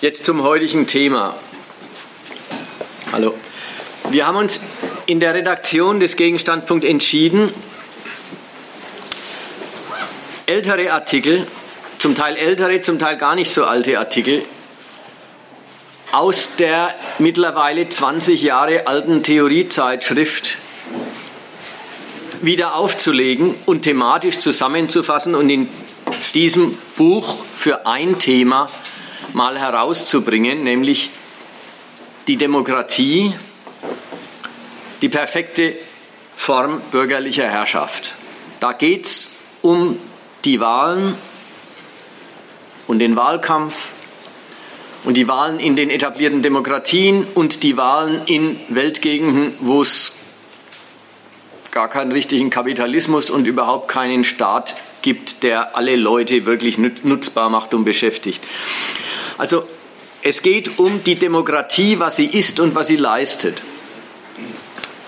Jetzt zum heutigen Thema. Hallo. Wir haben uns in der Redaktion des Gegenstandpunkt entschieden, ältere Artikel, zum Teil ältere, zum Teil gar nicht so alte Artikel, aus der mittlerweile 20 Jahre alten Theoriezeitschrift wieder aufzulegen und thematisch zusammenzufassen und in diesem Buch für ein Thema mal herauszubringen, nämlich die Demokratie, die perfekte Form bürgerlicher Herrschaft. Da geht es um die Wahlen und den Wahlkampf und die Wahlen in den etablierten Demokratien und die Wahlen in Weltgegenden, wo es gar keinen richtigen Kapitalismus und überhaupt keinen Staat gibt, der alle Leute wirklich nutzbar macht und beschäftigt. Also es geht um die Demokratie, was sie ist und was sie leistet.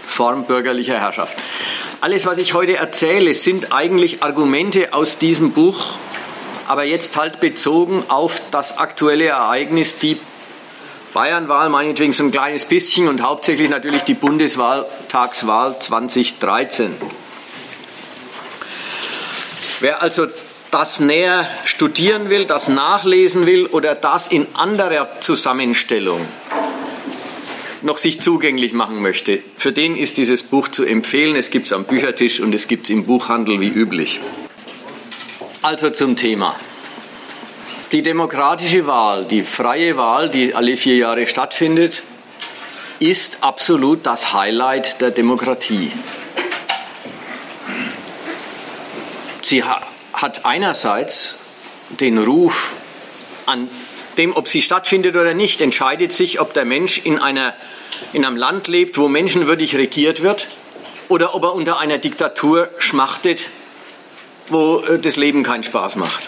Form bürgerlicher Herrschaft. Alles, was ich heute erzähle, sind eigentlich Argumente aus diesem Buch, aber jetzt halt bezogen auf das aktuelle Ereignis, die Bayernwahl meinetwegen so ein kleines bisschen und hauptsächlich natürlich die Bundeswahltagswahl 2013. Wer also das näher studieren will, das nachlesen will oder das in anderer Zusammenstellung noch sich zugänglich machen möchte, für den ist dieses Buch zu empfehlen. Es gibt es am Büchertisch und es gibt es im Buchhandel wie üblich. Also zum Thema. Die demokratische Wahl, die freie Wahl, die alle vier Jahre stattfindet, ist absolut das Highlight der Demokratie. Sie hat einerseits den Ruf, an dem, ob sie stattfindet oder nicht, entscheidet sich, ob der Mensch in, einer, in einem Land lebt, wo menschenwürdig regiert wird, oder ob er unter einer Diktatur schmachtet, wo äh, das Leben keinen Spaß macht.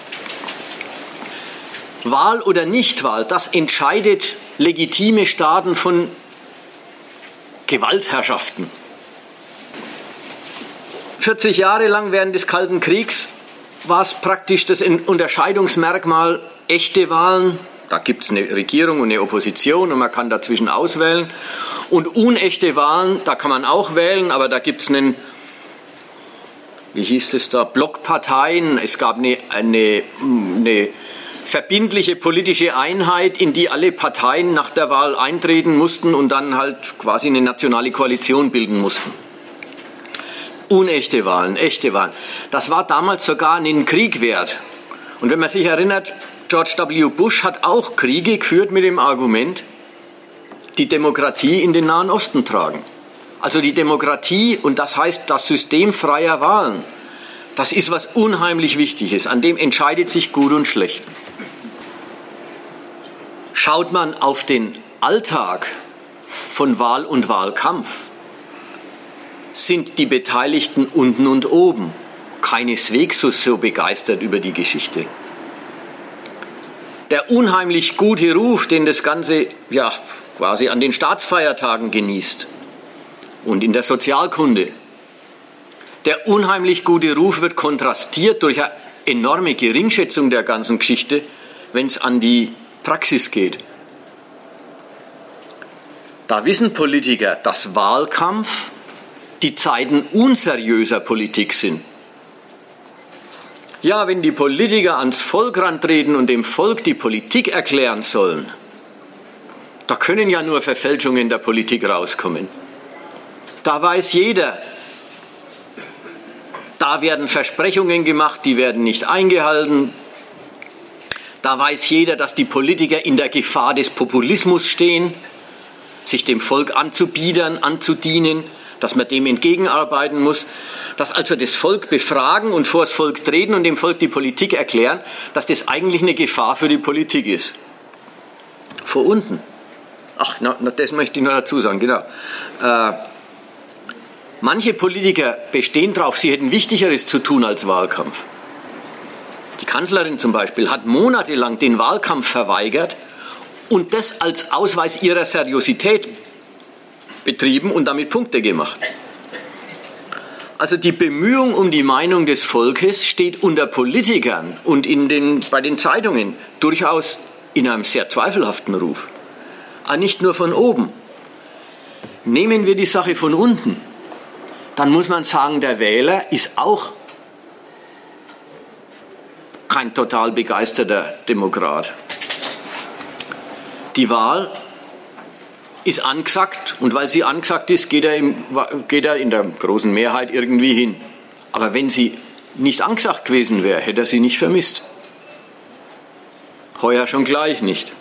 Wahl oder Nichtwahl, das entscheidet legitime Staaten von Gewaltherrschaften. 40 Jahre lang während des Kalten Kriegs war es praktisch das Unterscheidungsmerkmal echte Wahlen. Da gibt es eine Regierung und eine Opposition und man kann dazwischen auswählen. Und unechte Wahlen, da kann man auch wählen, aber da gibt es einen, wie hieß es da, Blockparteien. Es gab eine, eine, eine verbindliche politische Einheit, in die alle Parteien nach der Wahl eintreten mussten und dann halt quasi eine nationale Koalition bilden mussten. Unechte Wahlen, echte Wahlen. Das war damals sogar einen Krieg wert. Und wenn man sich erinnert, George W. Bush hat auch Kriege geführt mit dem Argument, die Demokratie in den Nahen Osten tragen. Also die Demokratie, und das heißt das System freier Wahlen, das ist was unheimlich Wichtiges. An dem entscheidet sich gut und schlecht. Schaut man auf den Alltag von Wahl und Wahlkampf, sind die Beteiligten unten und oben keineswegs so, so begeistert über die Geschichte. Der unheimlich gute Ruf, den das Ganze ja, quasi an den Staatsfeiertagen genießt und in der Sozialkunde, der unheimlich gute Ruf wird kontrastiert durch eine enorme Geringschätzung der ganzen Geschichte, wenn es an die Praxis geht. Da wissen Politiker, dass Wahlkampf die Zeiten unseriöser Politik sind. Ja, wenn die Politiker ans Volk rantreten und dem Volk die Politik erklären sollen, da können ja nur Verfälschungen der Politik rauskommen. Da weiß jeder, da werden Versprechungen gemacht, die werden nicht eingehalten. Da weiß jeder, dass die Politiker in der Gefahr des Populismus stehen, sich dem Volk anzubiedern, anzudienen dass man dem entgegenarbeiten muss, dass also das Volk befragen und vor das Volk treten und dem Volk die Politik erklären, dass das eigentlich eine Gefahr für die Politik ist. Vor unten. Ach, na, das möchte ich noch dazu sagen, genau. Äh, manche Politiker bestehen darauf, sie hätten Wichtigeres zu tun als Wahlkampf. Die Kanzlerin zum Beispiel hat monatelang den Wahlkampf verweigert und das als Ausweis ihrer Seriosität betrieben und damit Punkte gemacht. Also die Bemühung um die Meinung des Volkes steht unter Politikern und in den, bei den Zeitungen durchaus in einem sehr zweifelhaften Ruf. Aber ah, nicht nur von oben. Nehmen wir die Sache von unten, dann muss man sagen, der Wähler ist auch kein total begeisterter Demokrat. Die Wahl ist angesagt und weil sie angesagt ist, geht er, im, geht er in der großen Mehrheit irgendwie hin. Aber wenn sie nicht angesagt gewesen wäre, hätte er sie nicht vermisst. Heuer schon gleich nicht.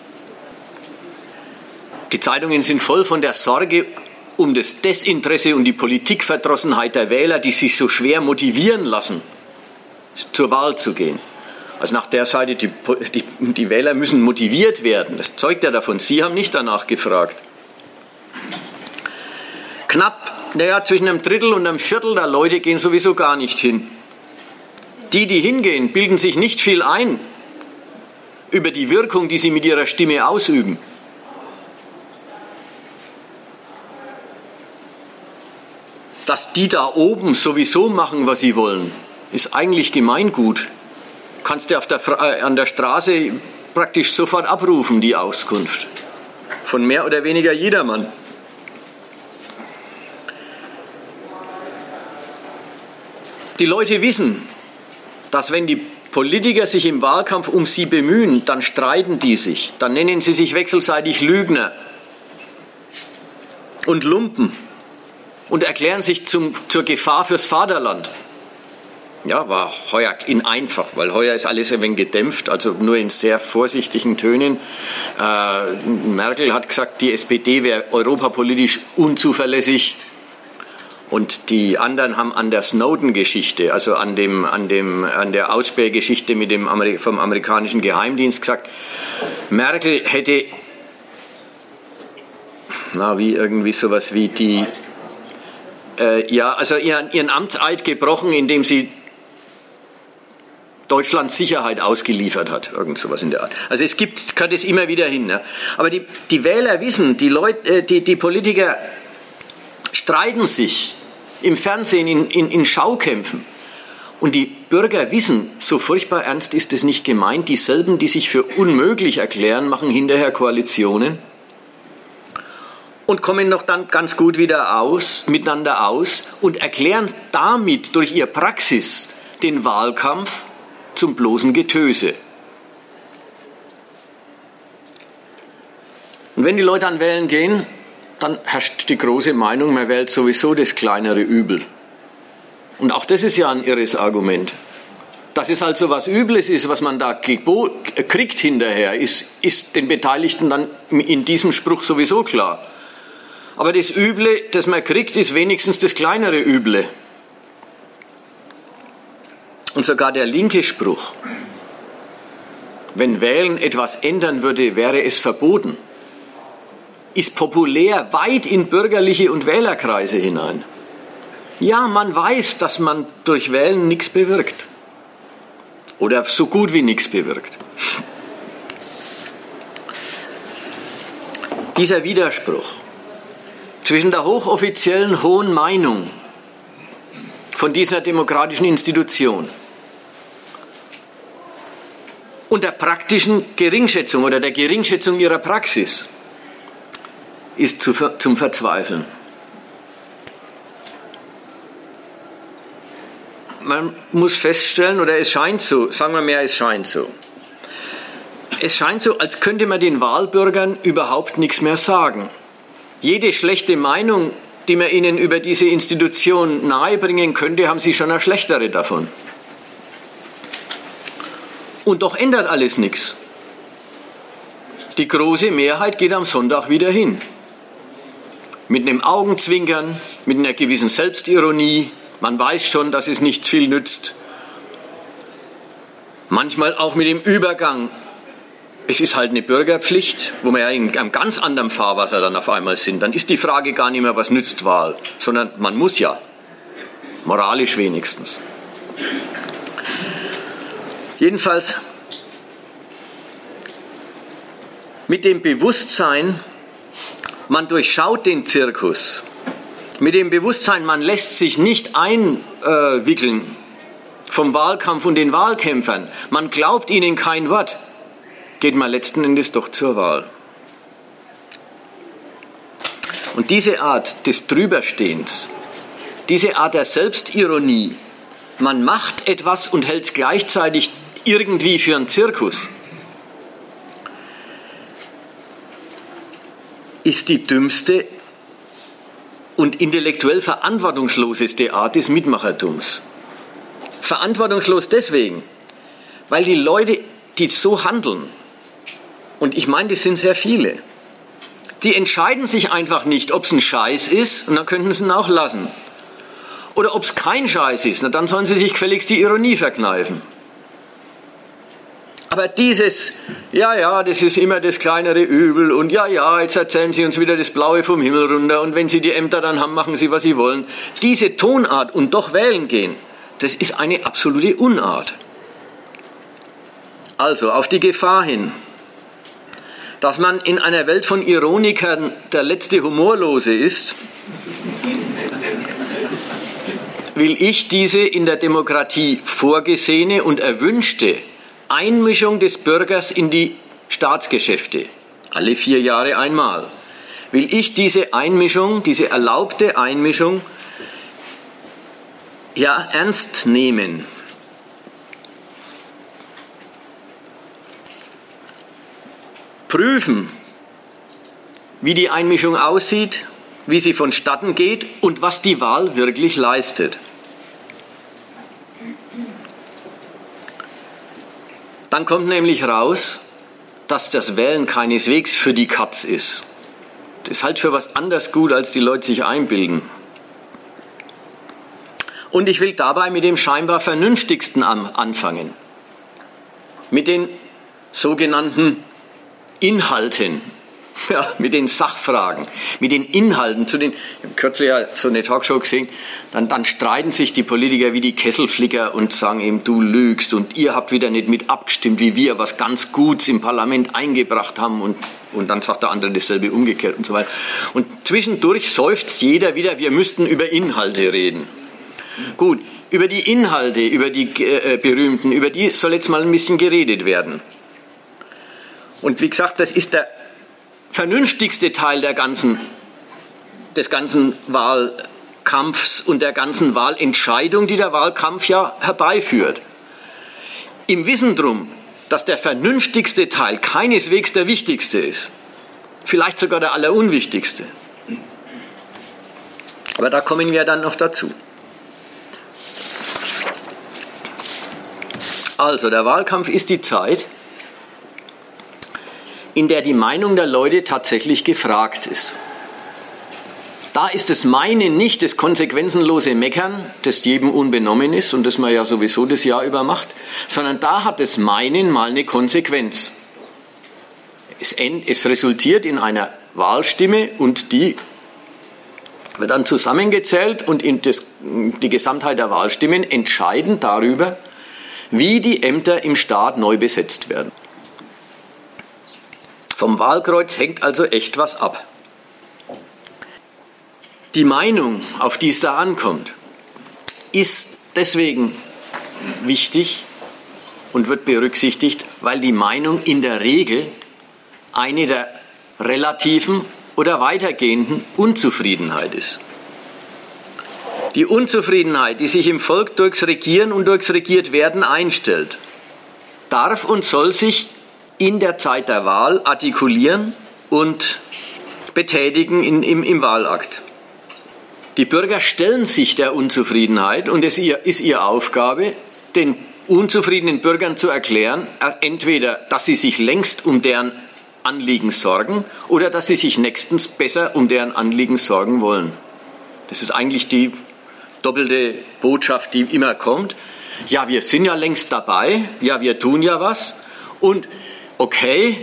Die Zeitungen sind voll von der Sorge um das Desinteresse und die Politikverdrossenheit der Wähler, die sich so schwer motivieren lassen, zur Wahl zu gehen. Also nach der Seite, die, die, die Wähler müssen motiviert werden. Das zeugt ja davon. Sie haben nicht danach gefragt. Knapp, naja, zwischen einem Drittel und einem Viertel der Leute gehen sowieso gar nicht hin. Die, die hingehen, bilden sich nicht viel ein über die Wirkung, die sie mit ihrer Stimme ausüben. Dass die da oben sowieso machen, was sie wollen, ist eigentlich Gemeingut. Kannst du auf der, äh, an der Straße praktisch sofort abrufen, die Auskunft. Von mehr oder weniger jedermann. Die Leute wissen, dass wenn die Politiker sich im Wahlkampf um sie bemühen, dann streiten die sich, dann nennen sie sich wechselseitig Lügner und Lumpen und erklären sich zum, zur Gefahr fürs Vaterland. Ja, war heuer in einfach, weil heuer ist alles ein wenig gedämpft, also nur in sehr vorsichtigen Tönen. Äh, Merkel hat gesagt, die SPD wäre europapolitisch unzuverlässig. Und die anderen haben an der Snowden-Geschichte, also an, dem, an, dem, an der Ausspähgeschichte mit dem Ameri vom amerikanischen Geheimdienst gesagt, Merkel hätte, na, wie irgendwie sowas wie die, äh, ja, also ihren, ihren Amtseid gebrochen, indem sie Deutschlands Sicherheit ausgeliefert hat, irgend sowas in der Art. Also es gibt, gehört es immer wieder hin. Ne? Aber die, die Wähler wissen, die, Leute, äh, die, die Politiker streiten sich im Fernsehen, in, in, in Schaukämpfen. Und die Bürger wissen, so furchtbar ernst ist es nicht gemeint. Dieselben, die sich für unmöglich erklären, machen hinterher Koalitionen und kommen noch dann ganz gut wieder aus, miteinander aus und erklären damit durch ihre Praxis den Wahlkampf zum bloßen Getöse. Und wenn die Leute an Wählen gehen, dann herrscht die große Meinung, man wählt sowieso das kleinere Übel. Und auch das ist ja ein irres Argument. Dass es also was Übles ist, was man da kriegt hinterher, ist, ist den Beteiligten dann in diesem Spruch sowieso klar. Aber das Üble, das man kriegt, ist wenigstens das kleinere Üble. Und sogar der linke Spruch, wenn Wählen etwas ändern würde, wäre es verboten ist populär weit in bürgerliche und Wählerkreise hinein. Ja, man weiß, dass man durch Wählen nichts bewirkt. Oder so gut wie nichts bewirkt. Dieser Widerspruch zwischen der hochoffiziellen hohen Meinung von dieser demokratischen Institution und der praktischen Geringschätzung oder der Geringschätzung ihrer Praxis ist zu, zum Verzweifeln. Man muss feststellen, oder es scheint so, sagen wir mehr, es scheint so. Es scheint so, als könnte man den Wahlbürgern überhaupt nichts mehr sagen. Jede schlechte Meinung, die man ihnen über diese Institution nahebringen könnte, haben sie schon eine schlechtere davon. Und doch ändert alles nichts. Die große Mehrheit geht am Sonntag wieder hin mit einem Augenzwinkern, mit einer gewissen Selbstironie. Man weiß schon, dass es nicht viel nützt. Manchmal auch mit dem Übergang. Es ist halt eine Bürgerpflicht, wo wir ja in einem ganz anderen Fahrwasser dann auf einmal sind. Dann ist die Frage gar nicht mehr, was nützt Wahl, sondern man muss ja. Moralisch wenigstens. Jedenfalls mit dem Bewusstsein, man durchschaut den Zirkus mit dem Bewusstsein, man lässt sich nicht einwickeln vom Wahlkampf und den Wahlkämpfern. Man glaubt ihnen kein Wort. geht man letzten Endes doch zur Wahl. Und diese Art des Drüberstehens, diese Art der Selbstironie, man macht etwas und hält es gleichzeitig irgendwie für einen Zirkus, ist die dümmste und intellektuell verantwortungsloseste Art des Mitmachertums. Verantwortungslos deswegen, weil die Leute, die so handeln, und ich meine, das sind sehr viele, die entscheiden sich einfach nicht, ob es ein Scheiß ist, und dann könnten sie ihn auch lassen. Oder ob es kein Scheiß ist, na, dann sollen sie sich gefälligst die Ironie verkneifen. Aber dieses, ja, ja, das ist immer das kleinere Übel und ja, ja, jetzt erzählen Sie uns wieder das Blaue vom Himmel runter und wenn Sie die Ämter dann haben, machen Sie, was Sie wollen. Diese Tonart und doch wählen gehen, das ist eine absolute Unart. Also auf die Gefahr hin, dass man in einer Welt von Ironikern der letzte Humorlose ist, will ich diese in der Demokratie vorgesehene und erwünschte Einmischung des Bürgers in die Staatsgeschäfte, alle vier Jahre einmal, will ich diese Einmischung, diese erlaubte Einmischung, ja, ernst nehmen. Prüfen, wie die Einmischung aussieht, wie sie vonstatten geht und was die Wahl wirklich leistet. Dann kommt nämlich raus, dass das Wählen keineswegs für die Katz ist. Das ist halt für was anders gut, als die Leute sich einbilden. Und ich will dabei mit dem scheinbar vernünftigsten anfangen. Mit den sogenannten Inhalten ja, mit den Sachfragen, mit den Inhalten, zu den, ich habe kürzlich ja so eine Talkshow gesehen, dann, dann streiten sich die Politiker wie die Kesselflicker und sagen eben, du lügst und ihr habt wieder nicht mit abgestimmt, wie wir was ganz Gutes im Parlament eingebracht haben und, und dann sagt der andere dasselbe umgekehrt und so weiter. Und zwischendurch seufzt jeder wieder, wir müssten über Inhalte reden. Gut, über die Inhalte, über die äh, berühmten, über die soll jetzt mal ein bisschen geredet werden. Und wie gesagt, das ist der vernünftigste Teil der ganzen, des ganzen Wahlkampfs und der ganzen Wahlentscheidung, die der Wahlkampf ja herbeiführt. Im Wissen drum, dass der vernünftigste Teil keineswegs der wichtigste ist, vielleicht sogar der allerunwichtigste. Aber da kommen wir dann noch dazu. Also, der Wahlkampf ist die Zeit, in der die Meinung der Leute tatsächlich gefragt ist. Da ist das Meinen nicht das konsequenzenlose Meckern, das jedem unbenommen ist und das man ja sowieso das Jahr über macht, sondern da hat das Meinen mal eine Konsequenz. Es, es resultiert in einer Wahlstimme und die wird dann zusammengezählt und das, die Gesamtheit der Wahlstimmen entscheiden darüber, wie die Ämter im Staat neu besetzt werden. Vom Wahlkreuz hängt also echt was ab. Die Meinung, auf die es da ankommt, ist deswegen wichtig und wird berücksichtigt, weil die Meinung in der Regel eine der relativen oder weitergehenden Unzufriedenheit ist. Die Unzufriedenheit, die sich im Volk durchs Regieren und durchs Regiertwerden einstellt, darf und soll sich in der Zeit der Wahl artikulieren und betätigen in, im, im Wahlakt. Die Bürger stellen sich der Unzufriedenheit und es ist ihre Aufgabe, den unzufriedenen Bürgern zu erklären, äh, entweder, dass sie sich längst um deren Anliegen sorgen oder dass sie sich nächstens besser um deren Anliegen sorgen wollen. Das ist eigentlich die doppelte Botschaft, die immer kommt. Ja, wir sind ja längst dabei, ja, wir tun ja was und okay,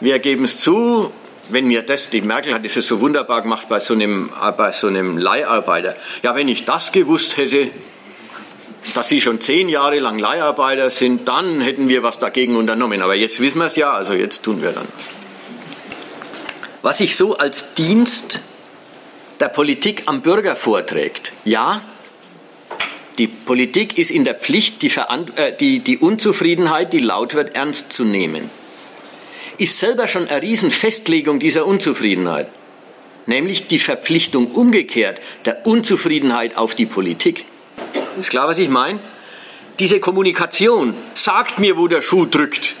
wir geben es zu, wenn mir das, die Merkel hat es so wunderbar gemacht bei so, einem, bei so einem Leiharbeiter. Ja, wenn ich das gewusst hätte, dass Sie schon zehn Jahre lang Leiharbeiter sind, dann hätten wir was dagegen unternommen. Aber jetzt wissen wir es ja, also jetzt tun wir dann. Was sich so als Dienst der Politik am Bürger vorträgt, ja, die Politik ist in der Pflicht, die, äh, die, die Unzufriedenheit, die laut wird, ernst zu nehmen. ist selber schon eine Riesenfestlegung dieser Unzufriedenheit, nämlich die Verpflichtung umgekehrt der Unzufriedenheit auf die Politik. Ist klar, was ich meine? Diese Kommunikation sagt mir, wo der Schuh drückt.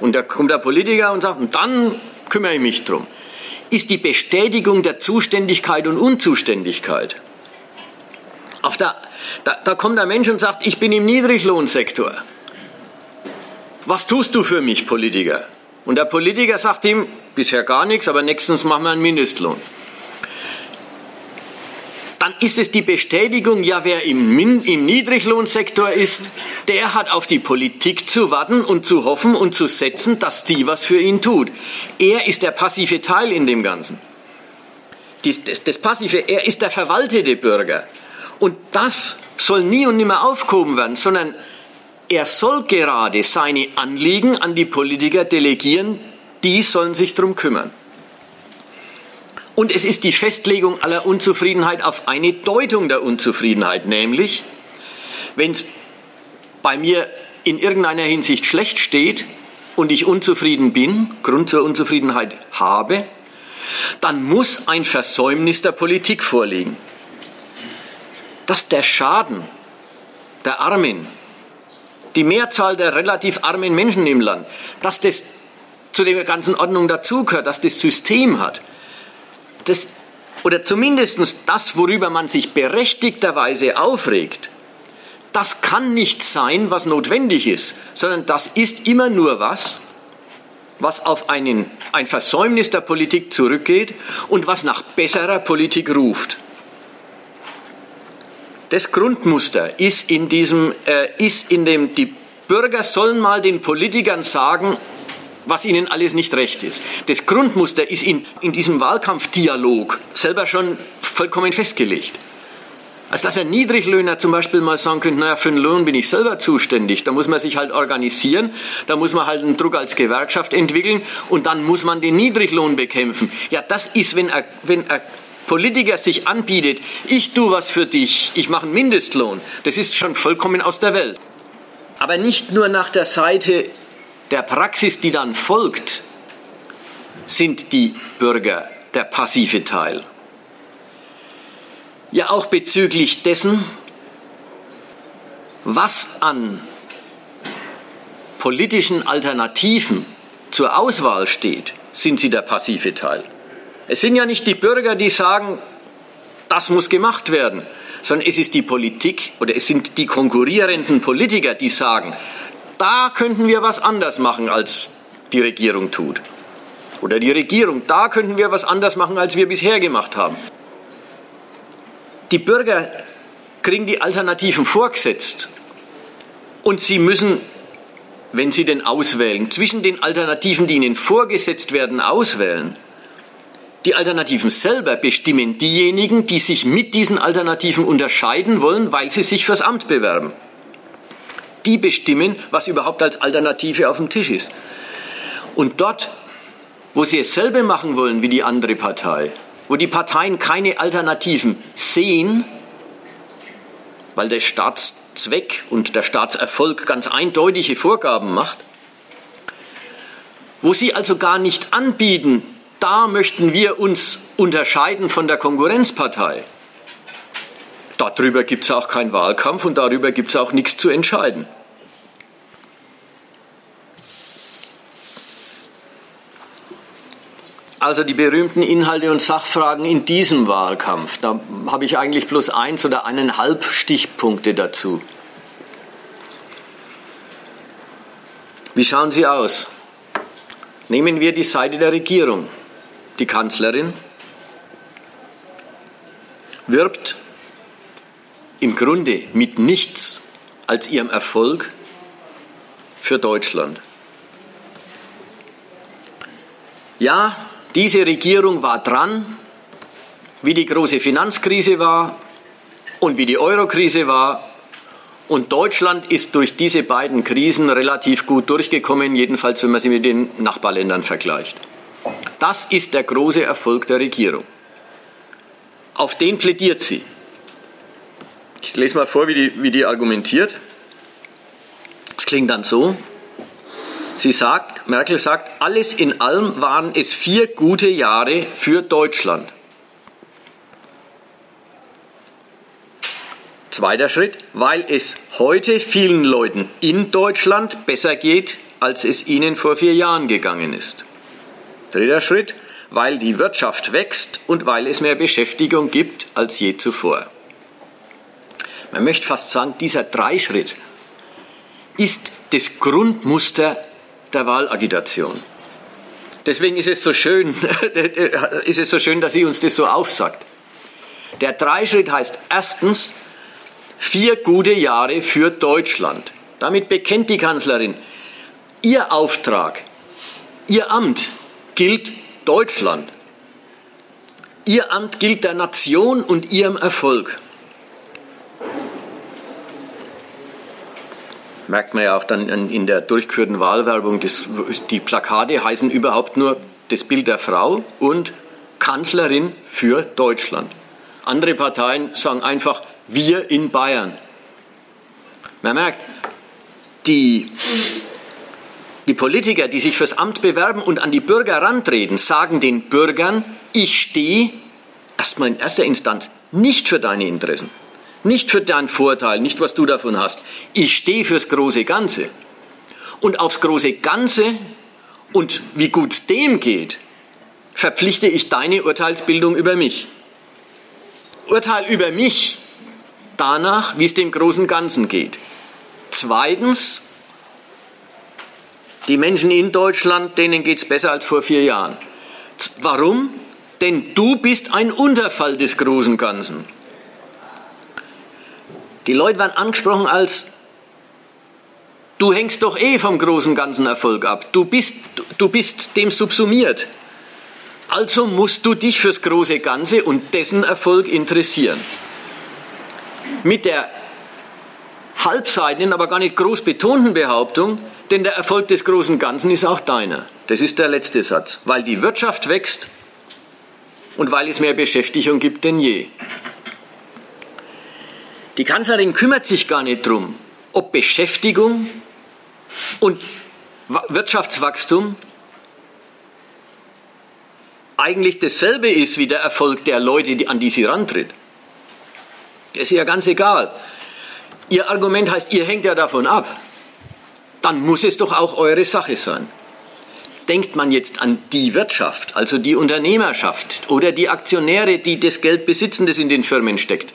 Und da kommt der Politiker und sagt, und dann kümmere ich mich drum. Ist die Bestätigung der Zuständigkeit und Unzuständigkeit. Auf der, da, da kommt der Mensch und sagt, ich bin im Niedriglohnsektor. Was tust du für mich, Politiker? Und der Politiker sagt ihm, bisher gar nichts, aber nächstens machen wir einen Mindestlohn. Dann ist es die Bestätigung, ja, wer im, im Niedriglohnsektor ist, der hat auf die Politik zu warten und zu hoffen und zu setzen, dass die was für ihn tut. Er ist der passive Teil in dem Ganzen. Das, das Passive, er ist der verwaltete Bürger. Und das soll nie und nimmer aufgehoben werden, sondern er soll gerade seine Anliegen an die Politiker delegieren, die sollen sich darum kümmern. Und es ist die Festlegung aller Unzufriedenheit auf eine Deutung der Unzufriedenheit, nämlich wenn es bei mir in irgendeiner Hinsicht schlecht steht und ich unzufrieden bin, Grund zur Unzufriedenheit habe, dann muss ein Versäumnis der Politik vorliegen. Dass der Schaden der Armen die Mehrzahl der relativ armen Menschen im Land, dass das zu der ganzen Ordnung dazugehört, dass das System hat. Das, oder zumindest das, worüber man sich berechtigterweise aufregt, das kann nicht sein, was notwendig ist, sondern das ist immer nur was, was auf einen, ein Versäumnis der Politik zurückgeht und was nach besserer Politik ruft. Das Grundmuster ist in diesem, äh, ist in dem, die Bürger sollen mal den Politikern sagen, was ihnen alles nicht recht ist. Das Grundmuster ist in, in diesem Wahlkampfdialog selber schon vollkommen festgelegt. Also dass ein Niedriglöhner zum Beispiel mal sagen könnte, naja, für den Lohn bin ich selber zuständig. Da muss man sich halt organisieren, da muss man halt einen Druck als Gewerkschaft entwickeln und dann muss man den Niedriglohn bekämpfen. Ja, das ist, wenn ein Politiker sich anbietet, ich tue was für dich, ich mache einen Mindestlohn, das ist schon vollkommen aus der Welt. Aber nicht nur nach der Seite der Praxis, die dann folgt, sind die Bürger der passive Teil. Ja, auch bezüglich dessen, was an politischen Alternativen zur Auswahl steht, sind sie der passive Teil. Es sind ja nicht die Bürger, die sagen, das muss gemacht werden, sondern es ist die Politik oder es sind die konkurrierenden Politiker, die sagen, da könnten wir was anders machen, als die Regierung tut. Oder die Regierung, da könnten wir was anders machen, als wir bisher gemacht haben. Die Bürger kriegen die Alternativen vorgesetzt und sie müssen, wenn sie denn auswählen, zwischen den Alternativen, die ihnen vorgesetzt werden, auswählen. Die Alternativen selber bestimmen diejenigen, die sich mit diesen Alternativen unterscheiden wollen, weil sie sich fürs Amt bewerben. Die bestimmen, was überhaupt als Alternative auf dem Tisch ist. Und dort, wo sie es selber machen wollen wie die andere Partei, wo die Parteien keine Alternativen sehen, weil der Staatszweck und der Staatserfolg ganz eindeutige Vorgaben macht, wo sie also gar nicht anbieten, da möchten wir uns unterscheiden von der Konkurrenzpartei. Darüber gibt es auch keinen Wahlkampf und darüber gibt es auch nichts zu entscheiden. Also die berühmten Inhalte und Sachfragen in diesem Wahlkampf, da habe ich eigentlich bloß eins oder eineinhalb Stichpunkte dazu. Wie schauen sie aus? Nehmen wir die Seite der Regierung die Kanzlerin, wirbt im Grunde mit nichts als ihrem Erfolg für Deutschland. Ja, diese Regierung war dran, wie die große Finanzkrise war und wie die Eurokrise war. Und Deutschland ist durch diese beiden Krisen relativ gut durchgekommen, jedenfalls wenn man sie mit den Nachbarländern vergleicht. Das ist der große Erfolg der Regierung. Auf den plädiert sie. Ich lese mal vor, wie die, wie die argumentiert. Es klingt dann so. Sie sagt, Merkel sagt, alles in allem waren es vier gute Jahre für Deutschland. Zweiter Schritt, weil es heute vielen Leuten in Deutschland besser geht, als es ihnen vor vier Jahren gegangen ist. Dritter Schritt, weil die Wirtschaft wächst und weil es mehr Beschäftigung gibt als je zuvor. Man möchte fast sagen, dieser Dreischritt ist das Grundmuster der Wahlagitation. Deswegen ist es so schön, ist es so schön, dass sie uns das so aufsagt. Der Dreischritt heißt erstens Vier gute Jahre für Deutschland. Damit bekennt die Kanzlerin, ihr Auftrag, ihr Amt gilt Deutschland. Ihr Amt gilt der Nation und ihrem Erfolg. Merkt man ja auch dann in der durchgeführten Wahlwerbung, die Plakate heißen überhaupt nur das Bild der Frau und Kanzlerin für Deutschland. Andere Parteien sagen einfach wir in Bayern. Man merkt, die, die Politiker, die sich fürs Amt bewerben und an die Bürger rantreten, sagen den Bürgern, ich stehe erstmal in erster Instanz nicht für deine Interessen, nicht für deinen Vorteil, nicht was du davon hast. Ich stehe fürs große Ganze. Und aufs große Ganze und wie gut es dem geht, verpflichte ich deine Urteilsbildung über mich. Urteil über mich danach, wie es dem großen Ganzen geht. Zweitens, die Menschen in Deutschland, denen geht es besser als vor vier Jahren. Warum? Denn du bist ein Unterfall des großen Ganzen. Die Leute werden angesprochen als, du hängst doch eh vom großen ganzen Erfolg ab. Du bist, du bist dem subsumiert. Also musst du dich fürs große Ganze und dessen Erfolg interessieren mit der halbseitigen, aber gar nicht groß betonten Behauptung, denn der Erfolg des großen Ganzen ist auch deiner. Das ist der letzte Satz. Weil die Wirtschaft wächst und weil es mehr Beschäftigung gibt denn je. Die Kanzlerin kümmert sich gar nicht darum, ob Beschäftigung und Wirtschaftswachstum eigentlich dasselbe ist wie der Erfolg der Leute, an die sie rantritt. Ist ja ganz egal. Ihr Argument heißt, ihr hängt ja davon ab. Dann muss es doch auch eure Sache sein. Denkt man jetzt an die Wirtschaft, also die Unternehmerschaft oder die Aktionäre, die das Geld besitzen, das in den Firmen steckt.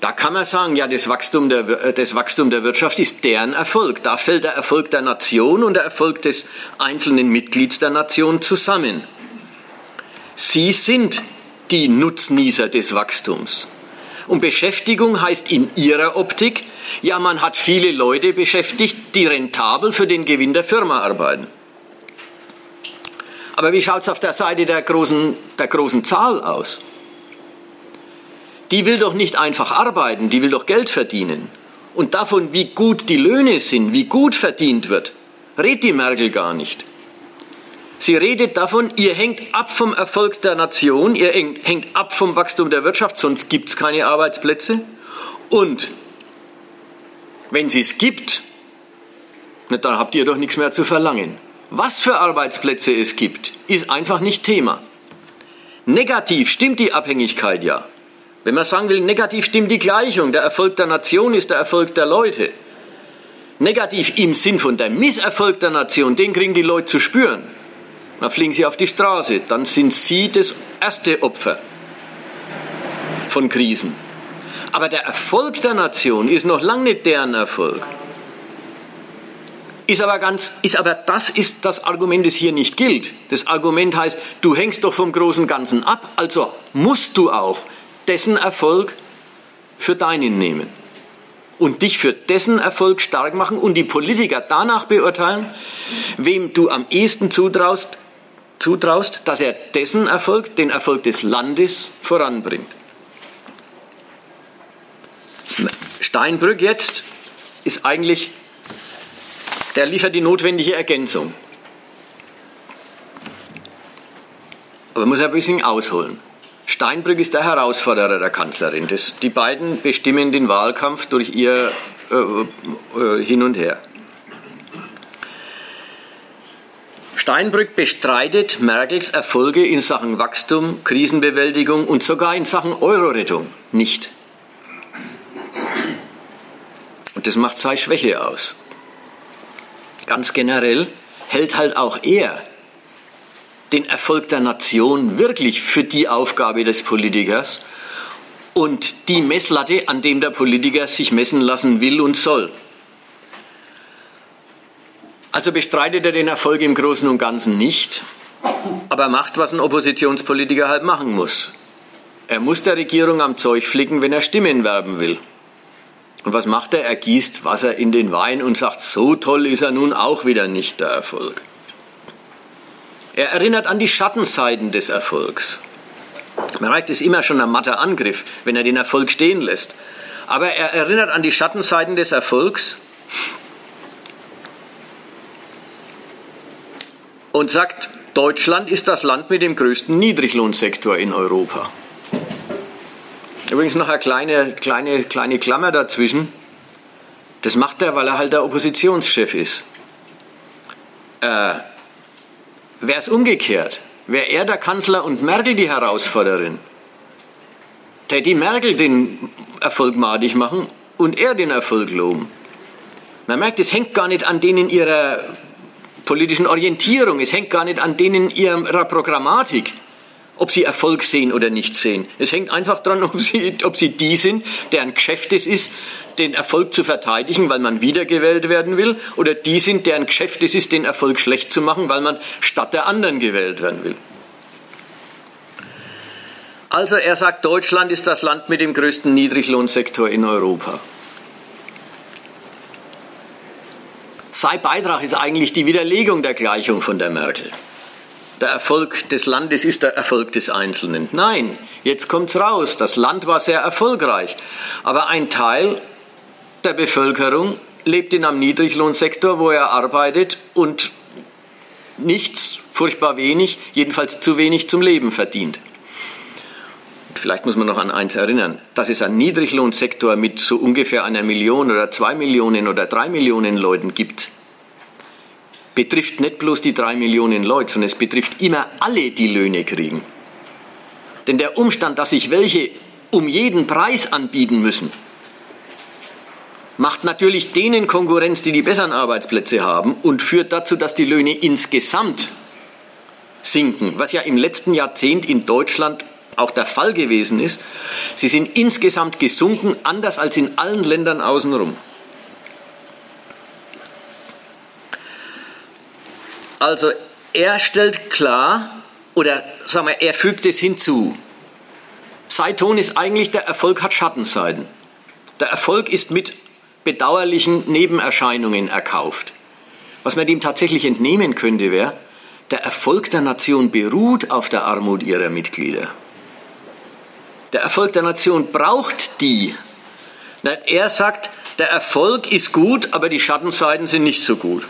Da kann man sagen, ja, das Wachstum, der, äh, das Wachstum der Wirtschaft ist deren Erfolg. Da fällt der Erfolg der Nation und der Erfolg des einzelnen Mitglieds der Nation zusammen. Sie sind die Nutznießer des Wachstums. Und Beschäftigung heißt in Ihrer Optik, ja, man hat viele Leute beschäftigt, die rentabel für den Gewinn der Firma arbeiten. Aber wie schaut es auf der Seite der großen, der großen Zahl aus? Die will doch nicht einfach arbeiten, die will doch Geld verdienen. Und davon, wie gut die Löhne sind, wie gut verdient wird, redet die Merkel gar nicht. Sie redet davon, ihr hängt ab vom Erfolg der Nation, ihr hängt ab vom Wachstum der Wirtschaft, sonst gibt es keine Arbeitsplätze. Und wenn sie es gibt, dann habt ihr doch nichts mehr zu verlangen. Was für Arbeitsplätze es gibt, ist einfach nicht Thema. Negativ stimmt die Abhängigkeit ja. Wenn man sagen will, negativ stimmt die Gleichung. Der Erfolg der Nation ist der Erfolg der Leute. Negativ im Sinn von der Misserfolg der Nation, den kriegen die Leute zu spüren. Dann fliegen sie auf die Straße. Dann sind sie das erste Opfer von Krisen. Aber der Erfolg der Nation ist noch lange nicht deren Erfolg. Ist aber, ganz, ist aber das ist das Argument, das hier nicht gilt. Das Argument heißt, du hängst doch vom großen Ganzen ab, also musst du auch dessen Erfolg für deinen nehmen und dich für dessen Erfolg stark machen und die Politiker danach beurteilen, wem du am ehesten zutraust, zutraust, dass er dessen Erfolg, den Erfolg des Landes voranbringt. Steinbrück jetzt ist eigentlich, der liefert die notwendige Ergänzung. Aber man muss ein bisschen ausholen. Steinbrück ist der Herausforderer der Kanzlerin. Das, die beiden bestimmen den Wahlkampf durch ihr äh, äh, Hin und Her. Steinbrück bestreitet Merkels Erfolge in Sachen Wachstum, Krisenbewältigung und sogar in Sachen Eurorettung nicht. Und das macht seine Schwäche aus. Ganz generell hält halt auch er den Erfolg der Nation wirklich für die Aufgabe des Politikers und die Messlatte, an dem der Politiker sich messen lassen will und soll. Also bestreitet er den Erfolg im Großen und Ganzen nicht, aber macht, was ein Oppositionspolitiker halt machen muss. Er muss der Regierung am Zeug flicken, wenn er Stimmen werben will. Und was macht er? Er gießt Wasser in den Wein und sagt, so toll ist er nun auch wieder nicht der Erfolg. Er erinnert an die Schattenseiten des Erfolgs. Man merkt, es immer schon ein matter Angriff, wenn er den Erfolg stehen lässt. Aber er erinnert an die Schattenseiten des Erfolgs und sagt, Deutschland ist das Land mit dem größten Niedriglohnsektor in Europa. Übrigens noch eine kleine, kleine, kleine Klammer dazwischen. Das macht er, weil er halt der Oppositionschef ist. Äh, Wäre es umgekehrt, wäre er der Kanzler und Merkel die Herausforderin, täte Merkel den Erfolg madig machen und er den Erfolg loben. Man merkt, es hängt gar nicht an denen ihrer politischen Orientierung, es hängt gar nicht an denen ihrer Programmatik, ob sie Erfolg sehen oder nicht sehen. Es hängt einfach daran, ob sie, ob sie die sind, deren Geschäft es ist, den Erfolg zu verteidigen, weil man wiedergewählt werden will, oder die sind, deren Geschäft es ist, den Erfolg schlecht zu machen, weil man statt der anderen gewählt werden will. Also er sagt, Deutschland ist das Land mit dem größten Niedriglohnsektor in Europa. Sein Beitrag ist eigentlich die Widerlegung der Gleichung von der Merkel. Der Erfolg des Landes ist der Erfolg des Einzelnen. Nein, jetzt kommt's raus. Das Land war sehr erfolgreich. Aber ein Teil der Bevölkerung lebt in einem Niedriglohnsektor, wo er arbeitet und nichts, furchtbar wenig, jedenfalls zu wenig zum Leben verdient. Vielleicht muss man noch an eins erinnern, dass es einen Niedriglohnsektor mit so ungefähr einer Million oder zwei Millionen oder drei Millionen Leuten gibt, betrifft nicht bloß die drei Millionen Leute, sondern es betrifft immer alle, die Löhne kriegen. Denn der Umstand, dass sich welche um jeden Preis anbieten müssen, macht natürlich denen Konkurrenz, die die besseren Arbeitsplätze haben und führt dazu, dass die Löhne insgesamt sinken, was ja im letzten Jahrzehnt in Deutschland auch der Fall gewesen ist. Sie sind insgesamt gesunken, anders als in allen Ländern außenrum. Also er stellt klar, oder sagen wir, er fügt es hinzu. Sein Ton ist eigentlich, der Erfolg hat Schattenseiten. Der Erfolg ist mit bedauerlichen Nebenerscheinungen erkauft. Was man dem tatsächlich entnehmen könnte, wäre, der Erfolg der Nation beruht auf der Armut ihrer Mitglieder. Der Erfolg der Nation braucht die. Er sagt, der Erfolg ist gut, aber die Schattenseiten sind nicht so gut.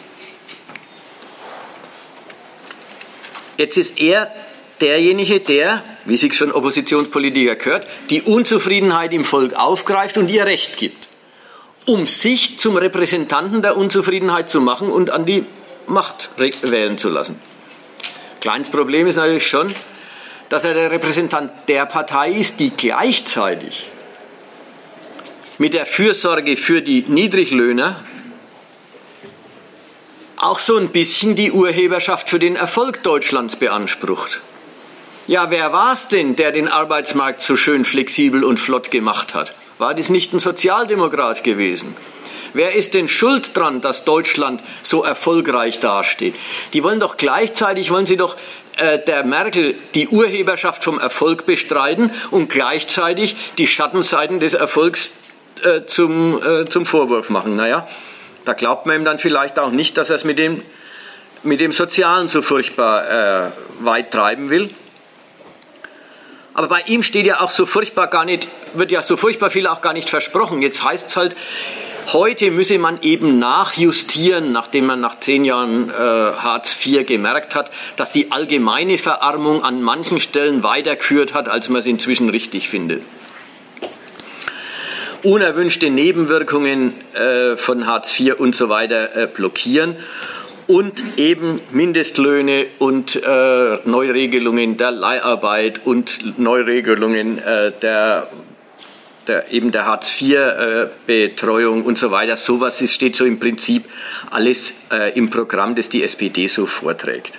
Jetzt ist er derjenige, der, wie sich für einen Oppositionspolitiker gehört, die Unzufriedenheit im Volk aufgreift und ihr Recht gibt, um sich zum Repräsentanten der Unzufriedenheit zu machen und an die Macht wählen zu lassen. Kleines Problem ist natürlich schon, dass er der Repräsentant der Partei ist, die gleichzeitig mit der Fürsorge für die Niedriglöhner auch so ein bisschen die Urheberschaft für den Erfolg Deutschlands beansprucht. Ja, wer war es denn, der den Arbeitsmarkt so schön flexibel und flott gemacht hat? War das nicht ein Sozialdemokrat gewesen? Wer ist denn schuld dran, dass Deutschland so erfolgreich dasteht? Die wollen doch gleichzeitig, wollen sie doch äh, der Merkel die Urheberschaft vom Erfolg bestreiten und gleichzeitig die Schattenseiten des Erfolgs äh, zum, äh, zum Vorwurf machen. Naja, da glaubt man ihm dann vielleicht auch nicht, dass er es mit dem, mit dem Sozialen so furchtbar äh, weit treiben will. Aber bei ihm steht ja auch so furchtbar gar nicht, wird ja so furchtbar viel auch gar nicht versprochen. Jetzt heißt es halt, Heute müsse man eben nachjustieren, nachdem man nach zehn Jahren äh, Hartz IV gemerkt hat, dass die allgemeine Verarmung an manchen Stellen weiter kürt hat, als man es inzwischen richtig findet. Unerwünschte Nebenwirkungen äh, von Hartz IV und so weiter äh, blockieren. und eben Mindestlöhne und äh, Neuregelungen der Leiharbeit und Neuregelungen äh, der, der, eben der Hartz-IV-Betreuung äh, und so weiter. Sowas ist, steht so im Prinzip alles äh, im Programm, das die SPD so vorträgt.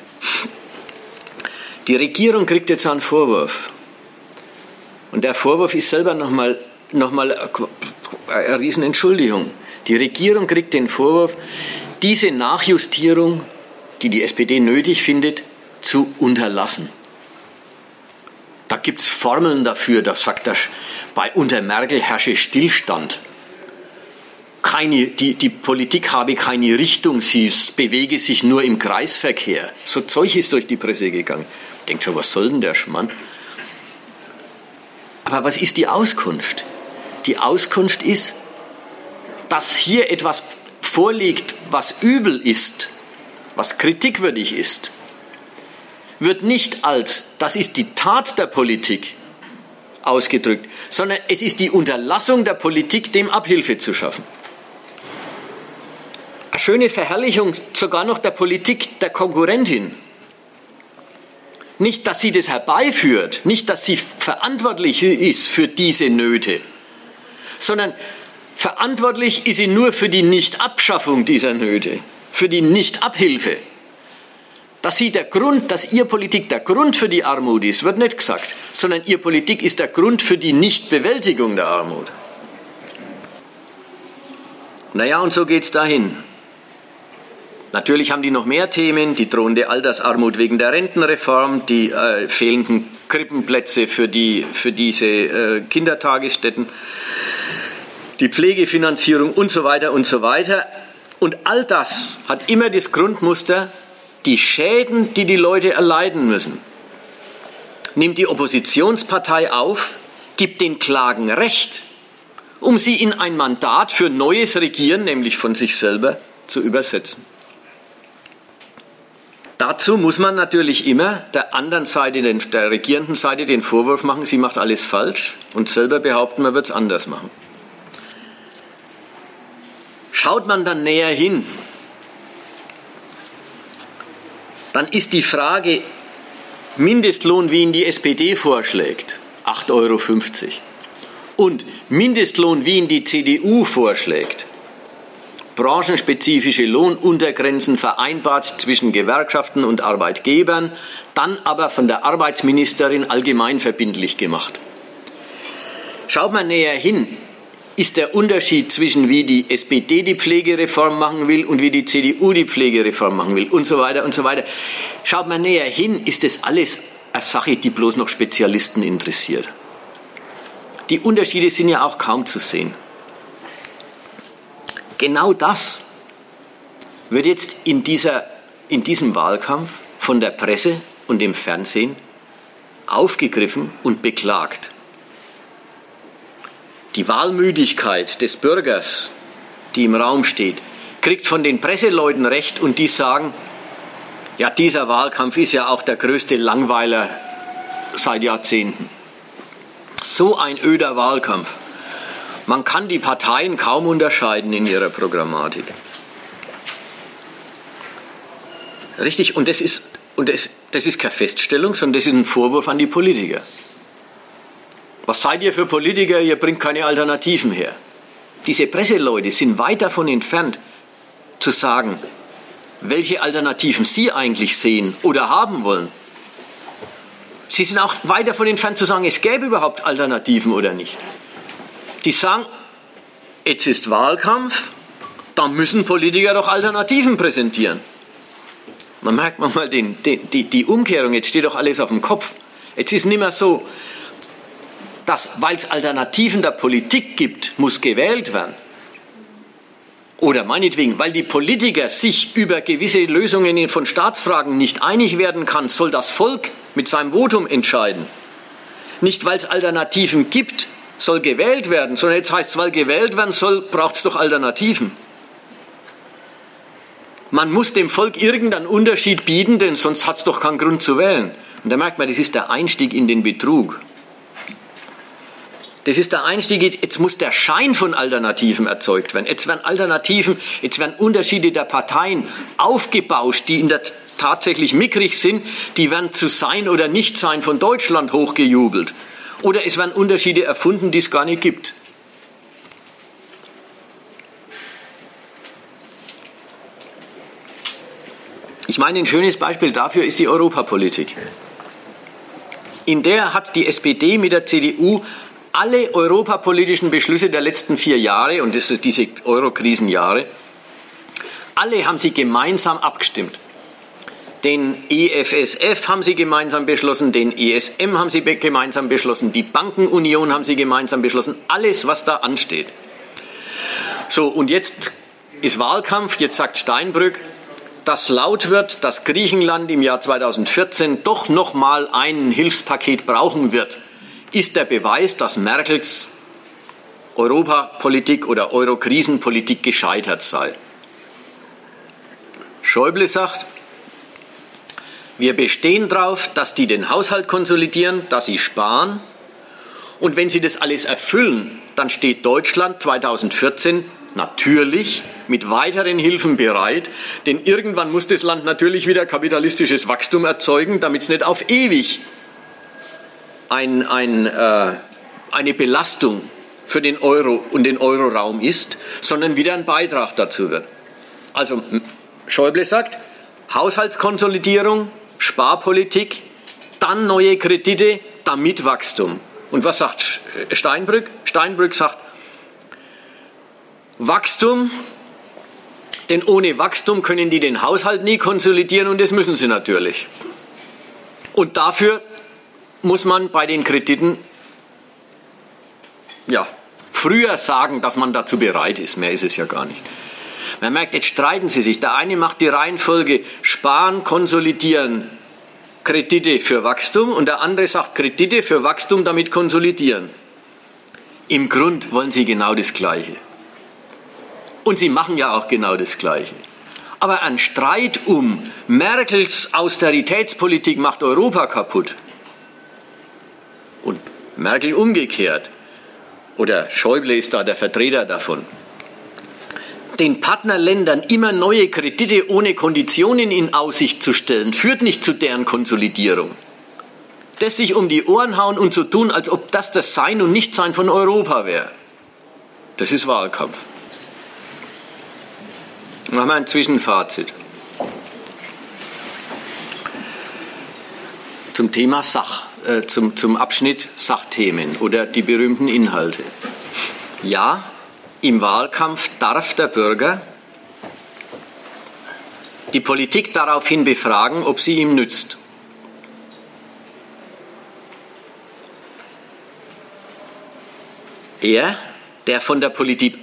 Die Regierung kriegt jetzt einen Vorwurf. Und der Vorwurf ist selber nochmal noch mal eine Riesenentschuldigung. Die Regierung kriegt den Vorwurf, diese Nachjustierung, die die SPD nötig findet, zu unterlassen. Da gibt es Formeln dafür, da sagt er, bei unter Merkel herrsche Stillstand. Keine, die, die Politik habe keine Richtung, sie bewege sich nur im Kreisverkehr. So Zeug ist durch die Presse gegangen. Denkt schon, was soll denn der Schmann? Aber was ist die Auskunft? Die Auskunft ist, dass hier etwas vorliegt, was übel ist, was kritikwürdig ist, wird nicht als, das ist die Tat der Politik ausgedrückt, sondern es ist die Unterlassung der Politik, dem Abhilfe zu schaffen. Eine schöne Verherrlichung sogar noch der Politik der Konkurrentin. Nicht, dass sie das herbeiführt, nicht, dass sie verantwortlich ist für diese Nöte, sondern verantwortlich ist sie nur für die Nichtabschaffung dieser Nöte, für die Nichtabhilfe. Dass sie der Grund, dass ihr Politik der Grund für die Armut ist, wird nicht gesagt, sondern ihr Politik ist der Grund für die Nichtbewältigung der Armut. Naja, und so geht es dahin. Natürlich haben die noch mehr Themen, die drohende Altersarmut wegen der Rentenreform, die äh, fehlenden Krippenplätze für, die, für diese äh, Kindertagesstätten, die Pflegefinanzierung und so weiter und so weiter. Und all das hat immer das Grundmuster, die Schäden, die die Leute erleiden müssen, nimmt die Oppositionspartei auf, gibt den Klagen Recht, um sie in ein Mandat für neues Regieren, nämlich von sich selber, zu übersetzen. Dazu muss man natürlich immer der anderen Seite, der regierenden Seite, den Vorwurf machen, sie macht alles falsch und selber behaupten, man wird es anders machen. Schaut man dann näher hin, dann ist die Frage Mindestlohn, wie ihn die SPD vorschlägt, 8,50 Euro, und Mindestlohn, wie ihn die CDU vorschlägt, branchenspezifische Lohnuntergrenzen vereinbart zwischen Gewerkschaften und Arbeitgebern, dann aber von der Arbeitsministerin allgemein verbindlich gemacht. Schaut man näher hin, ist der Unterschied zwischen wie die SPD die Pflegereform machen will und wie die CDU die Pflegereform machen will und so weiter und so weiter. Schaut man näher hin, ist das alles eine Sache, die bloß noch Spezialisten interessiert. Die Unterschiede sind ja auch kaum zu sehen. Genau das wird jetzt in, dieser, in diesem Wahlkampf von der Presse und dem Fernsehen aufgegriffen und beklagt. Die Wahlmüdigkeit des Bürgers, die im Raum steht, kriegt von den Presseleuten recht und die sagen, ja, dieser Wahlkampf ist ja auch der größte Langweiler seit Jahrzehnten. So ein öder Wahlkampf. Man kann die Parteien kaum unterscheiden in ihrer Programmatik. Richtig, und das ist, und das, das ist keine Feststellung, sondern das ist ein Vorwurf an die Politiker. Was seid ihr für Politiker? Ihr bringt keine Alternativen her. Diese Presseleute sind weit davon entfernt, zu sagen, welche Alternativen sie eigentlich sehen oder haben wollen. Sie sind auch weit davon entfernt zu sagen, es gäbe überhaupt Alternativen oder nicht die sagen, jetzt ist Wahlkampf, da müssen Politiker doch Alternativen präsentieren. Dann merkt man mal den, den, die, die Umkehrung, jetzt steht doch alles auf dem Kopf. Jetzt ist nicht mehr so, dass, weil es Alternativen der Politik gibt, muss gewählt werden. Oder meinetwegen, weil die Politiker sich über gewisse Lösungen von Staatsfragen nicht einig werden kann, soll das Volk mit seinem Votum entscheiden. Nicht, weil es Alternativen gibt, soll gewählt werden, sondern jetzt heißt es, weil gewählt werden soll, braucht es doch Alternativen. Man muss dem Volk irgendeinen Unterschied bieten, denn sonst hat es doch keinen Grund zu wählen. Und da merkt man, das ist der Einstieg in den Betrug. Das ist der Einstieg. Jetzt muss der Schein von Alternativen erzeugt werden. Jetzt werden Alternativen, jetzt werden Unterschiede der Parteien aufgebauscht, die in der tatsächlich mickrig sind, die werden zu sein oder nicht sein von Deutschland hochgejubelt. Oder es werden Unterschiede erfunden, die es gar nicht gibt. Ich meine, ein schönes Beispiel dafür ist die Europapolitik. In der hat die SPD mit der CDU alle europapolitischen Beschlüsse der letzten vier Jahre, und das sind diese Eurokrisenjahre, alle haben sie gemeinsam abgestimmt. Den EFSF haben sie gemeinsam beschlossen, den ESM haben sie gemeinsam beschlossen, die Bankenunion haben sie gemeinsam beschlossen, alles, was da ansteht. So, und jetzt ist Wahlkampf, jetzt sagt Steinbrück, dass laut wird, dass Griechenland im Jahr 2014 doch noch mal ein Hilfspaket brauchen wird ist der Beweis, dass Merkels Europapolitik oder Eurokrisenpolitik gescheitert sei. Schäuble sagt, wir bestehen darauf, dass die den Haushalt konsolidieren, dass sie sparen. Und wenn sie das alles erfüllen, dann steht Deutschland 2014 natürlich mit weiteren Hilfen bereit, denn irgendwann muss das Land natürlich wieder kapitalistisches Wachstum erzeugen, damit es nicht auf ewig ein, ein, äh, eine Belastung für den Euro und den Euroraum ist, sondern wieder ein Beitrag dazu wird. Also Schäuble sagt, Haushaltskonsolidierung, Sparpolitik, dann neue Kredite, damit Wachstum. Und was sagt Steinbrück? Steinbrück sagt, Wachstum, denn ohne Wachstum können die den Haushalt nie konsolidieren und das müssen sie natürlich. Und dafür muss man bei den Krediten ja, früher sagen, dass man dazu bereit ist. Mehr ist es ja gar nicht. Man merkt, jetzt streiten sie sich. Der eine macht die Reihenfolge sparen, konsolidieren, Kredite für Wachstum und der andere sagt Kredite für Wachstum, damit konsolidieren. Im Grund wollen sie genau das Gleiche. Und sie machen ja auch genau das Gleiche. Aber ein Streit um Merkels Austeritätspolitik macht Europa kaputt und Merkel umgekehrt, oder Schäuble ist da der Vertreter davon, den Partnerländern immer neue Kredite ohne Konditionen in Aussicht zu stellen, führt nicht zu deren Konsolidierung. Das sich um die Ohren hauen und so tun, als ob das das Sein und Nichtsein von Europa wäre, das ist Wahlkampf. Machen wir ein Zwischenfazit. Zum Thema Sach. Äh, zum, zum Abschnitt Sachthemen oder die berühmten Inhalte. Ja, im Wahlkampf darf der Bürger die Politik daraufhin befragen, ob sie ihm nützt. Er, der von der Politik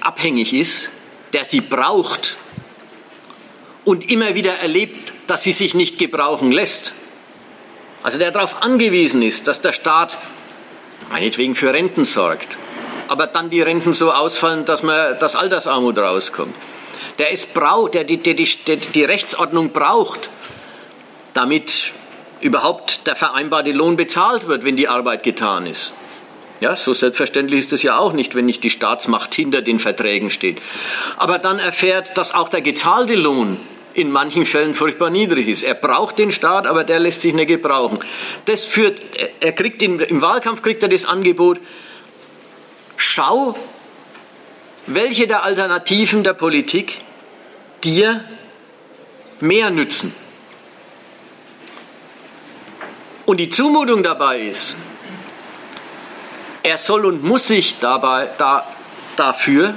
abhängig ist, der sie braucht und immer wieder erlebt, dass sie sich nicht gebrauchen lässt, also der darauf angewiesen ist, dass der Staat meinetwegen für Renten sorgt, aber dann die Renten so ausfallen, dass man das Altersarmut rauskommt. Der es braucht, der die, die, die, die Rechtsordnung braucht, damit überhaupt der vereinbarte Lohn bezahlt wird, wenn die Arbeit getan ist. Ja, so selbstverständlich ist es ja auch nicht, wenn nicht die Staatsmacht hinter den Verträgen steht. Aber dann erfährt, dass auch der gezahlte Lohn in manchen Fällen furchtbar niedrig ist. Er braucht den Staat, aber der lässt sich nicht gebrauchen. Das führt, er kriegt im, im Wahlkampf kriegt er das Angebot, schau, welche der Alternativen der Politik dir mehr nützen. Und die Zumutung dabei ist, er soll und muss sich dabei da, dafür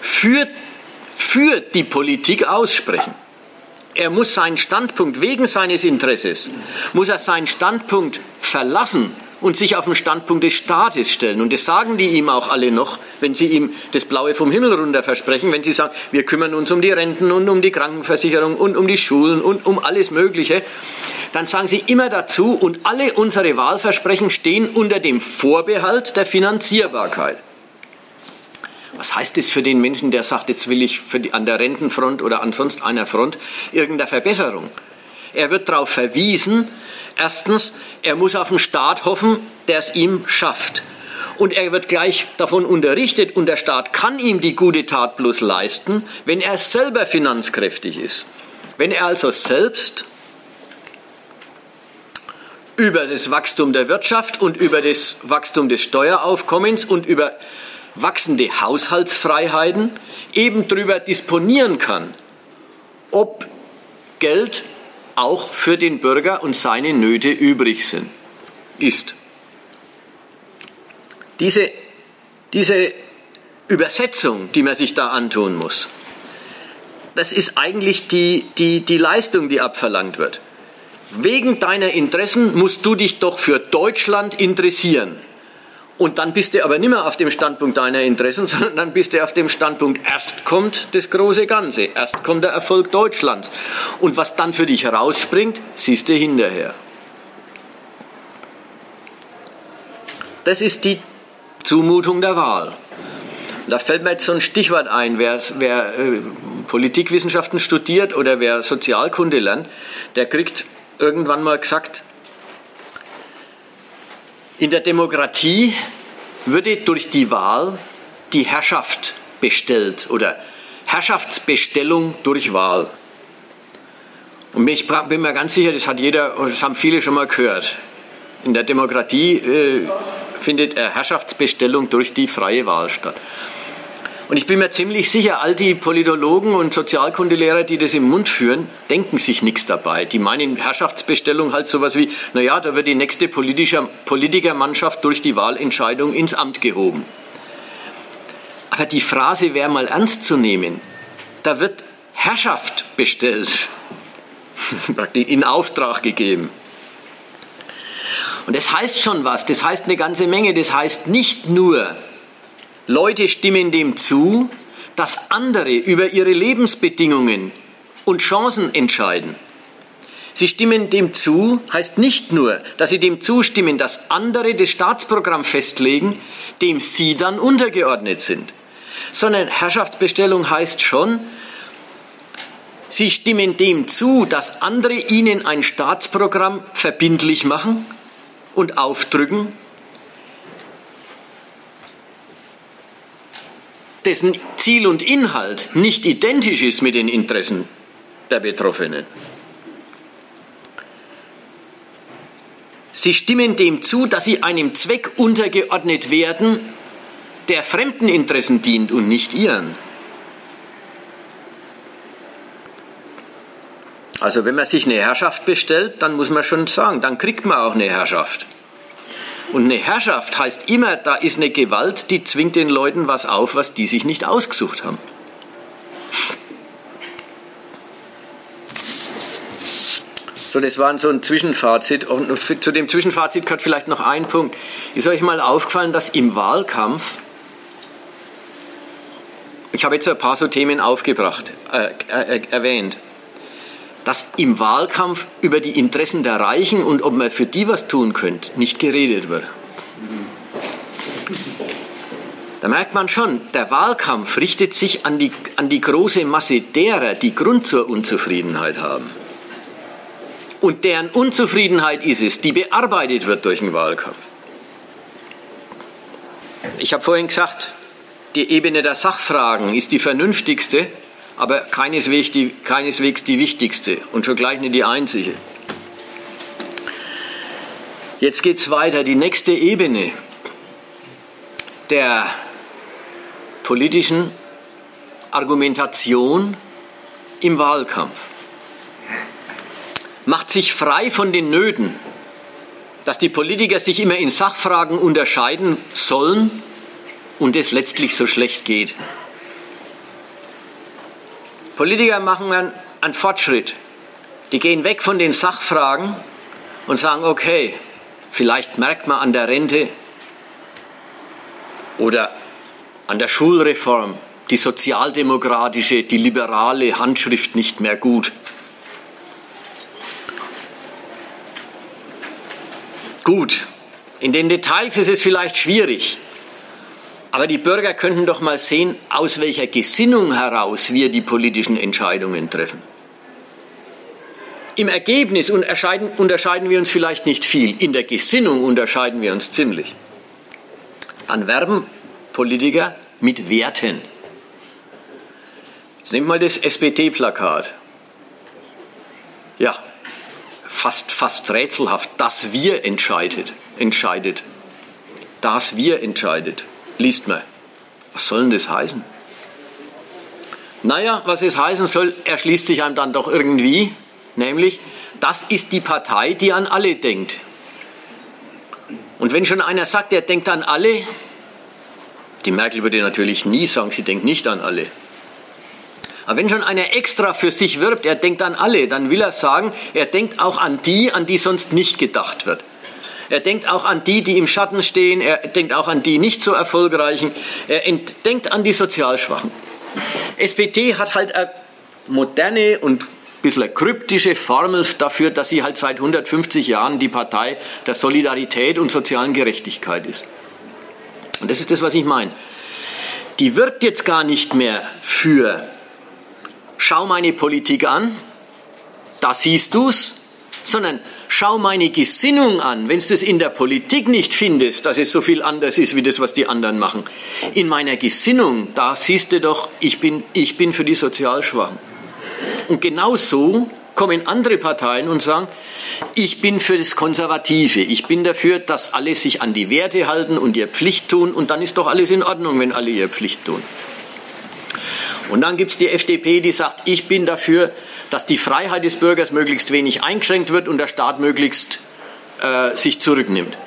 für, für die Politik aussprechen er muss seinen Standpunkt wegen seines Interesses, muss er seinen Standpunkt verlassen und sich auf den Standpunkt des Staates stellen. Und das sagen die ihm auch alle noch, wenn sie ihm das Blaue vom Himmel runter versprechen, wenn sie sagen, wir kümmern uns um die Renten und um die Krankenversicherung und um die Schulen und um alles Mögliche. Dann sagen sie immer dazu, und alle unsere Wahlversprechen stehen unter dem Vorbehalt der Finanzierbarkeit. Was heißt das für den Menschen, der sagt, jetzt will ich die, an der Rentenfront oder an sonst einer Front irgendeine Verbesserung? Er wird darauf verwiesen, erstens, er muss auf den Staat hoffen, der es ihm schafft. Und er wird gleich davon unterrichtet und der Staat kann ihm die gute Tat bloß leisten, wenn er selber finanzkräftig ist. Wenn er also selbst über das Wachstum der Wirtschaft und über das Wachstum des Steueraufkommens und über wachsende Haushaltsfreiheiten eben darüber disponieren kann, ob Geld auch für den Bürger und seine Nöte übrig sind, ist. Diese, diese Übersetzung, die man sich da antun muss, das ist eigentlich die, die, die Leistung, die abverlangt wird. Wegen deiner Interessen musst du dich doch für Deutschland interessieren. Und dann bist du aber nicht mehr auf dem Standpunkt deiner Interessen, sondern dann bist du auf dem Standpunkt, erst kommt das große Ganze, erst kommt der Erfolg Deutschlands. Und was dann für dich herausspringt, siehst du hinterher. Das ist die Zumutung der Wahl. Da fällt mir jetzt so ein Stichwort ein, wer, wer äh, Politikwissenschaften studiert oder wer Sozialkunde lernt, der kriegt irgendwann mal gesagt, in der Demokratie würde durch die Wahl die Herrschaft bestellt oder Herrschaftsbestellung durch Wahl. Und ich bin mir ganz sicher, das hat jeder, das haben viele schon mal gehört. In der Demokratie äh, findet Herrschaftsbestellung durch die freie Wahl statt. Und ich bin mir ziemlich sicher, all die Politologen und Sozialkundelehrer, die das im Mund führen, denken sich nichts dabei. Die meinen Herrschaftsbestellung halt sowas wie, naja, da wird die nächste politische, Politikermannschaft durch die Wahlentscheidung ins Amt gehoben. Aber die Phrase wäre mal ernst zu nehmen. Da wird Herrschaft bestellt, in Auftrag gegeben. Und das heißt schon was, das heißt eine ganze Menge. Das heißt nicht nur, Leute stimmen dem zu, dass andere über ihre Lebensbedingungen und Chancen entscheiden. Sie stimmen dem zu, heißt nicht nur, dass sie dem zustimmen, dass andere das Staatsprogramm festlegen, dem sie dann untergeordnet sind, sondern Herrschaftsbestellung heißt schon, sie stimmen dem zu, dass andere ihnen ein Staatsprogramm verbindlich machen und aufdrücken, dessen Ziel und Inhalt nicht identisch ist mit den Interessen der Betroffenen. Sie stimmen dem zu, dass sie einem Zweck untergeordnet werden, der fremden Interessen dient und nicht ihren. Also wenn man sich eine Herrschaft bestellt, dann muss man schon sagen, dann kriegt man auch eine Herrschaft. Und eine Herrschaft heißt immer, da ist eine Gewalt, die zwingt den Leuten was auf, was die sich nicht ausgesucht haben. So, das war so ein Zwischenfazit. Und zu dem Zwischenfazit gehört vielleicht noch ein Punkt. Ist euch mal aufgefallen, dass im Wahlkampf, ich habe jetzt ein paar so Themen aufgebracht, äh, äh, erwähnt, dass im Wahlkampf über die Interessen der Reichen und ob man für die was tun könnte, nicht geredet wird. Da merkt man schon, der Wahlkampf richtet sich an die, an die große Masse derer, die Grund zur Unzufriedenheit haben. Und deren Unzufriedenheit ist es, die bearbeitet wird durch den Wahlkampf. Ich habe vorhin gesagt, die Ebene der Sachfragen ist die vernünftigste aber keineswegs die, keineswegs die wichtigste und schon gleich nicht die einzige. Jetzt geht es weiter. Die nächste Ebene der politischen Argumentation im Wahlkampf macht sich frei von den Nöten, dass die Politiker sich immer in Sachfragen unterscheiden sollen und es letztlich so schlecht geht. Politiker machen einen Fortschritt. Die gehen weg von den Sachfragen und sagen, okay, vielleicht merkt man an der Rente oder an der Schulreform die sozialdemokratische, die liberale Handschrift nicht mehr gut. Gut, in den Details ist es vielleicht schwierig, aber die Bürger könnten doch mal sehen, aus welcher Gesinnung heraus wir die politischen Entscheidungen treffen. Im Ergebnis unterscheiden wir uns vielleicht nicht viel, in der Gesinnung unterscheiden wir uns ziemlich. Dann werben Politiker mit Werten. Jetzt nehmt mal das SPT-Plakat. Ja, fast, fast rätselhaft. Das Wir entscheidet. entscheidet. Das Wir entscheidet. Liest mal. Was soll denn das heißen? Naja, was es heißen soll, erschließt sich einem dann doch irgendwie. Nämlich, das ist die Partei, die an alle denkt. Und wenn schon einer sagt, er denkt an alle, die Merkel würde natürlich nie sagen, sie denkt nicht an alle. Aber wenn schon einer extra für sich wirbt, er denkt an alle, dann will er sagen, er denkt auch an die, an die sonst nicht gedacht wird. Er denkt auch an die, die im Schatten stehen, er denkt auch an die nicht so erfolgreichen, er denkt an die Sozialschwachen. SPD hat halt eine moderne und bisschen kryptische Formel dafür, dass sie halt seit 150 Jahren die Partei der Solidarität und sozialen Gerechtigkeit ist. Und das ist das, was ich meine. Die wirbt jetzt gar nicht mehr für schau meine Politik an, da siehst du's, sondern schau meine Gesinnung an. Wenn du das in der Politik nicht findest, dass es so viel anders ist wie das, was die anderen machen, in meiner Gesinnung, da siehst du doch, ich bin, ich bin für die Sozialschwachen. Und genau so kommen andere Parteien und sagen, ich bin für das Konservative, ich bin dafür, dass alle sich an die Werte halten und ihr Pflicht tun und dann ist doch alles in Ordnung, wenn alle ihr Pflicht tun. Und dann gibt es die FDP, die sagt, ich bin dafür, dass die Freiheit des Bürgers möglichst wenig eingeschränkt wird und der Staat möglichst äh, sich zurücknimmt.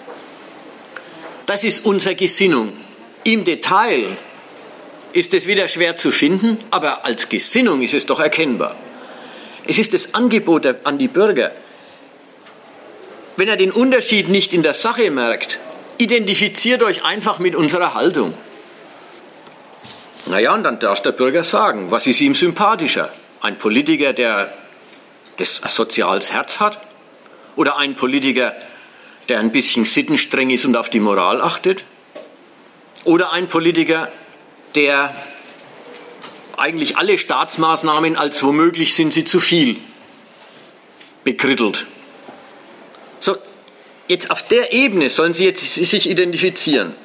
Das ist unsere Gesinnung. Im Detail ist es wieder schwer zu finden, aber als Gesinnung ist es doch erkennbar. Es ist das Angebot an die Bürger. Wenn er den Unterschied nicht in der Sache merkt, identifiziert euch einfach mit unserer Haltung. Naja, und dann darf der Bürger sagen, was ist ihm sympathischer? Ein Politiker, der das soziales Herz hat? Oder ein Politiker, der ein bisschen sittenstreng ist und auf die Moral achtet? Oder ein Politiker, der eigentlich alle Staatsmaßnahmen als womöglich sind sie zu viel bekrittelt. So, jetzt auf der Ebene sollen sie jetzt sich identifizieren.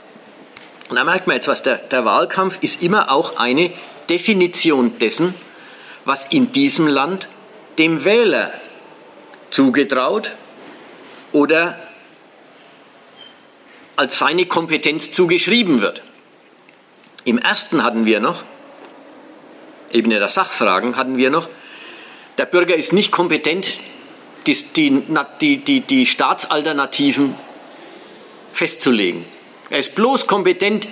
Und da merkt man jetzt was, der, der Wahlkampf ist immer auch eine Definition dessen, was in diesem Land dem Wähler zugetraut oder als seine Kompetenz zugeschrieben wird. Im ersten hatten wir noch, Ebene der Sachfragen, hatten wir noch, der Bürger ist nicht kompetent, die, die, die, die Staatsalternativen festzulegen. Er ist bloß kompetent,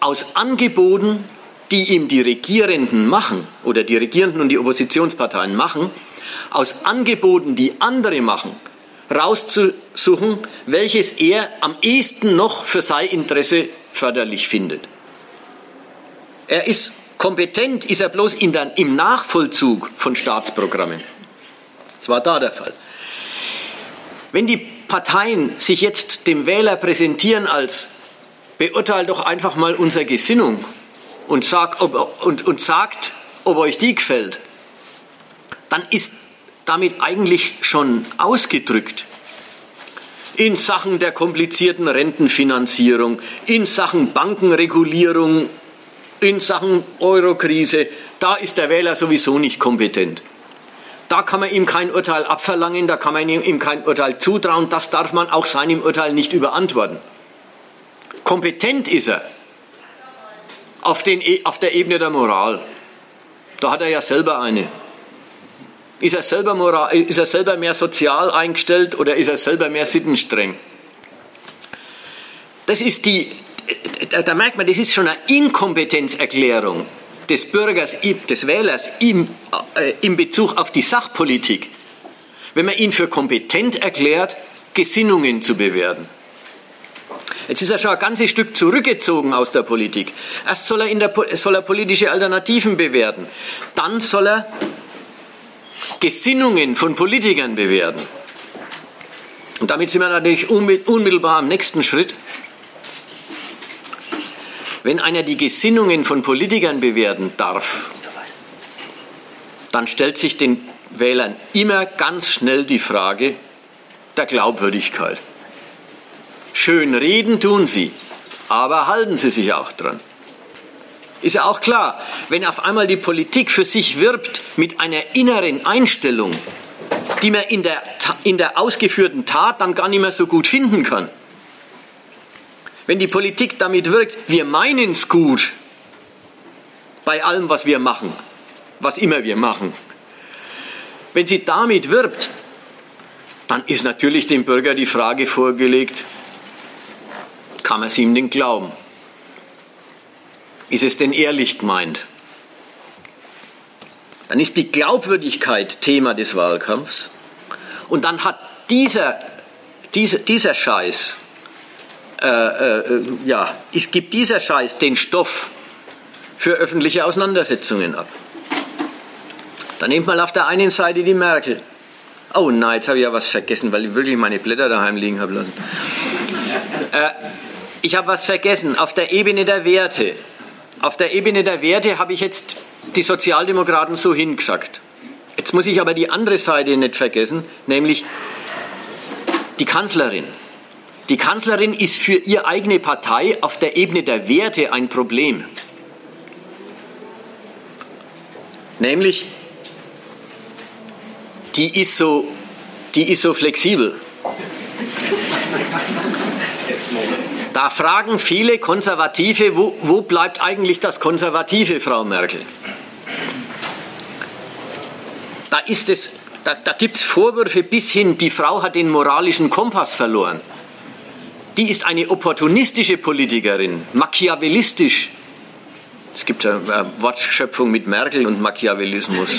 aus Angeboten, die ihm die Regierenden machen oder die Regierenden und die Oppositionsparteien machen, aus Angeboten, die andere machen, rauszusuchen, welches er am ehesten noch für sein Interesse förderlich findet. Er ist kompetent, ist er bloß der, im Nachvollzug von Staatsprogrammen. Das war da der Fall. Wenn die Parteien sich jetzt dem Wähler präsentieren als beurteilt doch einfach mal unsere Gesinnung und, sag, ob, und, und sagt, ob euch die gefällt, dann ist damit eigentlich schon ausgedrückt, in Sachen der komplizierten Rentenfinanzierung, in Sachen Bankenregulierung in Sachen Eurokrise, da ist der Wähler sowieso nicht kompetent. Da kann man ihm kein Urteil abverlangen, da kann man ihm kein Urteil zutrauen, das darf man auch seinem Urteil nicht überantworten. Kompetent ist er auf, den, e, auf der Ebene der Moral. Da hat er ja selber eine. Ist er, selber moral, ist er selber mehr sozial eingestellt oder ist er selber mehr sittenstreng? Das ist die, da merkt man, das ist schon eine Inkompetenzerklärung des Bürgers, des Wählers im, äh, in Bezug auf die Sachpolitik, wenn man ihn für kompetent erklärt, Gesinnungen zu bewerten. Jetzt ist er schon ein ganzes Stück zurückgezogen aus der Politik. Erst soll er, in der, soll er politische Alternativen bewerten. Dann soll er Gesinnungen von Politikern bewerten. Und damit sind wir natürlich unmittelbar am nächsten Schritt. Wenn einer die Gesinnungen von Politikern bewerten darf, dann stellt sich den Wählern immer ganz schnell die Frage der Glaubwürdigkeit. Schön reden tun sie, aber halten sie sich auch dran. Ist ja auch klar, wenn auf einmal die Politik für sich wirbt mit einer inneren Einstellung, die man in der, in der ausgeführten Tat dann gar nicht mehr so gut finden kann. Wenn die Politik damit wirkt, wir meinen es gut bei allem, was wir machen, was immer wir machen. Wenn sie damit wirbt, dann ist natürlich dem Bürger die Frage vorgelegt, kann man es ihm denn glauben? Ist es denn ehrlich gemeint? Dann ist die Glaubwürdigkeit Thema des Wahlkampfs. Und dann hat dieser, dieser, dieser Scheiß, äh, äh, ja, es gibt dieser Scheiß den Stoff für öffentliche Auseinandersetzungen ab. Dann nehmt mal auf der einen Seite die Merkel. Oh nein, jetzt habe ich ja was vergessen, weil ich wirklich meine Blätter daheim liegen habe lassen. Äh, ich habe was vergessen. Auf der Ebene der Werte. Auf der Ebene der Werte habe ich jetzt die Sozialdemokraten so hingesagt. Jetzt muss ich aber die andere Seite nicht vergessen, nämlich die Kanzlerin. Die Kanzlerin ist für ihre eigene Partei auf der Ebene der Werte ein Problem. Nämlich, die ist so, die ist so flexibel. Da fragen viele Konservative, wo, wo bleibt eigentlich das Konservative, Frau Merkel? Da, da, da gibt es Vorwürfe bis hin, die Frau hat den moralischen Kompass verloren. Die ist eine opportunistische Politikerin, machiavellistisch. Es gibt eine Wortschöpfung mit Merkel und Machiavellismus.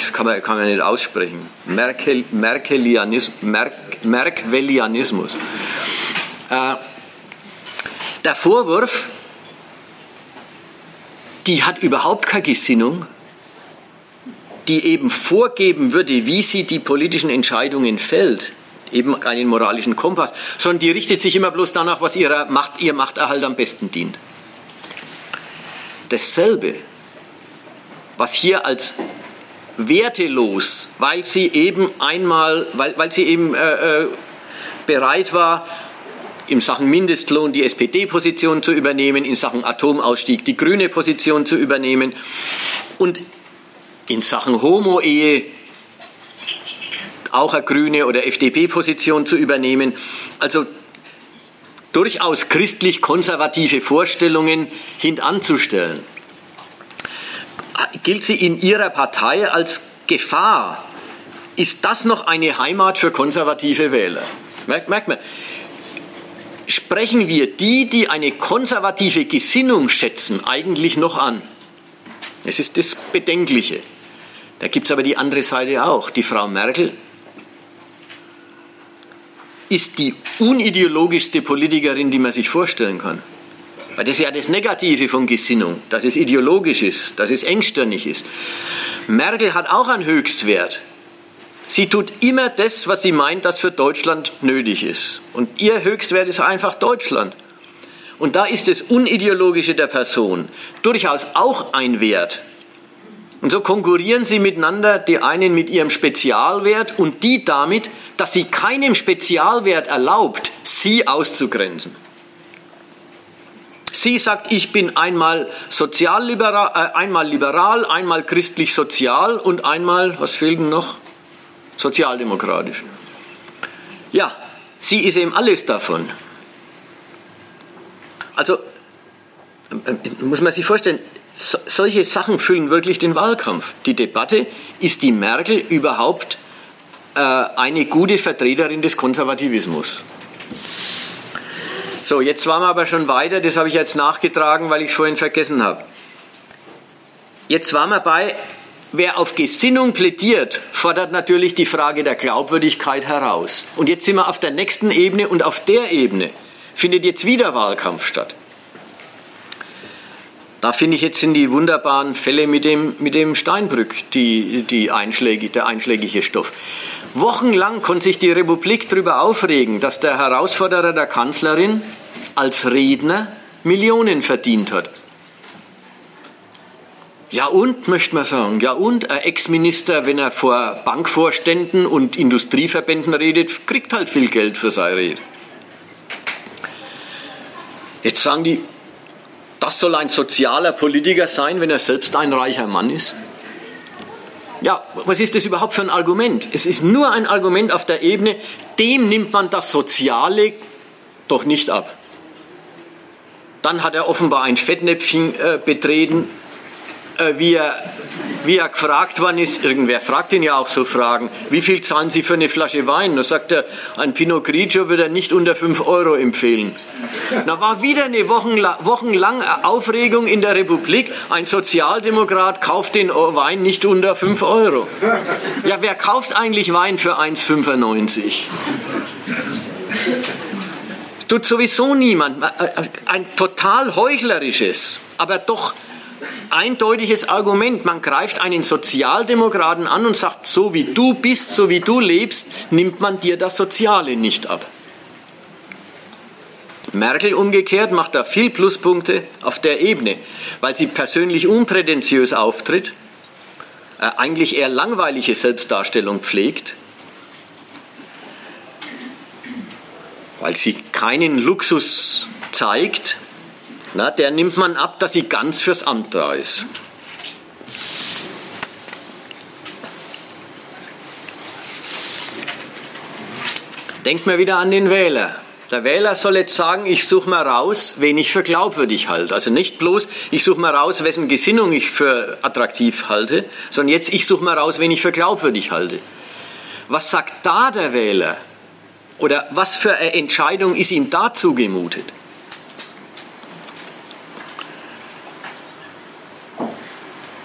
Das kann man, kann man nicht aussprechen. Merkel, Merkelianismus, Merk, Merkwellianismus. Äh, der Vorwurf, die hat überhaupt keine Gesinnung, die eben vorgeben würde, wie sie die politischen Entscheidungen fällt, eben einen moralischen Kompass, sondern die richtet sich immer bloß danach, was ihrer Macht, ihr Machterhalt am besten dient. Dasselbe, was hier als wertelos, weil sie eben einmal, weil, weil sie eben äh, äh bereit war, in Sachen Mindestlohn die SPD-Position zu übernehmen, in Sachen Atomausstieg die grüne Position zu übernehmen und in Sachen Homo-Ehe auch eine grüne oder FDP-Position zu übernehmen. Also durchaus christlich-konservative Vorstellungen hintanzustellen. Gilt sie in ihrer Partei als Gefahr? Ist das noch eine Heimat für konservative Wähler? Merkt, merkt man, sprechen wir die, die eine konservative Gesinnung schätzen, eigentlich noch an. Es ist das Bedenkliche. Da gibt es aber die andere Seite auch. Die Frau Merkel ist die unideologischste Politikerin, die man sich vorstellen kann. Weil das ist ja das Negative von Gesinnung, dass es ideologisch ist, dass es engstirnig ist. Merkel hat auch einen Höchstwert. Sie tut immer das, was sie meint, das für Deutschland nötig ist. Und ihr Höchstwert ist einfach Deutschland. Und da ist das Unideologische der Person durchaus auch ein Wert. Und so konkurrieren sie miteinander, die einen mit ihrem Spezialwert und die damit, dass sie keinem Spezialwert erlaubt, sie auszugrenzen. Sie sagt, ich bin einmal sozialliberal, äh, einmal liberal, einmal christlich sozial und einmal, was fehlt denn noch? Sozialdemokratisch. Ja, sie ist eben alles davon. Also muss man sich vorstellen, so, solche Sachen füllen wirklich den Wahlkampf. Die Debatte, ist die Merkel überhaupt äh, eine gute Vertreterin des Konservativismus? So, jetzt waren wir aber schon weiter, das habe ich jetzt nachgetragen, weil ich es vorhin vergessen habe. Jetzt waren wir bei, Wer auf Gesinnung plädiert, fordert natürlich die Frage der Glaubwürdigkeit heraus. Und jetzt sind wir auf der nächsten Ebene und auf der Ebene findet jetzt wieder Wahlkampf statt. Da finde ich jetzt in die wunderbaren Fälle mit dem, mit dem Steinbrück die, die Einschläge, der einschlägige Stoff. Wochenlang konnte sich die Republik darüber aufregen, dass der Herausforderer der Kanzlerin als Redner Millionen verdient hat. Ja und, möchte man sagen, ja und, ein Ex-Minister, wenn er vor Bankvorständen und Industrieverbänden redet, kriegt halt viel Geld für seine Rede. Jetzt sagen die, das soll ein sozialer Politiker sein, wenn er selbst ein reicher Mann ist? Ja, was ist das überhaupt für ein Argument? Es ist nur ein Argument auf der Ebene, dem nimmt man das Soziale doch nicht ab. Dann hat er offenbar ein Fettnäpfchen äh, betreten, äh, wie, er, wie er gefragt worden ist. Irgendwer fragt ihn ja auch so Fragen. Wie viel zahlen Sie für eine Flasche Wein? Da sagt er, ein Pinot Grigio würde er nicht unter 5 Euro empfehlen. Da war wieder eine wochenlange Aufregung in der Republik. Ein Sozialdemokrat kauft den Wein nicht unter 5 Euro. Ja, wer kauft eigentlich Wein für 1,95? Tut sowieso niemand. Ein total heuchlerisches, aber doch eindeutiges Argument. Man greift einen Sozialdemokraten an und sagt, so wie du bist, so wie du lebst, nimmt man dir das Soziale nicht ab. Merkel umgekehrt macht da viel Pluspunkte auf der Ebene, weil sie persönlich unprätentiös auftritt, äh, eigentlich eher langweilige Selbstdarstellung pflegt, weil sie keinen Luxus zeigt, na, der nimmt man ab, dass sie ganz fürs Amt da ist. Denkt mir wieder an den Wähler. Der Wähler soll jetzt sagen, ich suche mal raus, wen ich für glaubwürdig halte. Also nicht bloß, ich suche mal raus, wessen Gesinnung ich für attraktiv halte, sondern jetzt, ich suche mal raus, wen ich für glaubwürdig halte. Was sagt da der Wähler? Oder was für eine Entscheidung ist ihm da zugemutet?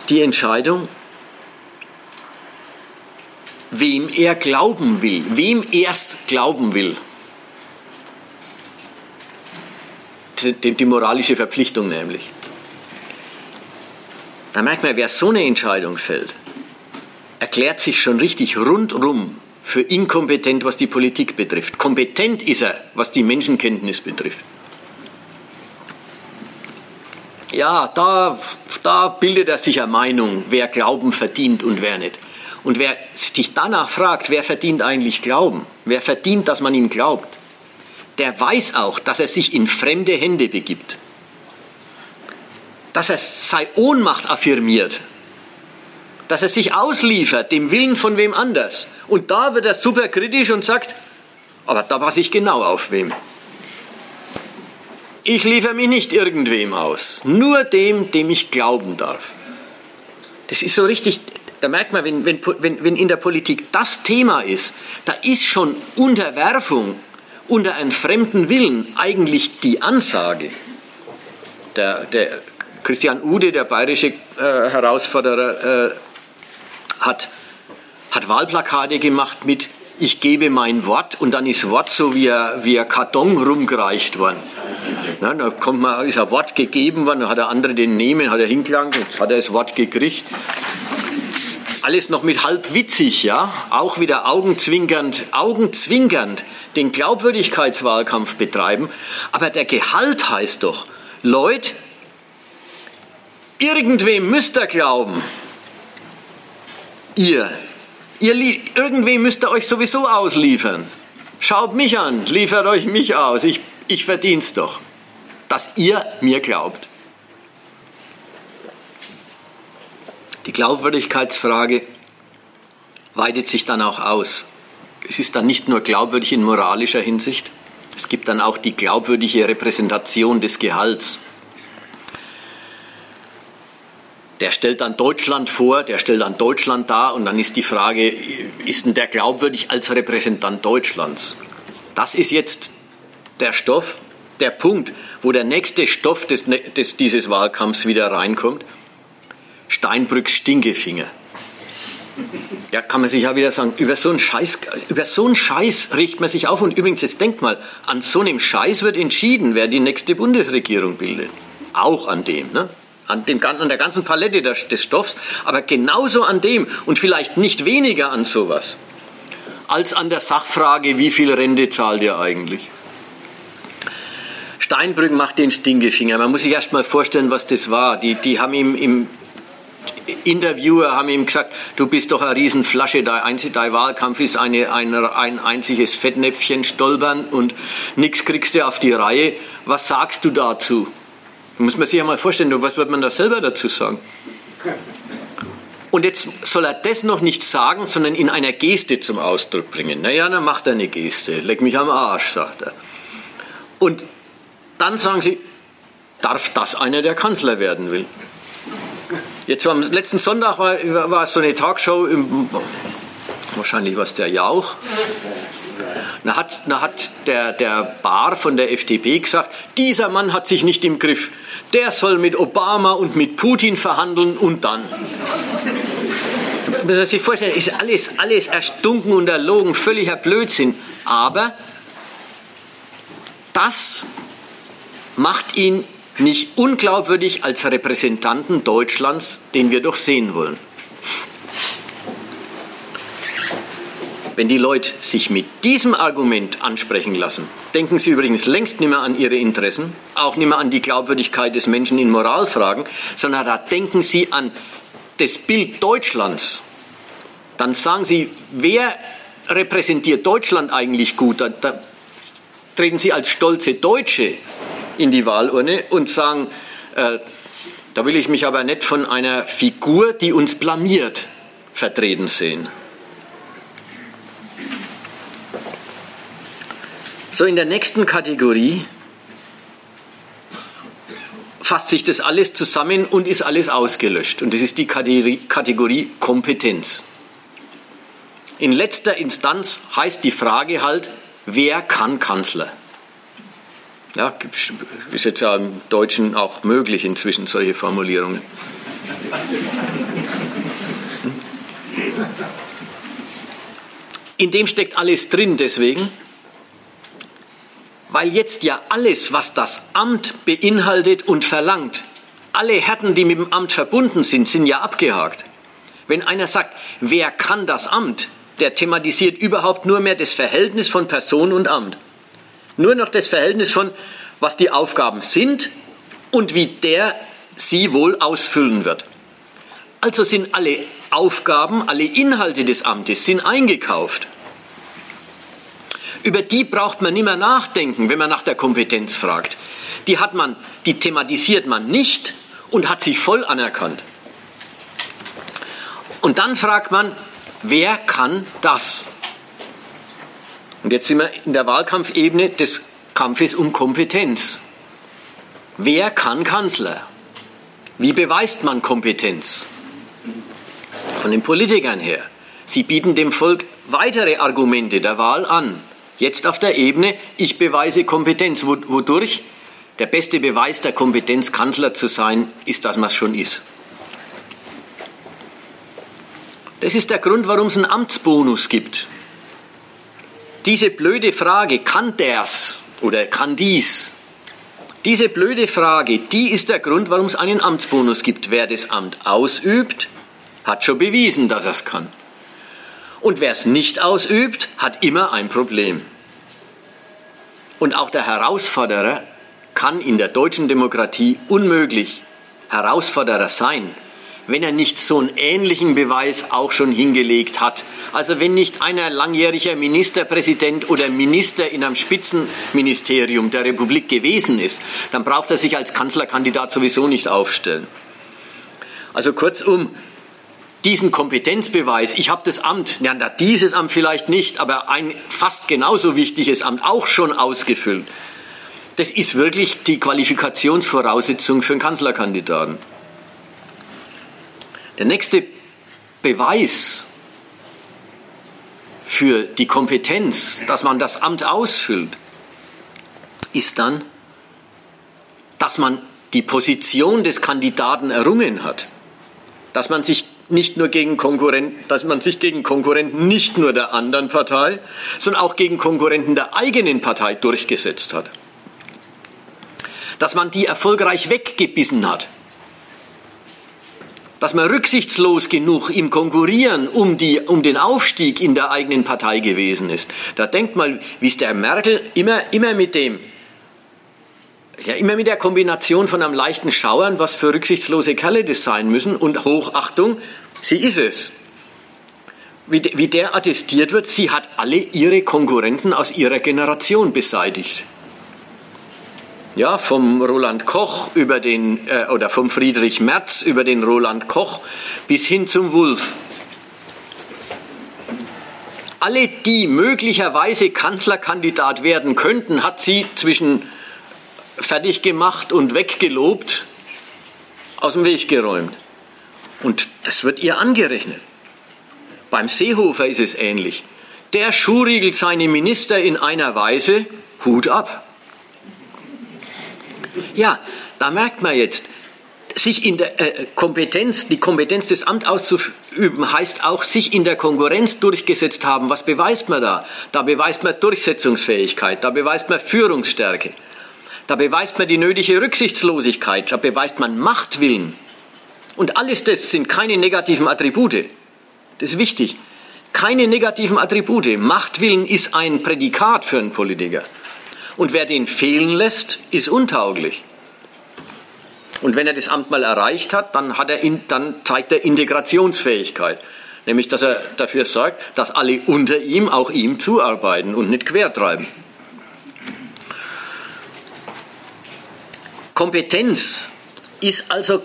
Die Entscheidung, wem er glauben will, wem er es glauben will. Die, die moralische Verpflichtung nämlich. Da merkt man, wer so eine Entscheidung fällt, erklärt sich schon richtig rundrum für inkompetent, was die Politik betrifft. Kompetent ist er, was die Menschenkenntnis betrifft. Ja, da, da bildet er sich eine Meinung, wer Glauben verdient und wer nicht. Und wer sich danach fragt, wer verdient eigentlich Glauben, wer verdient, dass man ihm glaubt, der weiß auch, dass er sich in fremde Hände begibt, dass er seine Ohnmacht affirmiert, dass er sich ausliefert dem Willen von wem anders. Und da wird er super kritisch und sagt, aber da passe ich genau auf wem. Ich liefere mich nicht irgendwem aus, nur dem, dem ich glauben darf. Das ist so richtig, da merkt man, wenn, wenn, wenn in der Politik das Thema ist, da ist schon Unterwerfung unter einen fremden Willen eigentlich die Ansage. Der, der Christian Ude, der bayerische äh, Herausforderer, äh, hat, hat Wahlplakate gemacht mit ich gebe mein Wort und dann ist Wort so wie ein, wie ein Karton rumgereicht worden. Na, da kommt man, ist ein Wort gegeben worden, dann hat der andere den nehmen, hat er hingelangt, jetzt hat er das Wort gekriegt. Alles noch mit halb witzig, ja, auch wieder augenzwinkernd, augenzwinkernd den Glaubwürdigkeitswahlkampf betreiben. Aber der Gehalt heißt doch, Leute, irgendwem müsst ihr glauben. Ihr. Ihr irgendwem müsst ihr euch sowieso ausliefern. Schaut mich an, liefert euch mich aus. Ich, ich verdien's doch, dass ihr mir glaubt. Die Glaubwürdigkeitsfrage weitet sich dann auch aus. Es ist dann nicht nur glaubwürdig in moralischer Hinsicht, es gibt dann auch die glaubwürdige Repräsentation des Gehalts. Der stellt dann Deutschland vor, der stellt dann Deutschland dar und dann ist die Frage, ist denn der glaubwürdig als Repräsentant Deutschlands? Das ist jetzt der Stoff, der Punkt, wo der nächste Stoff des, des, dieses Wahlkampfs wieder reinkommt. Steinbrücks Stinkefinger. Ja, kann man sich ja wieder sagen, über so einen Scheiß, über so einen Scheiß riecht man sich auf. Und übrigens, jetzt denkt mal, an so einem Scheiß wird entschieden, wer die nächste Bundesregierung bildet. Auch an dem, ne? An, dem, an der ganzen Palette des Stoffs, aber genauso an dem und vielleicht nicht weniger an sowas, als an der Sachfrage, wie viel Rente zahlt ihr eigentlich? Steinbrück macht den Stinkefinger. Man muss sich erst mal vorstellen, was das war. Die, die haben ihm im, Interviewer haben ihm gesagt, du bist doch eine Riesenflasche, dein, dein Wahlkampf ist eine, ein, ein einziges Fettnäpfchen stolpern und nichts kriegst du auf die Reihe. Was sagst du dazu? Da muss man sich ja mal vorstellen, was wird man da selber dazu sagen? Und jetzt soll er das noch nicht sagen, sondern in einer Geste zum Ausdruck bringen. Naja, dann macht er eine Geste. Leck mich am Arsch, sagt er. Und dann sagen sie, darf das einer, der Kanzler werden will? Jetzt am letzten Sonntag war, war so eine Talkshow, im, wahrscheinlich war es der Jauch. Da hat, da hat der, der Bar von der FDP gesagt, dieser Mann hat sich nicht im Griff. Der soll mit Obama und mit Putin verhandeln und dann. Man muss sich vorstellen, ist alles, alles erstunken und erlogen, völliger Blödsinn. Aber das macht ihn nicht unglaubwürdig als Repräsentanten Deutschlands, den wir doch sehen wollen. Wenn die Leute sich mit diesem Argument ansprechen lassen, denken sie übrigens längst nicht mehr an ihre Interessen, auch nicht mehr an die Glaubwürdigkeit des Menschen in Moralfragen, sondern da denken sie an das Bild Deutschlands. Dann sagen sie, wer repräsentiert Deutschland eigentlich gut? Da, da treten sie als stolze Deutsche in die Wahlurne und sagen, äh, da will ich mich aber nicht von einer Figur, die uns blamiert, vertreten sehen. So, in der nächsten Kategorie fasst sich das alles zusammen und ist alles ausgelöscht. Und das ist die Kategorie Kompetenz. In letzter Instanz heißt die Frage halt, wer kann Kanzler? Ja, ist jetzt ja im Deutschen auch möglich inzwischen solche Formulierungen. In dem steckt alles drin deswegen, weil jetzt ja alles, was das Amt beinhaltet und verlangt, alle Härten, die mit dem Amt verbunden sind, sind ja abgehakt. Wenn einer sagt, wer kann das Amt, der thematisiert überhaupt nur mehr das Verhältnis von Person und Amt. Nur noch das Verhältnis von, was die Aufgaben sind und wie der sie wohl ausfüllen wird. Also sind alle Aufgaben, alle Inhalte des Amtes sind eingekauft. Über die braucht man nicht mehr nachdenken, wenn man nach der Kompetenz fragt. Die hat man, die thematisiert man nicht und hat sie voll anerkannt. Und dann fragt man, wer kann das? Und jetzt sind wir in der Wahlkampfebene des Kampfes um Kompetenz. Wer kann Kanzler? Wie beweist man Kompetenz? Von den Politikern her. Sie bieten dem Volk weitere Argumente der Wahl an. Jetzt auf der Ebene, ich beweise Kompetenz. Wodurch? Der beste Beweis der Kompetenz, Kanzler zu sein, ist, dass man es schon ist. Das ist der Grund, warum es einen Amtsbonus gibt. Diese blöde Frage, kann der's oder kann dies? Diese blöde Frage, die ist der Grund, warum es einen Amtsbonus gibt. Wer das Amt ausübt, hat schon bewiesen, dass er es kann. Und wer es nicht ausübt, hat immer ein Problem. Und auch der Herausforderer kann in der deutschen Demokratie unmöglich Herausforderer sein, wenn er nicht so einen ähnlichen Beweis auch schon hingelegt hat. Also wenn nicht einer langjähriger Ministerpräsident oder Minister in einem Spitzenministerium der Republik gewesen ist, dann braucht er sich als Kanzlerkandidat sowieso nicht aufstellen. Also kurzum, diesen Kompetenzbeweis, ich habe das Amt, ja, dieses Amt vielleicht nicht, aber ein fast genauso wichtiges Amt auch schon ausgefüllt. Das ist wirklich die Qualifikationsvoraussetzung für einen Kanzlerkandidaten. Der nächste Beweis für die Kompetenz, dass man das Amt ausfüllt, ist dann, dass man die Position des Kandidaten errungen hat, dass man sich nicht nur gegen Konkurrenten, dass man sich gegen Konkurrenten nicht nur der anderen Partei, sondern auch gegen Konkurrenten der eigenen Partei durchgesetzt hat. Dass man die erfolgreich weggebissen hat. Dass man rücksichtslos genug im Konkurrieren um, die, um den Aufstieg in der eigenen Partei gewesen ist. Da denkt mal, wie es der Merkel immer, immer mit dem ja immer mit der Kombination von einem leichten Schauern, was für rücksichtslose Kerle das sein müssen, und Hochachtung, sie ist es. Wie, wie der attestiert wird, sie hat alle ihre Konkurrenten aus ihrer Generation beseitigt. Ja, vom Roland Koch über den, äh, oder vom Friedrich Merz über den Roland Koch bis hin zum Wulff. Alle, die möglicherweise Kanzlerkandidat werden könnten, hat sie zwischen fertig gemacht und weggelobt, aus dem Weg geräumt. Und das wird ihr angerechnet. Beim Seehofer ist es ähnlich. Der schuriegelt seine Minister in einer Weise, Hut ab. Ja, da merkt man jetzt, sich in der äh, Kompetenz, die Kompetenz des Amts auszuüben, heißt auch sich in der Konkurrenz durchgesetzt haben. Was beweist man da? Da beweist man Durchsetzungsfähigkeit, da beweist man Führungsstärke. Da beweist man die nötige Rücksichtslosigkeit, da beweist man Machtwillen. Und alles das sind keine negativen Attribute. Das ist wichtig. Keine negativen Attribute. Machtwillen ist ein Prädikat für einen Politiker. Und wer den fehlen lässt, ist untauglich. Und wenn er das Amt mal erreicht hat, dann, hat er in, dann zeigt er Integrationsfähigkeit. Nämlich, dass er dafür sorgt, dass alle unter ihm auch ihm zuarbeiten und nicht quertreiben. Kompetenz ist also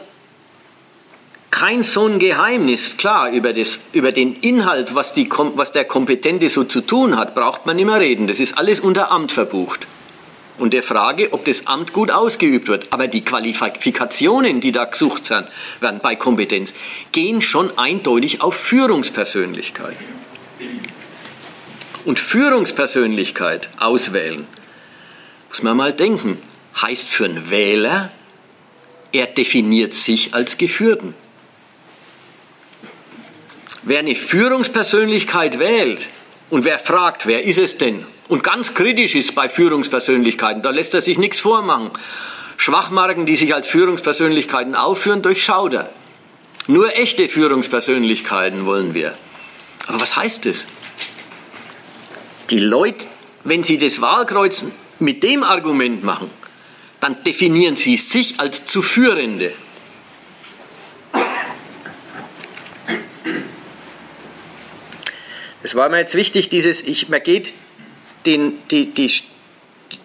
kein so ein Geheimnis. Klar, über, das, über den Inhalt, was, die, was der Kompetente so zu tun hat, braucht man nicht mehr reden. Das ist alles unter Amt verbucht. Und der Frage, ob das Amt gut ausgeübt wird. Aber die Qualifikationen, die da gesucht werden bei Kompetenz, gehen schon eindeutig auf Führungspersönlichkeit. Und Führungspersönlichkeit auswählen, muss man mal denken heißt für einen Wähler, er definiert sich als Geführten. Wer eine Führungspersönlichkeit wählt und wer fragt, wer ist es denn, und ganz kritisch ist bei Führungspersönlichkeiten, da lässt er sich nichts vormachen. Schwachmarken, die sich als Führungspersönlichkeiten aufführen, durchschaut er. Nur echte Führungspersönlichkeiten wollen wir. Aber was heißt das? Die Leute, wenn sie das Wahlkreuz mit dem Argument machen, dann definieren sie sich als zu Führende. Es war mir jetzt wichtig, dieses, ich, man geht den, die, die,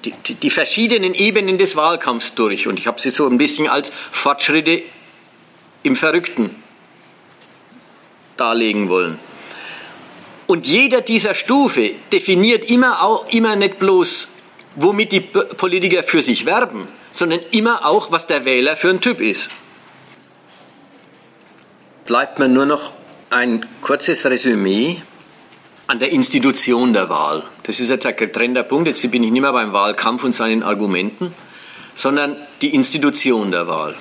die, die verschiedenen Ebenen des Wahlkampfs durch und ich habe sie so ein bisschen als Fortschritte im Verrückten darlegen wollen. Und jeder dieser Stufe definiert immer, auch, immer nicht bloß womit die Politiker für sich werben, sondern immer auch, was der Wähler für ein Typ ist. Bleibt mir nur noch ein kurzes Resümee an der Institution der Wahl. Das ist jetzt ein getrennter Punkt. Jetzt bin ich nicht mehr beim Wahlkampf und seinen Argumenten, sondern die Institution der Wahl.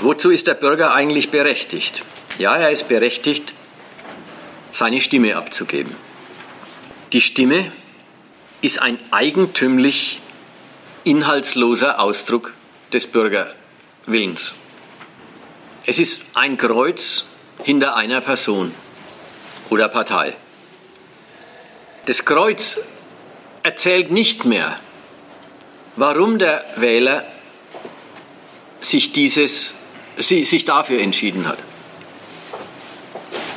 Wozu ist der Bürger eigentlich berechtigt? Ja, er ist berechtigt, seine Stimme abzugeben. Die Stimme ist ein eigentümlich inhaltsloser Ausdruck des Bürgerwillens. Es ist ein Kreuz hinter einer Person oder Partei. Das Kreuz erzählt nicht mehr, warum der Wähler sich, dieses, sich dafür entschieden hat.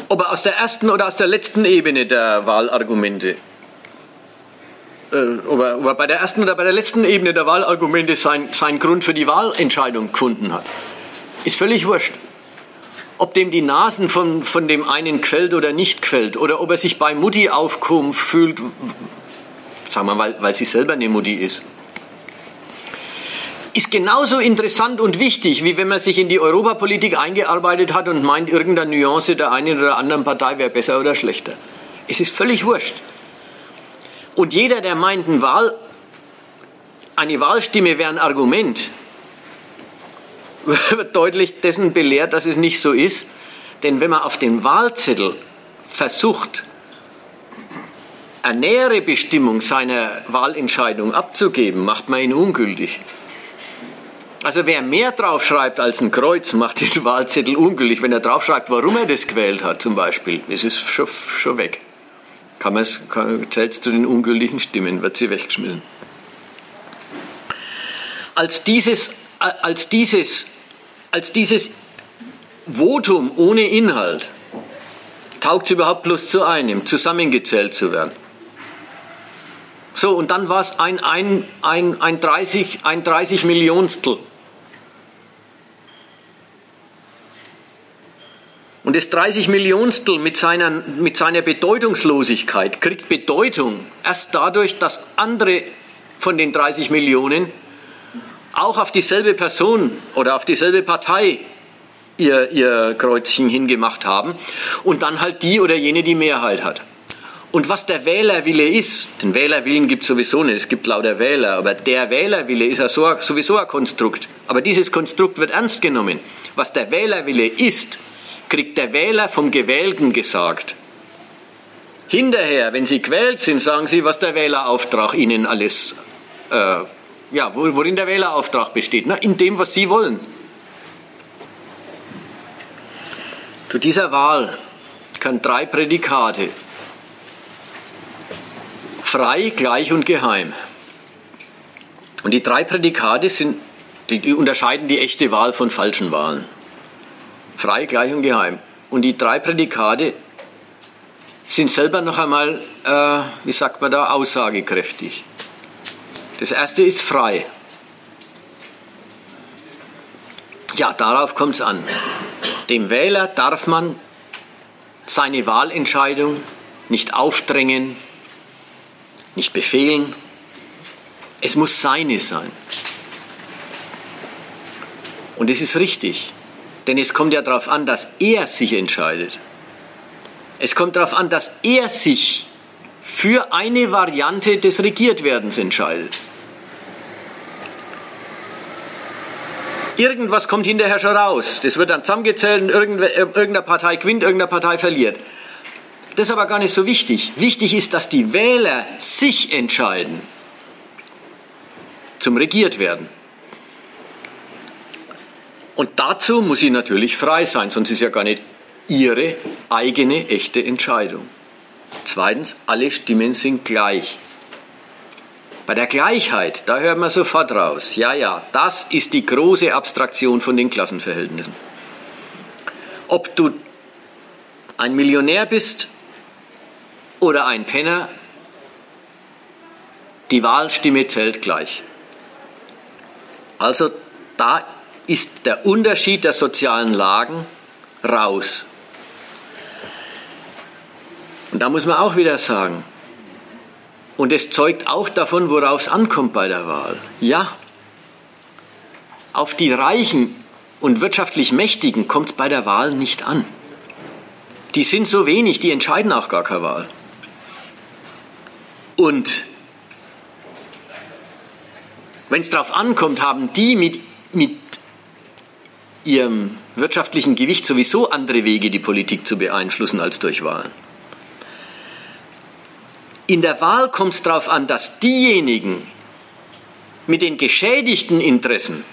Ob er aus der ersten oder aus der letzten Ebene der Wahlargumente äh, ob, er, ob er bei der ersten oder bei der letzten Ebene der Wahlargumente sein, seinen Grund für die Wahlentscheidung gefunden hat, ist völlig wurscht. Ob dem die Nasen von, von dem einen quält oder nicht quält, oder ob er sich bei Mutti aufkommen fühlt, sagen wir mal, weil sie selber eine Mutti ist, ist genauso interessant und wichtig, wie wenn man sich in die Europapolitik eingearbeitet hat und meint, irgendeine Nuance der einen oder anderen Partei wäre besser oder schlechter. Es ist völlig wurscht. Und jeder, der meint, ein Wahl, eine Wahlstimme wäre ein Argument, wird deutlich dessen belehrt, dass es nicht so ist. Denn wenn man auf den Wahlzettel versucht, eine nähere Bestimmung seiner Wahlentscheidung abzugeben, macht man ihn ungültig. Also wer mehr draufschreibt als ein Kreuz, macht den Wahlzettel ungültig. Wenn er draufschreibt, warum er das gewählt hat zum Beispiel, ist es schon, schon weg kann man zählt zu den ungültigen Stimmen, wird sie weggeschmissen. als dieses, als dieses, als dieses Votum ohne Inhalt taugt es überhaupt bloß zu einem, zusammengezählt zu werden. So, und dann war es ein, ein, ein, ein, 30, ein 30 Millionstel. Und das 30 Millionstel mit seiner, mit seiner Bedeutungslosigkeit kriegt Bedeutung erst dadurch, dass andere von den 30 Millionen auch auf dieselbe Person oder auf dieselbe Partei ihr, ihr Kreuzchen hingemacht haben und dann halt die oder jene die Mehrheit hat. Und was der Wählerwille ist, den Wählerwillen gibt es sowieso nicht, es gibt lauter Wähler, aber der Wählerwille ist ja sowieso ein Konstrukt. Aber dieses Konstrukt wird ernst genommen. Was der Wählerwille ist, kriegt der Wähler vom Gewählten gesagt. Hinterher, wenn Sie gewählt sind, sagen Sie, was der Wählerauftrag Ihnen alles, äh, ja, worin der Wählerauftrag besteht, ne? in dem, was Sie wollen. Zu dieser Wahl kann drei Prädikate frei, gleich und geheim. Und die drei Prädikate sind, die unterscheiden die echte Wahl von falschen Wahlen. Frei, gleich und geheim. Und die drei Prädikate sind selber noch einmal, äh, wie sagt man da, aussagekräftig. Das erste ist frei. Ja, darauf kommt es an. Dem Wähler darf man seine Wahlentscheidung nicht aufdrängen, nicht befehlen. Es muss seine sein. Und es ist richtig, denn es kommt ja darauf an, dass er sich entscheidet. Es kommt darauf an, dass er sich für eine Variante des Regiertwerdens entscheidet. Irgendwas kommt hinterher schon raus. Das wird dann zusammengezählt und irgendeine Partei gewinnt, irgendeine Partei verliert. Das ist aber gar nicht so wichtig. Wichtig ist, dass die Wähler sich entscheiden zum regiert werden. Und dazu muss sie natürlich frei sein, sonst ist ja gar nicht ihre eigene echte Entscheidung. Zweitens, alle Stimmen sind gleich. Bei der Gleichheit, da hört man sofort raus, ja, ja, das ist die große Abstraktion von den Klassenverhältnissen. Ob du ein Millionär bist oder ein Penner, die Wahlstimme zählt gleich. Also da ist der Unterschied der sozialen Lagen raus. Und da muss man auch wieder sagen, und es zeugt auch davon, worauf es ankommt bei der Wahl. Ja, auf die Reichen und wirtschaftlich Mächtigen kommt es bei der Wahl nicht an. Die sind so wenig, die entscheiden auch gar keine Wahl. Und wenn es darauf ankommt, haben die mit, mit ihrem wirtschaftlichen Gewicht sowieso andere Wege, die Politik zu beeinflussen als durch Wahlen. In der Wahl kommt es darauf an, dass diejenigen mit den geschädigten Interessen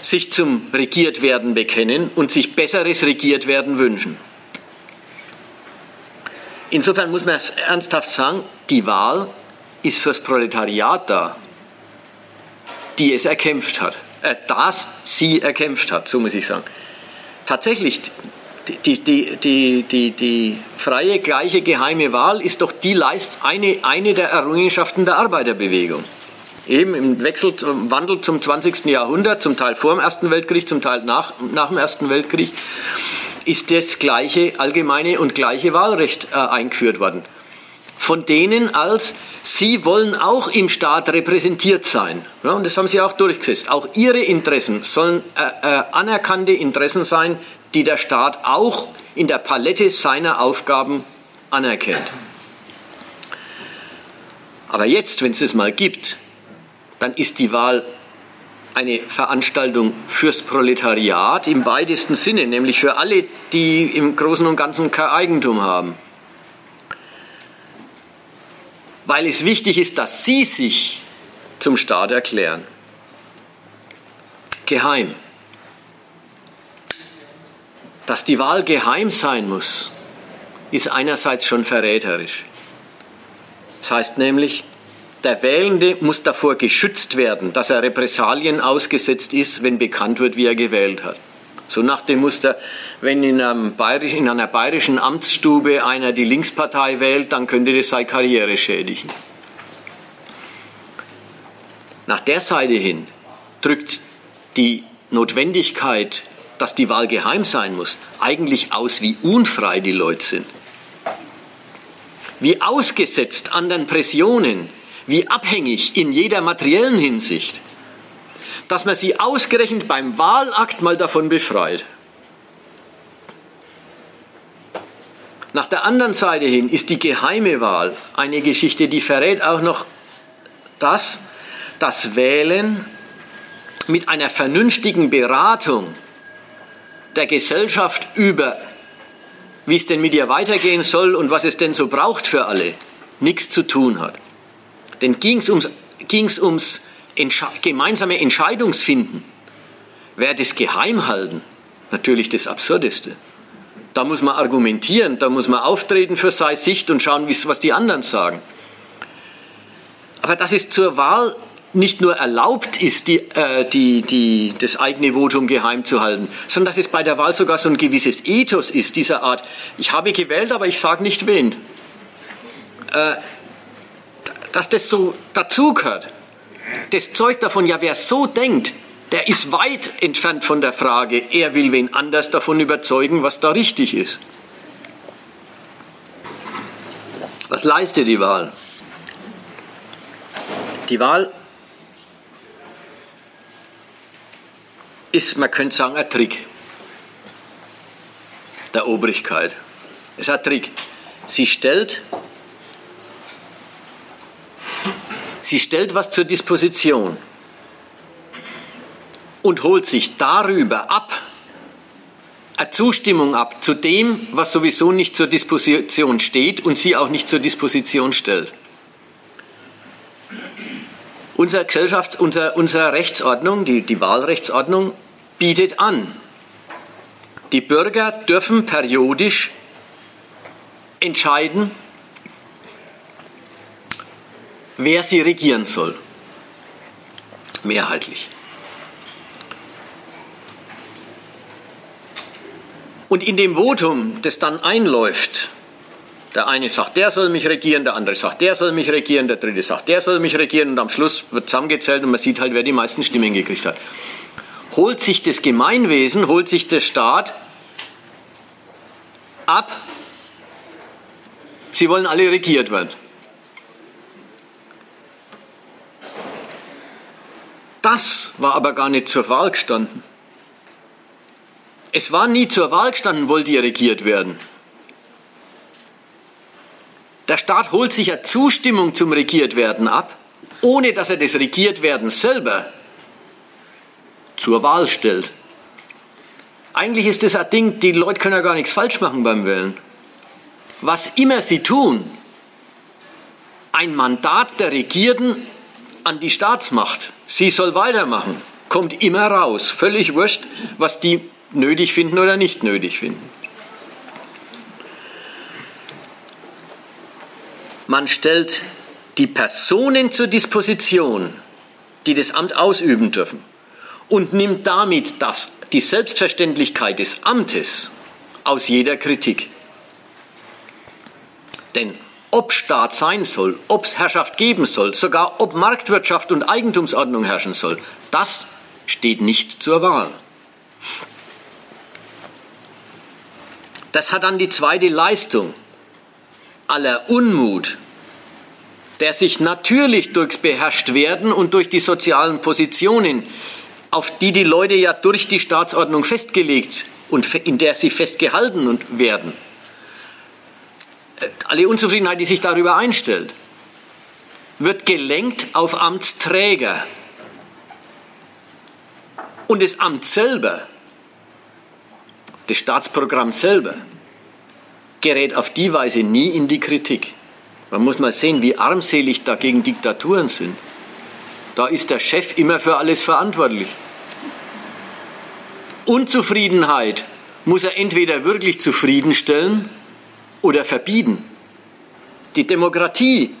sich zum Regiertwerden bekennen und sich besseres Regiertwerden wünschen. Insofern muss man ernsthaft sagen, die Wahl ist fürs Proletariat da, die es erkämpft hat, äh, das sie erkämpft hat, so muss ich sagen. Tatsächlich, die, die, die, die, die freie, gleiche, geheime Wahl ist doch die Leist, eine, eine der Errungenschaften der Arbeiterbewegung. Eben im Wechsel, im Wandel zum 20. Jahrhundert, zum Teil vor dem Ersten Weltkrieg, zum Teil nach, nach dem Ersten Weltkrieg, ist das gleiche allgemeine und gleiche Wahlrecht äh, eingeführt worden. Von denen als, sie wollen auch im Staat repräsentiert sein. Ja, und das haben sie auch durchgesetzt. Auch ihre Interessen sollen äh, äh, anerkannte Interessen sein, die der Staat auch in der Palette seiner Aufgaben anerkennt. Aber jetzt, wenn es es mal gibt, dann ist die Wahl eine Veranstaltung fürs Proletariat im weitesten Sinne, nämlich für alle, die im Großen und Ganzen kein Eigentum haben. Weil es wichtig ist, dass sie sich zum Staat erklären. Geheim dass die Wahl geheim sein muss, ist einerseits schon verräterisch. Das heißt nämlich, der Wählende muss davor geschützt werden, dass er Repressalien ausgesetzt ist, wenn bekannt wird, wie er gewählt hat. So nach dem Muster, wenn in, in, einer bayerischen Amtsstube einer die Linkspartei wählt, dann könnte das seine Karriere schädigen. Nach der Seite hin drückt die Notwendigkeit, dass die Wahl geheim sein muss, eigentlich aus, wie unfrei die Leute sind. Wie ausgesetzt anderen Pressionen, wie abhängig in jeder materiellen Hinsicht dass man sie ausgerechnet beim Wahlakt mal davon befreit. Nach der anderen Seite hin ist die geheime Wahl eine Geschichte, die verrät auch noch das, dass Wählen mit einer vernünftigen Beratung der Gesellschaft über, wie es denn mit ihr weitergehen soll und was es denn so braucht für alle, nichts zu tun hat. Denn ging es ums, ging's ums Entsche gemeinsame Entscheidungsfinden, wer das geheim halten, natürlich das Absurdeste. Da muss man argumentieren, da muss man auftreten für seine Sicht und schauen, was die anderen sagen. Aber dass es zur Wahl nicht nur erlaubt ist, die, äh, die, die, das eigene Votum geheim zu halten, sondern dass es bei der Wahl sogar so ein gewisses Ethos ist, dieser Art, ich habe gewählt, aber ich sage nicht wen. Äh, dass das so dazugehört das zeugt davon, ja, wer so denkt, der ist weit entfernt von der Frage, er will wen anders davon überzeugen, was da richtig ist. Was leistet die Wahl? Die Wahl ist, man könnte sagen, ein Trick der Obrigkeit. Es ist ein Trick. Sie stellt Sie stellt was zur Disposition und holt sich darüber ab, eine Zustimmung ab zu dem, was sowieso nicht zur Disposition steht und sie auch nicht zur Disposition stellt. Unsere Gesellschaft, unsere, unsere Rechtsordnung, die, die Wahlrechtsordnung, bietet an, die Bürger dürfen periodisch entscheiden, wer sie regieren soll. Mehrheitlich. Und in dem Votum, das dann einläuft, der eine sagt, der soll mich regieren, der andere sagt, der soll mich regieren, der dritte sagt, der soll mich regieren und am Schluss wird zusammengezählt und man sieht halt, wer die meisten Stimmen gekriegt hat. Holt sich das Gemeinwesen, holt sich der Staat ab, sie wollen alle regiert werden. Das war aber gar nicht zur Wahl gestanden. Es war nie zur Wahl gestanden, wollte ihr regiert werden. Der Staat holt sich ja Zustimmung zum Regiertwerden ab, ohne dass er das Regiertwerden selber zur Wahl stellt. Eigentlich ist das ein Ding, die Leute können ja gar nichts falsch machen beim Wählen. Was immer sie tun, ein Mandat der Regierten an die Staatsmacht, sie soll weitermachen, kommt immer raus. Völlig wurscht, was die nötig finden oder nicht nötig finden. Man stellt die Personen zur Disposition, die das Amt ausüben dürfen, und nimmt damit das, die Selbstverständlichkeit des Amtes aus jeder Kritik. Denn ob Staat sein soll, ob es Herrschaft geben soll, sogar ob Marktwirtschaft und Eigentumsordnung herrschen soll, das steht nicht zur Wahl. Das hat dann die zweite Leistung. Aller Unmut, der sich natürlich durchs Beherrschtwerden und durch die sozialen Positionen, auf die die Leute ja durch die Staatsordnung festgelegt und in der sie festgehalten werden, alle Unzufriedenheit, die sich darüber einstellt, wird gelenkt auf Amtsträger. Und das Amt selber, das Staatsprogramm selber, gerät auf die Weise nie in die Kritik. Man muss mal sehen, wie armselig dagegen Diktaturen sind. Da ist der Chef immer für alles verantwortlich. Unzufriedenheit muss er entweder wirklich zufriedenstellen oder verbieten. Die Demokratie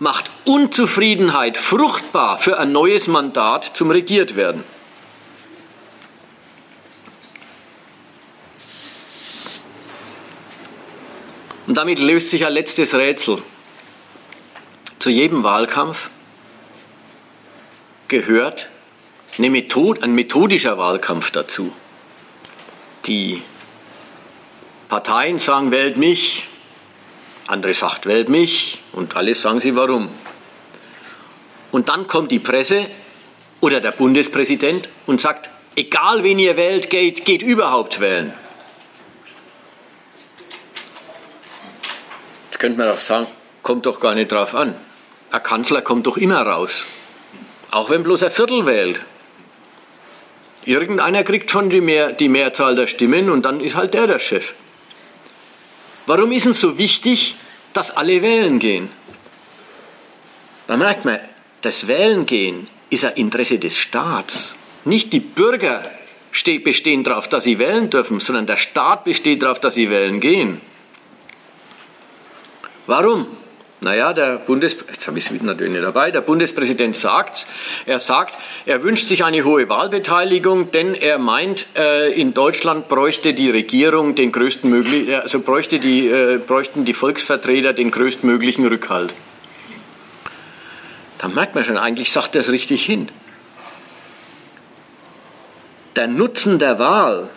macht Unzufriedenheit fruchtbar für ein neues Mandat zum Regiertwerden. Und damit löst sich ein letztes Rätsel. Zu jedem Wahlkampf gehört eine Methode, ein methodischer Wahlkampf dazu. Die Parteien sagen, wählt mich, andere sagt, wählt mich und alle sagen sie warum. Und dann kommt die Presse oder der Bundespräsident und sagt, egal wen ihr wählt, geht, geht überhaupt wählen. Jetzt könnte man doch sagen, kommt doch gar nicht drauf an. Ein Kanzler kommt doch immer raus. Auch wenn bloß ein Viertel wählt. Irgendeiner kriegt schon die, Mehr, die Mehrzahl der Stimmen und dann ist halt der der Chef. Warum ist es so wichtig, dass alle wählen gehen? Da merkt man, das Wählen gehen ist ein Interesse des Staats. Nicht die Bürger bestehen darauf, dass sie wählen dürfen, sondern der Staat besteht darauf, dass sie wählen gehen. Warum? Naja, der Bundes, jetzt habe ich es natürlich nicht dabei, der Bundespräsident sagt er sagt, er wünscht sich eine hohe Wahlbeteiligung, denn er meint, äh, in Deutschland bräuchte die Regierung den größten möglichen, also bräuchte die, äh, bräuchten die Volksvertreter den größtmöglichen Rückhalt. Da merkt man schon, eigentlich sagt er es richtig hin. Der Nutzen der Wahl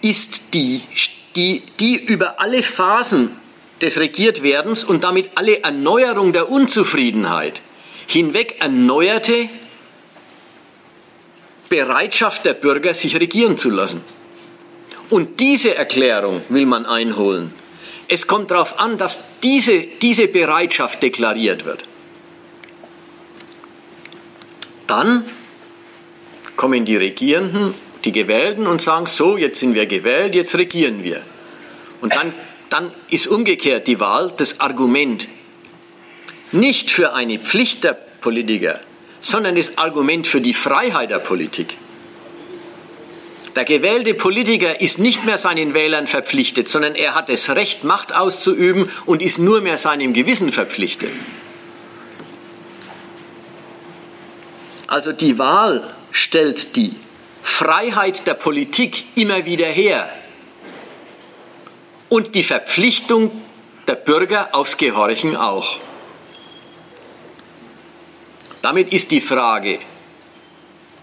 ist die, die, die über alle Phasen des Regiertwerdens und damit alle Erneuerung der Unzufriedenheit hinweg erneuerte Bereitschaft der Bürger, sich regieren zu lassen. Und diese Erklärung will man einholen. Es kommt darauf an, dass diese, diese Bereitschaft deklariert wird. Dann kommen die Regierenden, die Gewählten und sagen, so, jetzt sind wir gewählt, jetzt regieren wir. Und dann dann ist umgekehrt die Wahl das Argument nicht für eine Pflicht der Politiker, sondern das Argument für die Freiheit der Politik. Der gewählte Politiker ist nicht mehr seinen Wählern verpflichtet, sondern er hat das Recht, Macht auszuüben und ist nur mehr seinem Gewissen verpflichtet. Also die Wahl stellt die Freiheit der Politik immer wieder her und die Verpflichtung der Bürger aufs Gehorchen auch. Damit ist die Frage,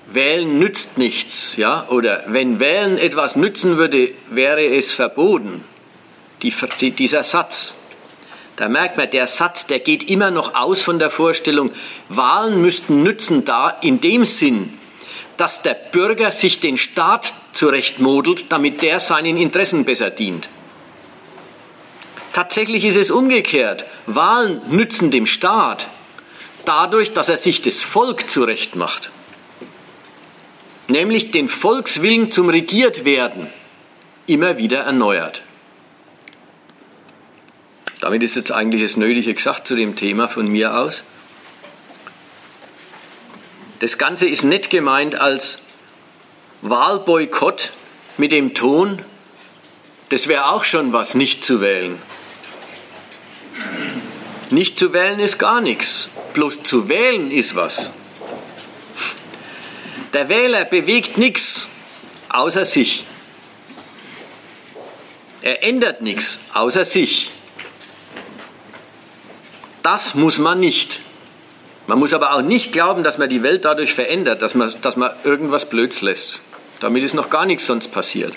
Wählen nützt nichts, ja, oder wenn Wählen etwas nützen würde, wäre es verboten. Die, dieser Satz, da merkt man, der Satz, der geht immer noch aus von der Vorstellung, Wahlen müssten nützen da in dem Sinn, dass der Bürger sich den Staat zurechtmodelt, damit der seinen Interessen besser dient. Tatsächlich ist es umgekehrt. Wahlen nützen dem Staat dadurch, dass er sich das Volk zurechtmacht. Nämlich den Volkswillen zum Regiertwerden immer wieder erneuert. Damit ist jetzt eigentlich das Nötige gesagt zu dem Thema von mir aus. Das Ganze ist nicht gemeint als Wahlboykott mit dem Ton, das wäre auch schon was, nicht zu wählen. Nicht zu wählen ist gar nichts, bloß zu wählen ist was. Der Wähler bewegt nichts außer sich. Er ändert nichts außer sich. Das muss man nicht. Man muss aber auch nicht glauben, dass man die Welt dadurch verändert, dass man, dass man irgendwas Blöds lässt. Damit ist noch gar nichts sonst passiert.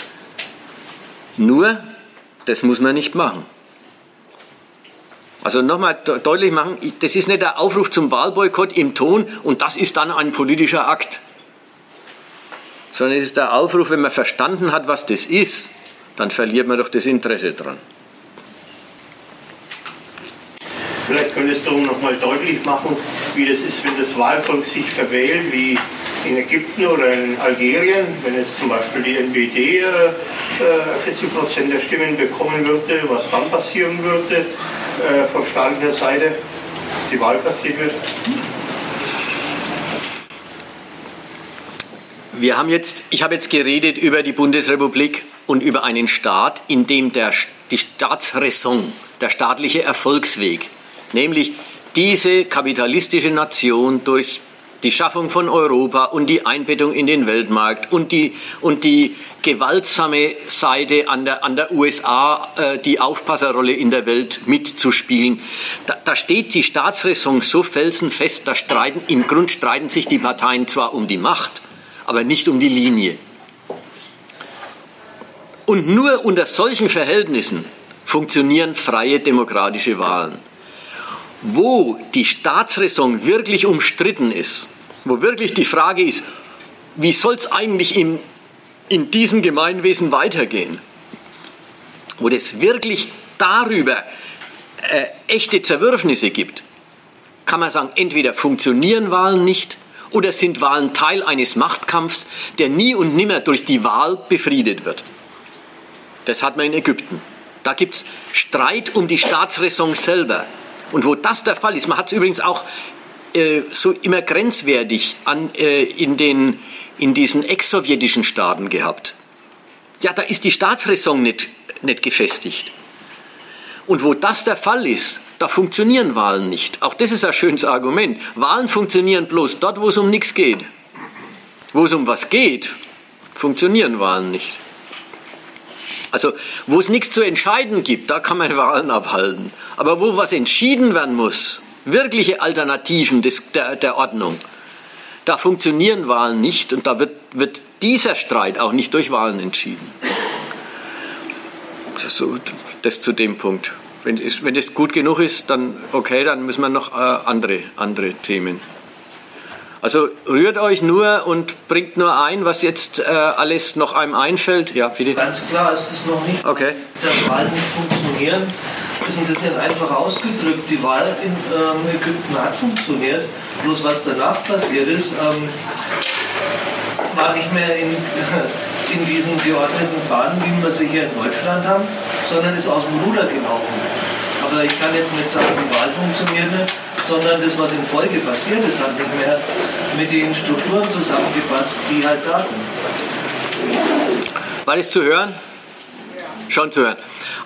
Nur, das muss man nicht machen. Also nochmal deutlich machen, das ist nicht der Aufruf zum Wahlboykott im Ton und das ist dann ein politischer Akt. Sondern es ist der Aufruf, wenn man verstanden hat, was das ist, dann verliert man doch das Interesse dran. Vielleicht könntest du nochmal deutlich machen, wie das ist, wenn das Wahlvolk sich verwählt, wie in Ägypten oder in Algerien, wenn jetzt zum Beispiel die NPD äh, 40 äh, Prozent der Stimmen bekommen würde, was dann passieren würde äh, von staatlicher Seite, dass die Wahl passiert wird? Wir haben jetzt, ich habe jetzt geredet über die Bundesrepublik und über einen Staat, in dem der, die Staatsräson, der staatliche Erfolgsweg, nämlich diese kapitalistische Nation durch die Schaffung von Europa und die Einbettung in den Weltmarkt und die, und die gewaltsame Seite an der, an der USA, äh, die Aufpasserrolle in der Welt mitzuspielen. Da, da steht die Staatsräson so felsenfest, da streiten, im Grund streiten sich die Parteien zwar um die Macht, aber nicht um die Linie. Und nur unter solchen Verhältnissen funktionieren freie demokratische Wahlen. Wo die Staatsräson wirklich umstritten ist, wo wirklich die Frage ist, wie soll es eigentlich im, in diesem Gemeinwesen weitergehen, wo es wirklich darüber äh, echte Zerwürfnisse gibt, kann man sagen, entweder funktionieren Wahlen nicht oder sind Wahlen Teil eines Machtkampfs, der nie und nimmer durch die Wahl befriedet wird. Das hat man in Ägypten. Da gibt es Streit um die Staatsräson selber. Und wo das der Fall ist, man hat es übrigens auch äh, so immer grenzwertig an, äh, in, den, in diesen ex-sowjetischen Staaten gehabt. Ja, da ist die Staatsräson nicht, nicht gefestigt. Und wo das der Fall ist, da funktionieren Wahlen nicht. Auch das ist ein schönes Argument. Wahlen funktionieren bloß dort, wo es um nichts geht. Wo es um was geht, funktionieren Wahlen nicht. Also wo es nichts zu entscheiden gibt, da kann man Wahlen abhalten. Aber wo was entschieden werden muss, wirkliche Alternativen des, der, der Ordnung, da funktionieren Wahlen nicht und da wird, wird dieser Streit auch nicht durch Wahlen entschieden. Also das zu dem Punkt. Wenn es, wenn es gut genug ist, dann okay, dann müssen wir noch äh, andere, andere Themen. Also rührt euch nur und bringt nur ein, was jetzt äh, alles noch einem einfällt. Ja, bitte. Ganz klar ist es noch nicht, okay. dass Wahlen nicht funktionieren. ist ein bisschen einfach ausgedrückt. Die Wahl in ähm, Ägypten hat funktioniert. Bloß was danach passiert ist, ähm, war nicht mehr in, in diesen geordneten Bahnen, wie wir sie hier in Deutschland haben, sondern ist aus dem Ruder gelaufen. Aber ich kann jetzt nicht sagen, die Wahl funktioniert nicht sondern das, was in Folge passiert ist, hat nicht mehr mit den Strukturen zusammengepasst, die halt da sind. War das zu hören? Schon zu hören.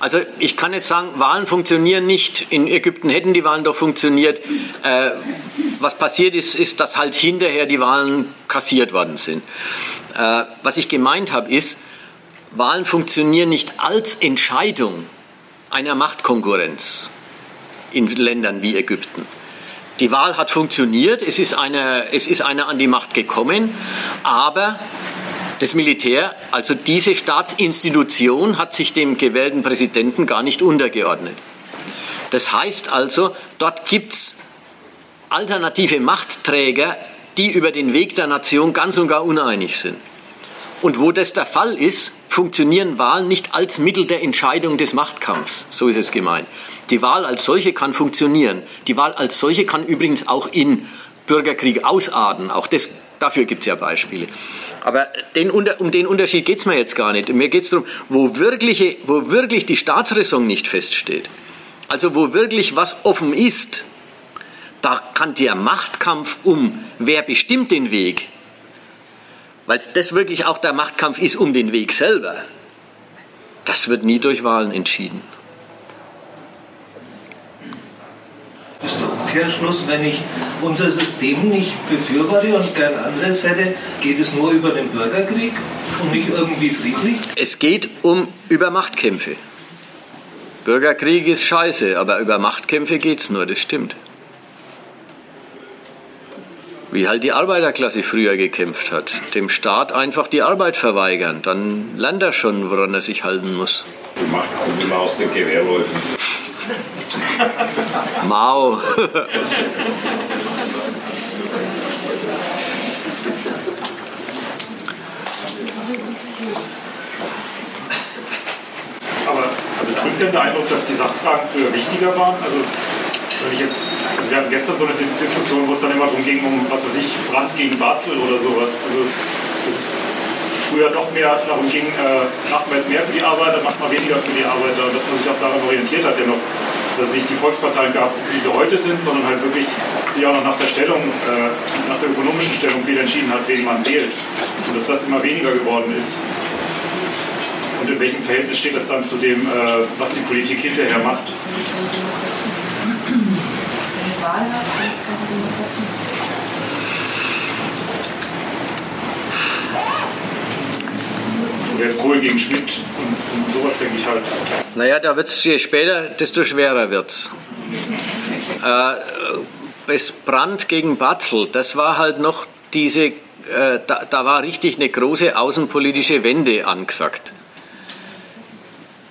Also ich kann jetzt sagen, Wahlen funktionieren nicht. In Ägypten hätten die Wahlen doch funktioniert. Äh, was passiert ist, ist, dass halt hinterher die Wahlen kassiert worden sind. Äh, was ich gemeint habe, ist, Wahlen funktionieren nicht als Entscheidung einer Machtkonkurrenz in Ländern wie Ägypten. Die Wahl hat funktioniert, es ist einer es ist eine an die Macht gekommen, aber das Militär, also diese Staatsinstitution, hat sich dem gewählten Präsidenten gar nicht untergeordnet. Das heißt also, dort gibt es alternative Machtträger, die über den Weg der Nation ganz und gar uneinig sind. Und wo das der Fall ist, funktionieren Wahlen nicht als Mittel der Entscheidung des Machtkampfs. So ist es gemeint. Die Wahl als solche kann funktionieren. Die Wahl als solche kann übrigens auch in Bürgerkrieg ausarten. Auch das, dafür gibt es ja Beispiele. Aber den, um den Unterschied geht es mir jetzt gar nicht. Mir geht es darum, wo, wirkliche, wo wirklich die Staatsräson nicht feststeht, also wo wirklich was offen ist, da kann der Machtkampf um, wer bestimmt den Weg, weil das wirklich auch der Machtkampf ist um den Weg selber, das wird nie durch Wahlen entschieden. ist der Umkehrschluss, wenn ich unser System nicht befürworte und gern anderes hätte, geht es nur über den Bürgerkrieg und nicht irgendwie friedlich? Es geht um über Machtkämpfe. Bürgerkrieg ist scheiße, aber über Machtkämpfe geht es nur, das stimmt. Wie halt die Arbeiterklasse früher gekämpft hat. Dem Staat einfach die Arbeit verweigern, dann lernt er schon, woran er sich halten muss. Die Macht kommt immer aus den Gewehrläufen. Mao. Aber also trügt denn der Eindruck, dass die Sachfragen früher wichtiger waren? Also wenn ich jetzt, also wir hatten gestern so eine Diskussion, wo es dann immer darum ging, um was weiß ich, Brand gegen Barzel oder sowas. Also das früher doch mehr darum ging, äh, macht man jetzt mehr für die Arbeiter, macht man weniger für die Arbeiter, dass man sich auch daran orientiert hat, dennoch dass es nicht die Volksparteien gab, wie sie heute sind, sondern halt wirklich sich auch noch nach der Stellung, äh, nach der ökonomischen Stellung viel entschieden hat, wen man wählt. Und dass das immer weniger geworden ist. Und in welchem Verhältnis steht das dann zu dem, äh, was die Politik hinterher macht? Wahl hat, als kann man Demokratie. Und jetzt Kohl gegen Schmidt und, und sowas denke ich halt. Naja, da wird es je später, desto schwerer wird es. Äh, es Brandt gegen Batzel, das war halt noch diese, äh, da, da war richtig eine große außenpolitische Wende angesagt.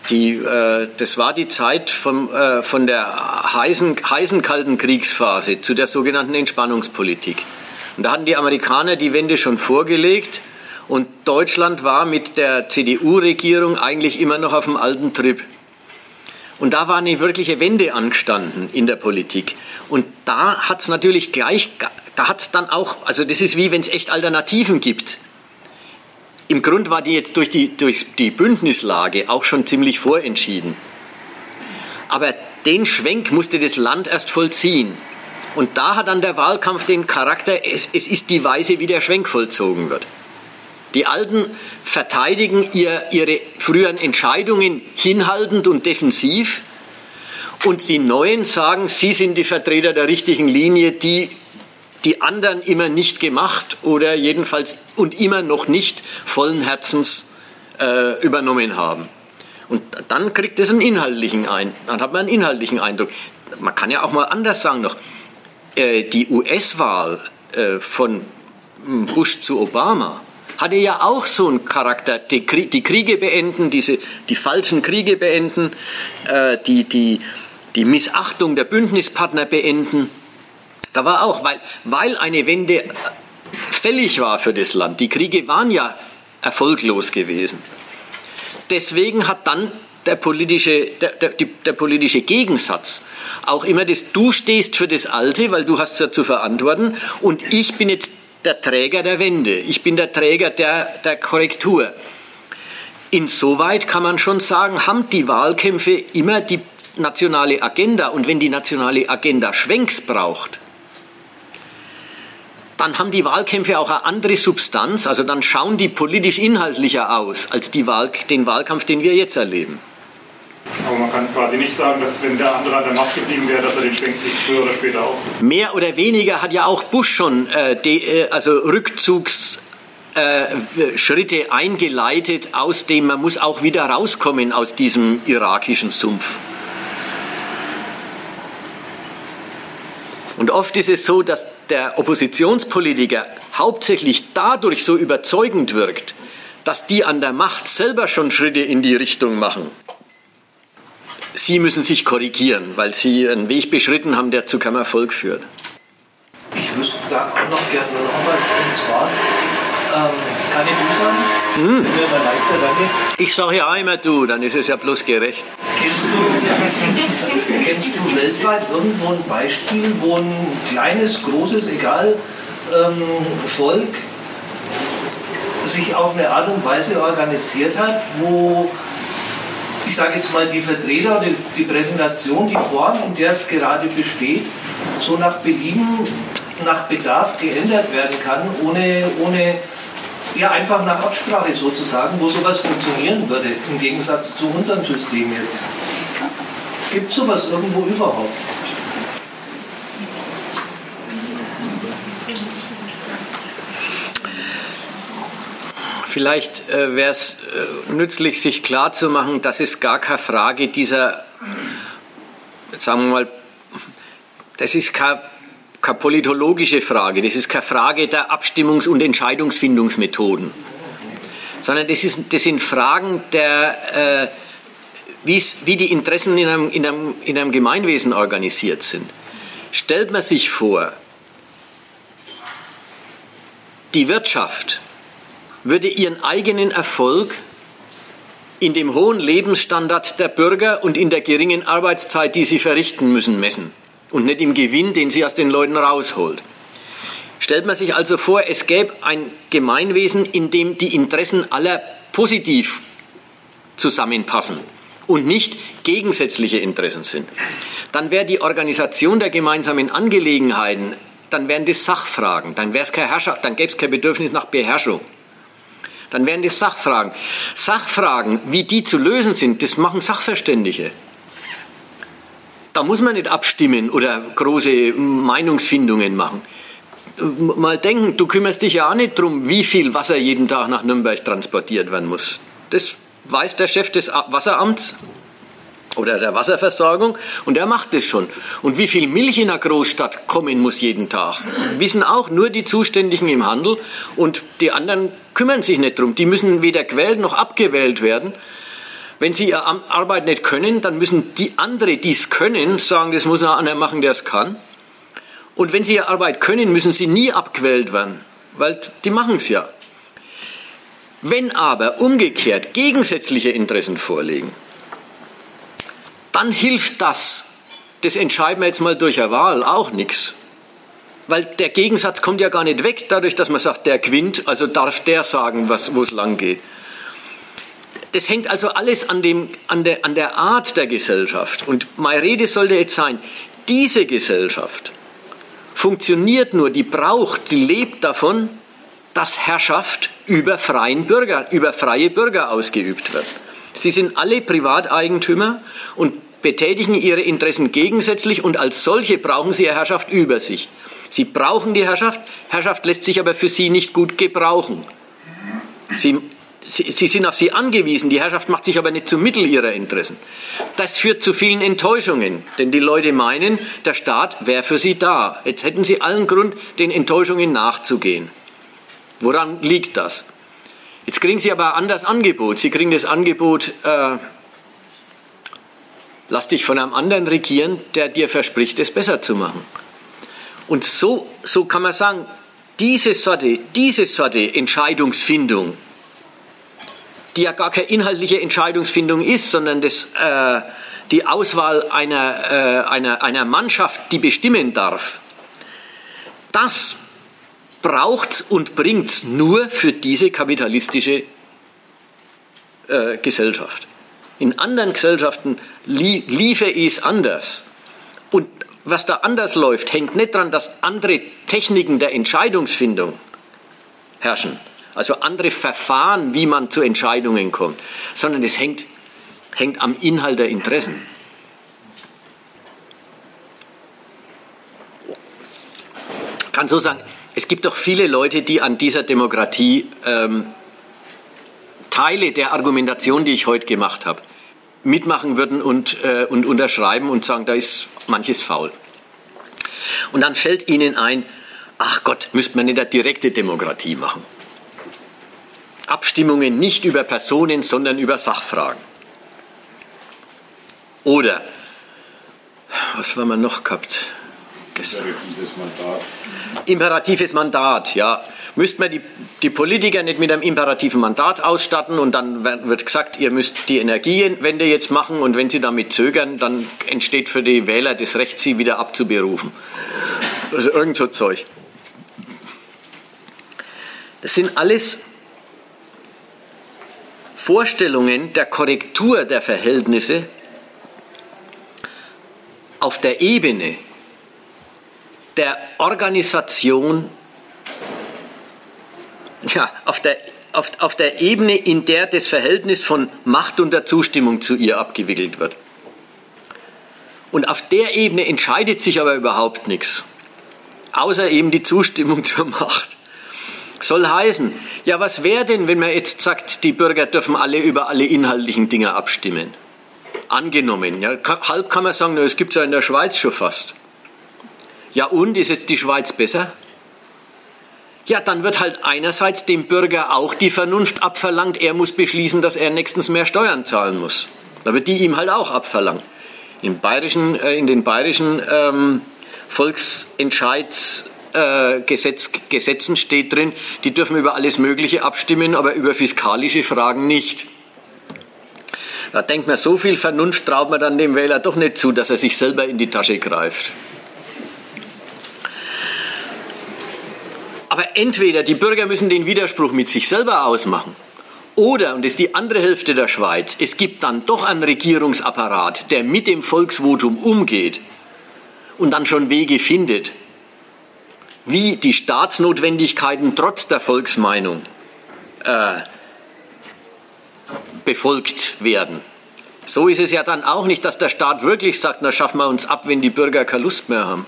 Die, äh, das war die Zeit von, äh, von der heißen, heißen kalten Kriegsphase zu der sogenannten Entspannungspolitik. Und da hatten die Amerikaner die Wende schon vorgelegt und Deutschland war mit der CDU-Regierung eigentlich immer noch auf dem alten Trip. Und da war eine wirkliche Wende angestanden in der Politik. Und da hat es natürlich gleich, da hat es dann auch, also das ist wie wenn es echt Alternativen gibt. Im Grund war die jetzt durch die, durch die Bündnislage auch schon ziemlich vorentschieden. Aber den Schwenk musste das Land erst vollziehen. Und da hat dann der Wahlkampf den Charakter, es, es ist die Weise, wie der Schwenk vollzogen wird. Die Alten verteidigen ihr, ihre früheren Entscheidungen hinhaltend und defensiv. Und die Neuen sagen, sie sind die Vertreter der richtigen Linie, die die anderen immer nicht gemacht oder jedenfalls und immer noch nicht vollen Herzens äh, übernommen haben. Und dann kriegt es einen inhaltlichen ein, dann hat man einen inhaltlichen Eindruck. Man kann ja auch mal anders sagen noch, äh, die US-Wahl äh, von Bush zu Obama hatte ja auch so einen Charakter, die, Kriege beenden, diese, die falschen Kriege beenden, äh, die, die, die Missachtung der Bündnispartner beenden. Da war auch, weil, weil eine Wende fällig war für das Land. Die Kriege waren ja erfolglos gewesen. Deswegen hat dann der politische, der, der, der, politische Gegensatz auch immer das, du stehst für das Alte, weil du hast es ja zu verantworten und ich bin jetzt der Träger der Wende, ich bin der Träger der, der Korrektur. Insoweit kann man schon sagen, haben die Wahlkämpfe immer die nationale Agenda und wenn die nationale Agenda Schwenks braucht, dann haben die Wahlkämpfe auch eine andere Substanz, also dann schauen die politisch inhaltlicher aus als die Wahl, den Wahlkampf, den wir jetzt erleben. Aber man kann quasi nicht sagen, dass wenn der andere an der Macht geblieben wäre, dass er den Schwenk früher oder später auch. Mehr oder weniger hat ja auch Bush schon äh, die, äh, also Rückzugs äh, Schritte eingeleitet, aus dem man muss auch wieder rauskommen aus diesem irakischen Sumpf. Und oft ist es so, dass der Oppositionspolitiker hauptsächlich dadurch so überzeugend wirkt, dass die an der Macht selber schon Schritte in die Richtung machen. Sie müssen sich korrigieren, weil Sie einen Weg beschritten haben, der zu keinem Erfolg führt. Ich wüsste da auch noch gerne noch was, und zwar, ähm, kann ich du sagen? Hm. Ich sage ja immer du, dann ist es ja bloß gerecht. Kennst du, kennst du weltweit irgendwo ein Beispiel, wo ein kleines, großes, egal, ähm, Volk sich auf eine Art und Weise organisiert hat, wo ich sage jetzt mal, die Vertreter, die, die Präsentation, die Form, in der es gerade besteht, so nach Belieben, nach Bedarf geändert werden kann, ohne, ohne ja, einfach nach Absprache sozusagen, wo sowas funktionieren würde, im Gegensatz zu unserem System jetzt. Gibt es sowas irgendwo überhaupt? Vielleicht äh, wäre es äh, nützlich, sich klarzumachen, das ist gar keine Frage dieser, sagen wir mal, das ist keine, keine politologische Frage, das ist keine Frage der Abstimmungs- und Entscheidungsfindungsmethoden, sondern das, ist, das sind Fragen der, äh, wie die Interessen in einem, in, einem, in einem Gemeinwesen organisiert sind. Stellt man sich vor, die Wirtschaft würde ihren eigenen Erfolg in dem hohen Lebensstandard der Bürger und in der geringen Arbeitszeit, die sie verrichten müssen, messen und nicht im Gewinn, den sie aus den Leuten rausholt. Stellt man sich also vor, es gäbe ein Gemeinwesen, in dem die Interessen aller positiv zusammenpassen und nicht gegensätzliche Interessen sind. Dann wäre die Organisation der gemeinsamen Angelegenheiten, dann wären das Sachfragen, dann, dann gäbe es kein Bedürfnis nach Beherrschung. Dann wären das Sachfragen. Sachfragen, wie die zu lösen sind, das machen Sachverständige. Da muss man nicht abstimmen oder große Meinungsfindungen machen. Mal denken, du kümmerst dich ja auch nicht darum, wie viel Wasser jeden Tag nach Nürnberg transportiert werden muss. Das weiß der Chef des Wasseramts oder der Wasserversorgung und er macht es schon. Und wie viel Milch in einer Großstadt kommen muss jeden Tag, wissen auch nur die Zuständigen im Handel und die anderen kümmern sich nicht drum. Die müssen weder gewählt noch abgewählt werden. Wenn sie ihre Arbeit nicht können, dann müssen die andere, die es können, sagen, das muss einer machen, der es kann. Und wenn sie ihre Arbeit können, müssen sie nie abgewählt werden, weil die machen es ja. Wenn aber umgekehrt gegensätzliche Interessen vorliegen, dann hilft das, das entscheiden wir jetzt mal durch eine Wahl, auch nichts. Weil der Gegensatz kommt ja gar nicht weg, dadurch, dass man sagt, der gewinnt, also darf der sagen, wo es lang geht. Das hängt also alles an, dem, an, der, an der Art der Gesellschaft. Und meine Rede sollte jetzt sein, diese Gesellschaft funktioniert nur, die braucht, die lebt davon, dass Herrschaft über freien Bürger, über freie Bürger ausgeübt wird. Sie sind alle Privateigentümer und betätigen ihre Interessen gegensätzlich und als solche brauchen sie Herrschaft über sich. Sie brauchen die Herrschaft, Herrschaft lässt sich aber für sie nicht gut gebrauchen. Sie, sie, sie sind auf sie angewiesen, die Herrschaft macht sich aber nicht zum Mittel ihrer Interessen. Das führt zu vielen Enttäuschungen, denn die Leute meinen, der Staat wäre für sie da. Jetzt hätten sie allen Grund, den Enttäuschungen nachzugehen. Woran liegt das? Jetzt kriegen sie aber ein anderes Angebot. Sie kriegen das Angebot, äh, Lass dich von einem anderen regieren, der dir verspricht, es besser zu machen. Und so, so kann man sagen, diese Sorte, diese Sorte Entscheidungsfindung, die ja gar keine inhaltliche Entscheidungsfindung ist, sondern das, äh, die Auswahl einer, äh, einer, einer Mannschaft, die bestimmen darf, das braucht und bringt es nur für diese kapitalistische äh, Gesellschaft. In anderen Gesellschaften liefe es anders. Und was da anders läuft, hängt nicht daran, dass andere Techniken der Entscheidungsfindung herrschen, also andere Verfahren, wie man zu Entscheidungen kommt, sondern es hängt, hängt am Inhalt der Interessen. Kann so sagen, es gibt doch viele Leute, die an dieser Demokratie ähm, Teile der Argumentation, die ich heute gemacht habe, mitmachen würden und, äh, und unterschreiben und sagen, da ist manches faul. Und dann fällt ihnen ein, ach Gott, müsste man in der direkte Demokratie machen. Abstimmungen nicht über Personen, sondern über Sachfragen. Oder, was haben wir noch gehabt? Imperatives Mandat. Imperatives Mandat, ja müsste man die, die Politiker nicht mit einem imperativen Mandat ausstatten und dann wird gesagt, ihr müsst die Energiewende jetzt machen und wenn sie damit zögern, dann entsteht für die Wähler das Recht, sie wieder abzuberufen. Also irgend so Zeug. Das sind alles Vorstellungen der Korrektur der Verhältnisse auf der Ebene der Organisation ja, auf der, auf, auf der Ebene, in der das Verhältnis von Macht und der Zustimmung zu ihr abgewickelt wird. Und auf der Ebene entscheidet sich aber überhaupt nichts, außer eben die Zustimmung zur Macht. Soll heißen, ja, was wäre denn, wenn man jetzt sagt, die Bürger dürfen alle über alle inhaltlichen Dinge abstimmen? Angenommen, ja, halb kann man sagen, es gibt es ja in der Schweiz schon fast. Ja, und ist jetzt die Schweiz besser? ja, dann wird halt einerseits dem Bürger auch die Vernunft abverlangt, er muss beschließen, dass er nächstens mehr Steuern zahlen muss. Da wird die ihm halt auch abverlangt. In, bayerischen, äh, in den bayerischen ähm, Volksentscheidsgesetzen äh, steht drin, die dürfen über alles Mögliche abstimmen, aber über fiskalische Fragen nicht. Da denkt man, so viel Vernunft traut man dann dem Wähler doch nicht zu, dass er sich selber in die Tasche greift. Aber entweder die Bürger müssen den Widerspruch mit sich selber ausmachen, oder, und das ist die andere Hälfte der Schweiz, es gibt dann doch einen Regierungsapparat, der mit dem Volksvotum umgeht und dann schon Wege findet, wie die Staatsnotwendigkeiten trotz der Volksmeinung äh, befolgt werden. So ist es ja dann auch nicht, dass der Staat wirklich sagt, na schaffen wir uns ab, wenn die Bürger keine Lust mehr haben.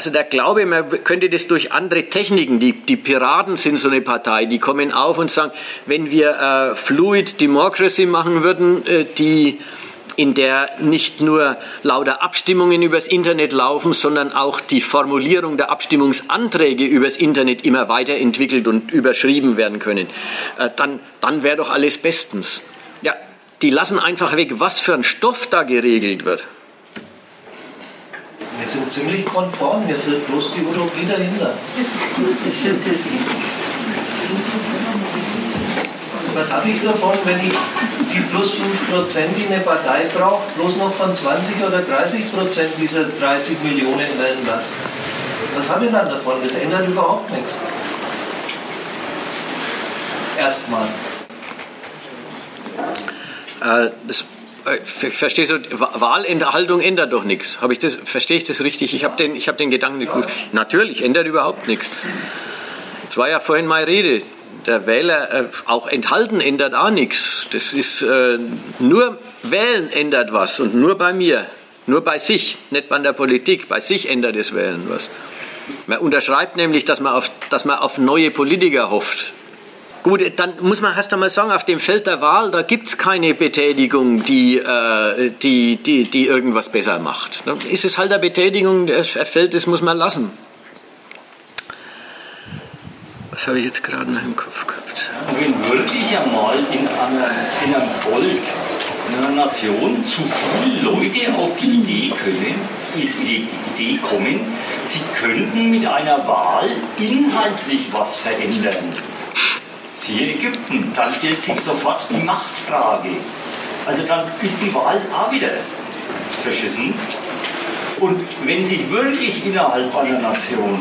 Also der Glaube, man könnte das durch andere Techniken, die, die Piraten sind so eine Partei, die kommen auf und sagen, wenn wir äh, Fluid Democracy machen würden, äh, die in der nicht nur lauter Abstimmungen übers Internet laufen, sondern auch die Formulierung der Abstimmungsanträge übers Internet immer weiterentwickelt und überschrieben werden können, äh, dann, dann wäre doch alles bestens. Ja, die lassen einfach weg, was für ein Stoff da geregelt wird. Wir sind ziemlich konform, mir fehlt bloß die Utopie dahinter. Was habe ich davon, wenn ich die plus 5%, die eine Partei braucht, bloß noch von 20 oder 30% dieser 30 Millionen werden lasse? Was habe ich dann davon? Das ändert überhaupt nichts. Erstmal. Äh, das Verstehst du, Wahlenthaltung ändert doch nichts. ich das, verstehe ich das richtig? Ich habe den, hab den Gedanken nicht gut. Natürlich, ändert überhaupt nichts. Das war ja vorhin meine Rede. Der Wähler, äh, auch enthalten ändert auch nichts. Das ist äh, nur Wählen ändert was und nur bei mir. Nur bei sich, nicht bei der Politik. Bei sich ändert das Wählen was. Man unterschreibt nämlich, dass man auf, dass man auf neue Politiker hofft. Gut, dann muss man erst einmal sagen, auf dem Feld der Wahl, da gibt es keine Betätigung, die, äh, die, die, die irgendwas besser macht. Dann ist es halt eine Betätigung, das Feld, das muss man lassen. Was habe ich jetzt gerade noch im Kopf gehabt? Wenn wirklich einmal in, einer, in einem Volk, in einer Nation zu viele Leute auf die Idee können, die Idee kommen, sie könnten mit einer Wahl inhaltlich was verändern siehe Ägypten, dann stellt sich sofort die Machtfrage. Also dann ist die Wahl auch wieder verschissen. Und wenn sich wirklich innerhalb einer Nation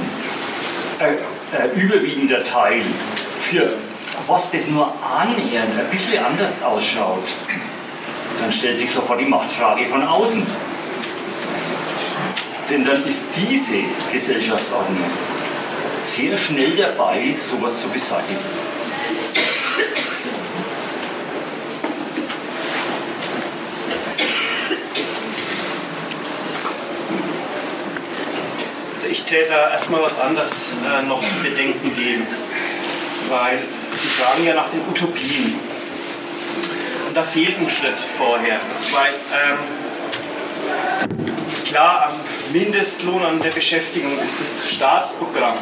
äh, äh, überwiegender Teil für was das nur annähernd ein bisschen anders ausschaut, dann stellt sich sofort die Machtfrage von außen. Denn dann ist diese Gesellschaftsordnung sehr schnell dabei, sowas zu beseitigen. Ich täte da erstmal was anderes äh, noch zu bedenken geben, weil Sie fragen ja nach den Utopien. Und da fehlt ein Schritt vorher, weil ähm, klar am Mindestlohn an der Beschäftigung ist das Staatsprogramm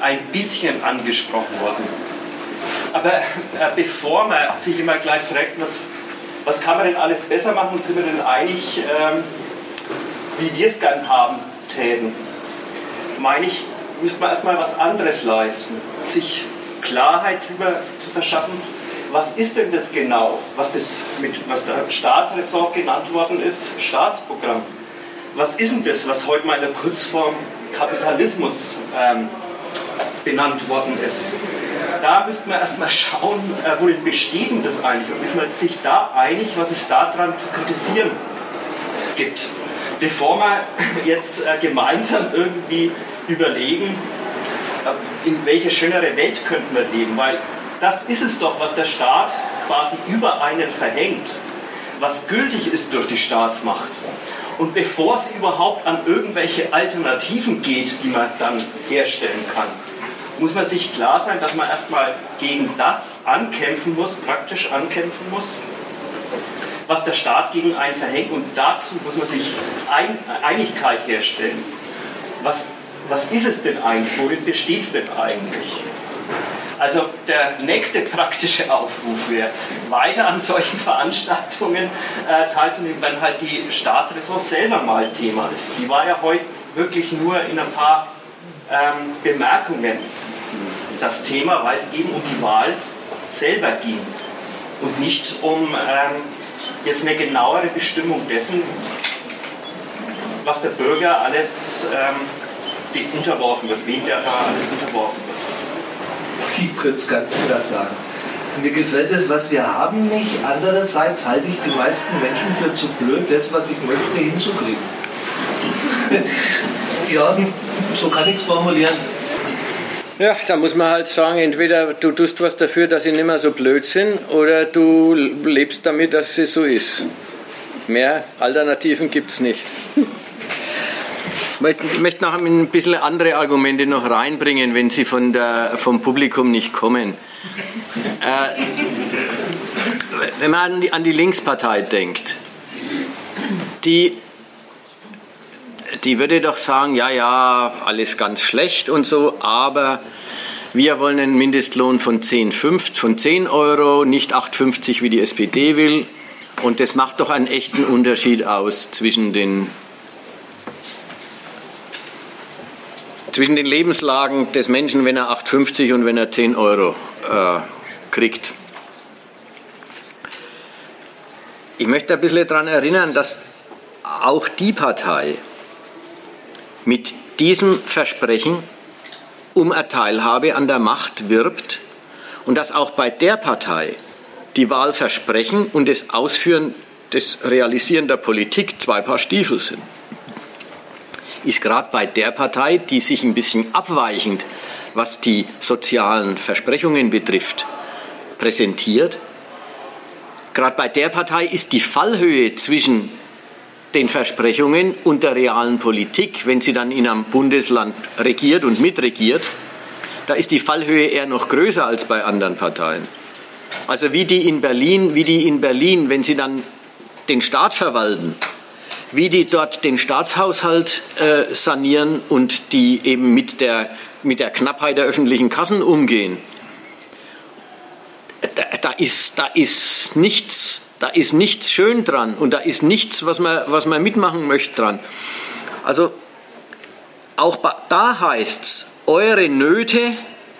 ein bisschen angesprochen worden. Aber äh, bevor man sich immer gleich fragt, was, was kann man denn alles besser machen, sind wir denn einig, ähm, wie wir es gern haben täten meine ich, müsste man erstmal was anderes leisten, sich Klarheit darüber zu verschaffen, was ist denn das genau, was, das mit, was der Staatsressort genannt worden ist, Staatsprogramm. Was ist denn das, was heute mal in der Kurzform Kapitalismus ähm, benannt worden ist? Da müsste man erstmal schauen, äh, worin besteht denn das eigentlich und ist man sich da einig, was es daran zu kritisieren gibt bevor wir jetzt äh, gemeinsam irgendwie überlegen, äh, in welche schönere Welt könnten wir leben, weil das ist es doch, was der Staat quasi über einen verhängt, was gültig ist durch die Staatsmacht. Und bevor es überhaupt an irgendwelche Alternativen geht, die man dann herstellen kann, muss man sich klar sein, dass man erstmal gegen das ankämpfen muss, praktisch ankämpfen muss, was der Staat gegen einen verhängt. Und dazu muss man sich Ein Einigkeit herstellen. Was was ist es denn eigentlich? Worin besteht es denn eigentlich? Also der nächste praktische Aufruf wäre, weiter an solchen Veranstaltungen äh, teilzunehmen, wenn halt die Staatsressource selber mal Thema ist. Die war ja heute wirklich nur in ein paar ähm, Bemerkungen das Thema, weil es eben um die Wahl selber ging und nicht um ähm, jetzt eine genauere Bestimmung dessen, was der Bürger alles ähm, unterworfen wird, wem der da alles unterworfen wird. Ich könnte es ganz anders sagen. Mir gefällt das, was wir haben, nicht. Andererseits halte ich die meisten Menschen für zu blöd, das, was ich möchte, hinzukriegen. ja, so kann ich es formulieren. Ja, da muss man halt sagen, entweder du tust was dafür, dass sie nicht mehr so blöd sind, oder du lebst damit, dass es so ist. Mehr Alternativen gibt es nicht. Ich möchte noch ein bisschen andere Argumente noch reinbringen, wenn sie von der, vom Publikum nicht kommen. Äh, wenn man an die, an die Linkspartei denkt, die, die würde doch sagen, ja, ja, alles ganz schlecht und so, aber wir wollen einen Mindestlohn von 10, 5, von 10 Euro, nicht 8,50 wie die SPD will. Und das macht doch einen echten Unterschied aus zwischen den zwischen den Lebenslagen des Menschen, wenn er 8,50 und wenn er 10 Euro äh, kriegt. Ich möchte ein bisschen daran erinnern, dass auch die Partei mit diesem Versprechen um eine Teilhabe an der Macht wirbt und dass auch bei der Partei die Wahlversprechen und das Ausführen, das Realisieren der Politik zwei Paar Stiefel sind ist gerade bei der Partei, die sich ein bisschen abweichend, was die sozialen Versprechungen betrifft, präsentiert. Gerade bei der Partei ist die Fallhöhe zwischen den Versprechungen und der realen Politik, wenn sie dann in einem Bundesland regiert und mitregiert, da ist die Fallhöhe eher noch größer als bei anderen Parteien. Also wie die in Berlin, wie die in Berlin, wenn sie dann den Staat verwalten, wie die dort den Staatshaushalt äh, sanieren und die eben mit der, mit der Knappheit der öffentlichen Kassen umgehen. Da, da, ist, da, ist nichts, da ist nichts schön dran und da ist nichts, was man, was man mitmachen möchte dran. Also auch da heißt es, eure Nöte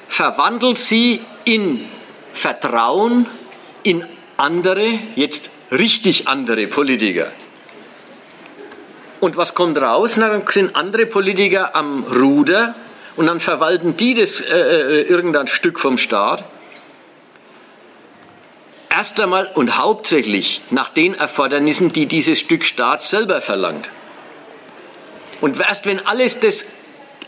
verwandelt sie in Vertrauen in andere, jetzt richtig andere Politiker. Und was kommt raus? Na, dann sind andere Politiker am Ruder und dann verwalten die das äh, äh, irgendein Stück vom Staat. Erst einmal und hauptsächlich nach den Erfordernissen, die dieses Stück Staat selber verlangt. Und erst wenn alles das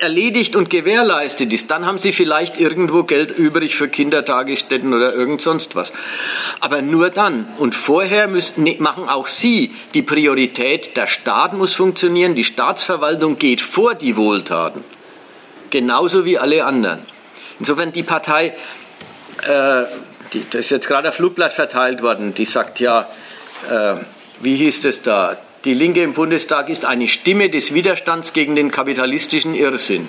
erledigt und gewährleistet ist, dann haben sie vielleicht irgendwo Geld übrig für Kindertagesstätten oder irgend sonst was. Aber nur dann. Und vorher müssen, machen auch sie die Priorität, der Staat muss funktionieren, die Staatsverwaltung geht vor die Wohltaten. Genauso wie alle anderen. Insofern die Partei, äh, die, da ist jetzt gerade ein Flugblatt verteilt worden, die sagt ja, äh, wie hieß das da, die Linke im Bundestag ist eine Stimme des Widerstands gegen den kapitalistischen Irrsinn.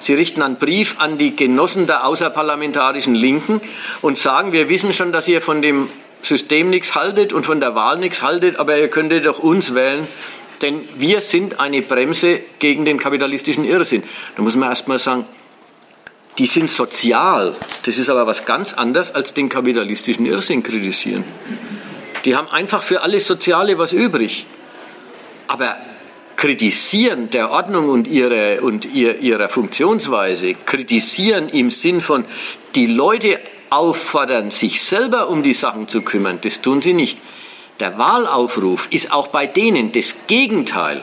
Sie richten einen Brief an die Genossen der außerparlamentarischen Linken und sagen, wir wissen schon, dass ihr von dem System nichts haltet und von der Wahl nichts haltet, aber ihr könntet doch uns wählen, denn wir sind eine Bremse gegen den kapitalistischen Irrsinn. Da muss man erst mal sagen, die sind sozial. Das ist aber was ganz anderes als den kapitalistischen Irrsinn kritisieren. Die haben einfach für alles Soziale was übrig. Aber kritisieren der Ordnung und, ihre, und ihr, ihrer Funktionsweise, kritisieren im Sinn von, die Leute auffordern, sich selber um die Sachen zu kümmern, das tun sie nicht. Der Wahlaufruf ist auch bei denen das Gegenteil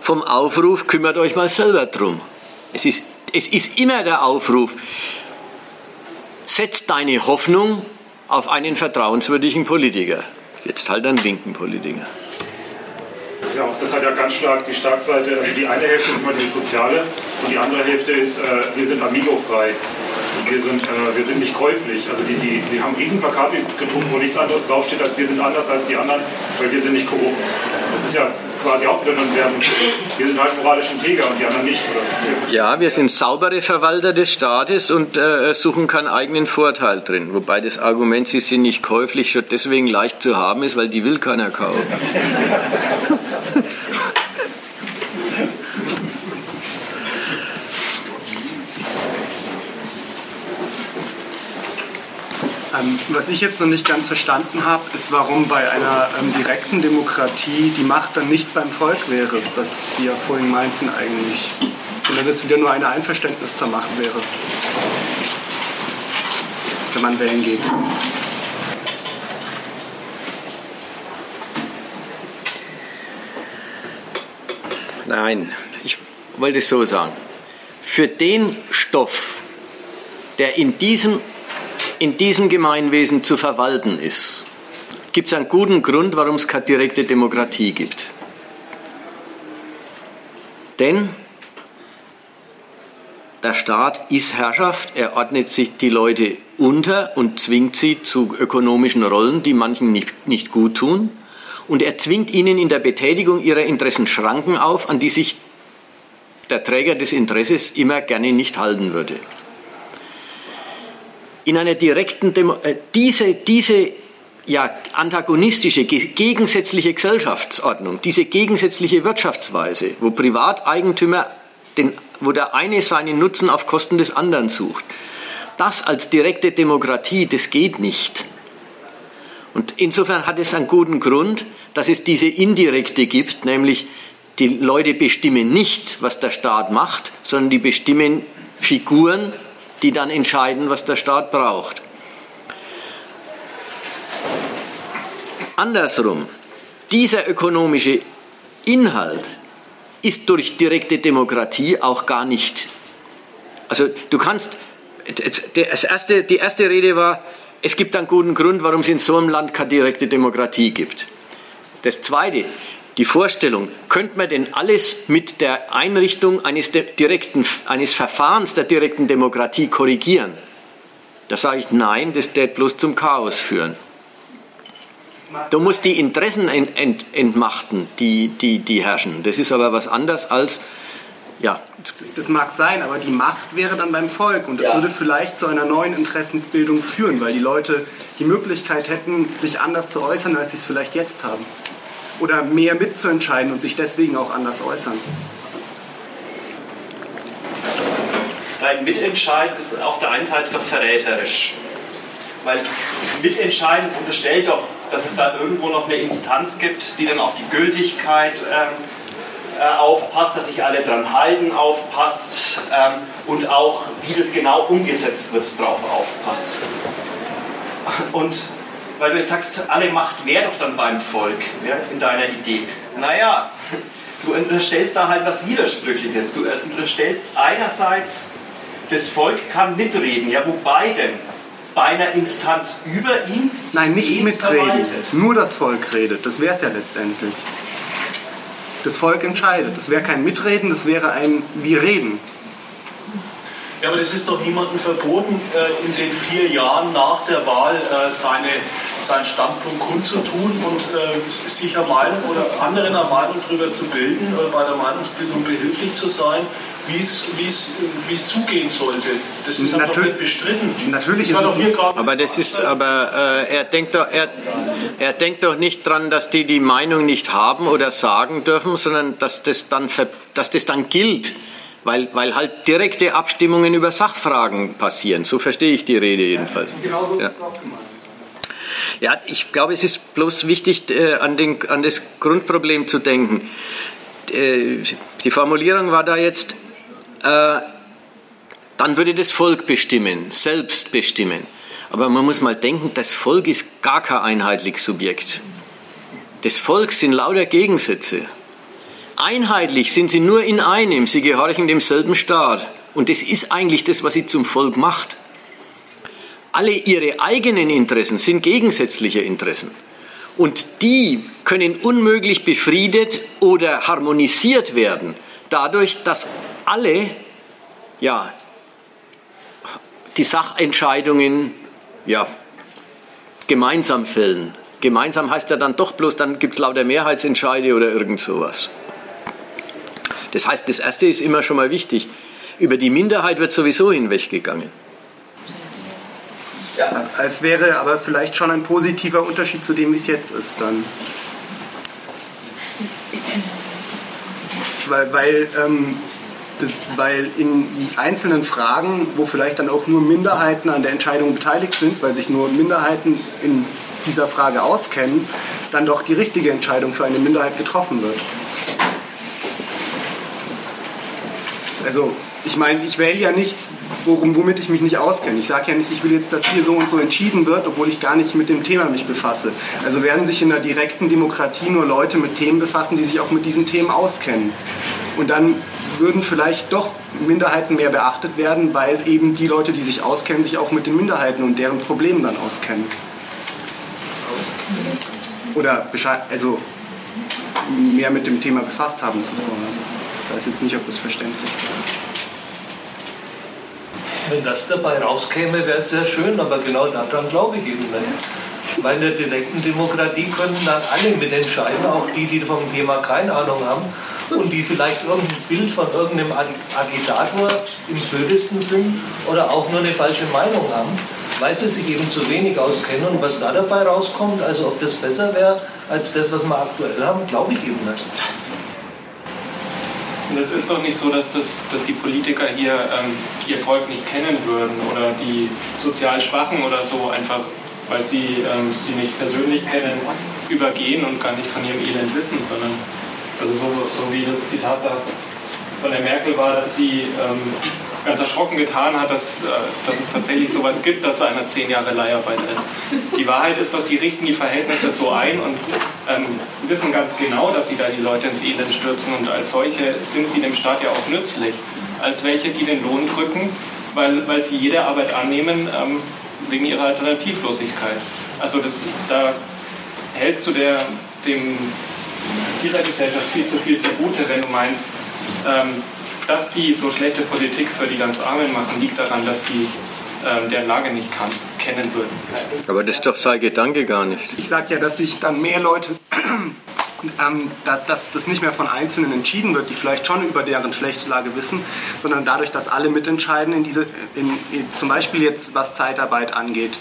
vom Aufruf, kümmert euch mal selber drum. Es ist, es ist immer der Aufruf, setz deine Hoffnung auf einen vertrauenswürdigen Politiker. Jetzt halt einen linken Politiker. Das, ja auch, das hat ja ganz stark die Starkseite, also die eine Hälfte ist immer die soziale und die andere Hälfte ist, äh, wir sind amigofrei. Wir sind, äh, wir sind nicht käuflich. Also die, die, die haben Riesenplakate gedruckt, wo nichts anderes draufsteht, als wir sind anders als die anderen, weil wir sind nicht korrupt. Das ist ja quasi auch wieder ein Werbung. Wir sind halt moralisch integer und die anderen nicht. Oder? Ja, wir sind saubere Verwalter des Staates und äh, suchen keinen eigenen Vorteil drin. Wobei das Argument, sie sind nicht käuflich, schon deswegen leicht zu haben ist, weil die will keiner kaufen. Ähm, was ich jetzt noch nicht ganz verstanden habe, ist, warum bei einer ähm, direkten Demokratie die Macht dann nicht beim Volk wäre, was Sie ja vorhin meinten eigentlich. Sondern das wieder nur eine Einverständnis zur Macht wäre, wenn man wählen geht. Nein, ich wollte es so sagen. für den Stoff, der in diesem, in diesem Gemeinwesen zu verwalten ist, gibt es einen guten Grund, warum es keine direkte Demokratie gibt. Denn der Staat ist Herrschaft, er ordnet sich die Leute unter und zwingt sie zu ökonomischen Rollen, die manchen nicht, nicht gut tun. Und er zwingt ihnen in der Betätigung ihrer Interessen Schranken auf, an die sich der Träger des Interesses immer gerne nicht halten würde. In einer direkten Demo äh, diese, diese ja, antagonistische, gegensätzliche Gesellschaftsordnung, diese gegensätzliche Wirtschaftsweise, wo Privateigentümer, den, wo der eine seinen Nutzen auf Kosten des anderen sucht, das als direkte Demokratie, das geht nicht. Und insofern hat es einen guten Grund, dass es diese indirekte gibt, nämlich die Leute bestimmen nicht, was der Staat macht, sondern die bestimmen Figuren, die dann entscheiden, was der Staat braucht. Andersrum, dieser ökonomische Inhalt ist durch direkte Demokratie auch gar nicht. Also du kannst, das erste, die erste Rede war, es gibt einen guten Grund, warum es in so einem Land keine direkte Demokratie gibt. Das zweite, die Vorstellung, könnte man denn alles mit der Einrichtung eines, direkten, eines Verfahrens der direkten Demokratie korrigieren? Da sage ich nein, das wird bloß zum Chaos führen. Du musst die Interessen ent, ent, entmachten, die, die, die herrschen. Das ist aber was anderes als, ja. Das mag sein, aber die Macht wäre dann beim Volk und das ja. würde vielleicht zu einer neuen Interessensbildung führen, weil die Leute die Möglichkeit hätten, sich anders zu äußern, als sie es vielleicht jetzt haben. Oder mehr mitzuentscheiden und sich deswegen auch anders äußern. Dein Mitentscheiden ist auf der einen Seite doch verräterisch. Weil Mitentscheiden unterstellt doch dass es da irgendwo noch eine Instanz gibt, die dann auf die Gültigkeit ähm, äh, aufpasst, dass sich alle dran halten, aufpasst ähm, und auch, wie das genau umgesetzt wird, darauf aufpasst. Und weil du jetzt sagst, alle Macht wäre doch dann beim Volk, wäre jetzt in deiner Idee. Naja, du unterstellst da halt was Widersprüchliches. Du unterstellst einerseits, das Volk kann mitreden. Ja, wobei denn? bei einer Instanz über ihn? Nein, nicht mitreden. Nur das Volk redet. Das wäre es ja letztendlich. Das Volk entscheidet. Das wäre kein Mitreden, das wäre ein Wir reden. Ja, aber das ist doch niemandem verboten, äh, in den vier Jahren nach der Wahl äh, seine, seinen Standpunkt kundzutun und äh, sich einer Meinung oder anderen eine Meinung darüber zu bilden oder bei der Meinungsbildung behilflich zu sein wie es zugehen sollte. Das ist aber doch nicht bestritten. Natürlich ist es aber das ist, aber äh, er denkt doch, er, er denkt doch nicht dran, dass die die Meinung nicht haben oder sagen dürfen, sondern dass das dann, dass das dann gilt. Weil, weil halt direkte Abstimmungen über Sachfragen passieren. So verstehe ich die Rede jedenfalls. Genau so ist es auch gemeint. Ja, ich glaube, es ist bloß wichtig, äh, an, den, an das Grundproblem zu denken. Äh, die Formulierung war da jetzt, äh, dann würde das Volk bestimmen, selbst bestimmen. Aber man muss mal denken, das Volk ist gar kein einheitliches Subjekt. Das Volk sind lauter Gegensätze. Einheitlich sind sie nur in einem, sie gehorchen demselben Staat. Und das ist eigentlich das, was sie zum Volk macht. Alle ihre eigenen Interessen sind gegensätzliche Interessen. Und die können unmöglich befriedet oder harmonisiert werden, dadurch, dass alle ja, die Sachentscheidungen ja, gemeinsam fällen. Gemeinsam heißt ja dann doch bloß, dann gibt es lauter Mehrheitsentscheide oder irgend sowas. Das heißt, das Erste ist immer schon mal wichtig. Über die Minderheit wird sowieso hinweggegangen. Ja, es wäre aber vielleicht schon ein positiver Unterschied zu dem, wie es jetzt ist dann. Weil, weil ähm, weil in einzelnen Fragen, wo vielleicht dann auch nur Minderheiten an der Entscheidung beteiligt sind, weil sich nur Minderheiten in dieser Frage auskennen, dann doch die richtige Entscheidung für eine Minderheit getroffen wird. Also ich meine, ich wähle ja nichts, worum, womit ich mich nicht auskenne. Ich sage ja nicht, ich will jetzt, dass hier so und so entschieden wird, obwohl ich gar nicht mit dem Thema mich befasse. Also werden sich in der direkten Demokratie nur Leute mit Themen befassen, die sich auch mit diesen Themen auskennen. Und dann würden vielleicht doch Minderheiten mehr beachtet werden, weil eben die Leute, die sich auskennen, sich auch mit den Minderheiten und deren Problemen dann auskennen. Oder also mehr mit dem Thema befasst haben zuvor. Also, ich weiß jetzt nicht, ob das verständlich ist. Wenn das dabei rauskäme, wäre es sehr schön, aber genau daran glaube ich eben nicht. Weil in der direkten Demokratie könnten dann alle mitentscheiden, auch die, die vom Thema keine Ahnung haben und die vielleicht irgendein Bild von irgendeinem Agitator im blödesten sind oder auch nur eine falsche Meinung haben, weil sie sich eben zu wenig auskennen und was da dabei rauskommt, also ob das besser wäre als das, was wir aktuell haben, glaube ich eben nicht. Und es ist doch nicht so, dass, das, dass die Politiker hier ähm, ihr Volk nicht kennen würden oder die sozial Schwachen oder so einfach, weil sie ähm, sie nicht persönlich kennen, übergehen und gar nicht von ihrem Elend wissen, sondern also so, so wie das Zitat da von der Merkel war, dass sie ähm, ganz erschrocken getan hat, dass, äh, dass es tatsächlich sowas gibt, dass einer zehn Jahre Leiharbeit ist. Die Wahrheit ist doch, die richten die Verhältnisse so ein und ähm, wissen ganz genau, dass sie da die Leute ins Elend stürzen und als solche sind sie dem Staat ja auch nützlich, als welche, die den Lohn drücken, weil, weil sie jede Arbeit annehmen ähm, wegen ihrer Alternativlosigkeit. Also das, da hältst du der, dem, dieser Gesellschaft viel zu viel zugute, wenn du meinst, ähm, dass die so schlechte Politik für die ganz Armen machen, liegt daran, dass sie ähm, deren Lage nicht kann, kennen würden. Aber das ist doch sein Gedanke gar nicht. Ich sage ja, dass sich dann mehr Leute, ähm, dass, dass das nicht mehr von Einzelnen entschieden wird, die vielleicht schon über deren schlechte Lage wissen, sondern dadurch, dass alle mitentscheiden, in diese, in, in, zum Beispiel jetzt was Zeitarbeit angeht,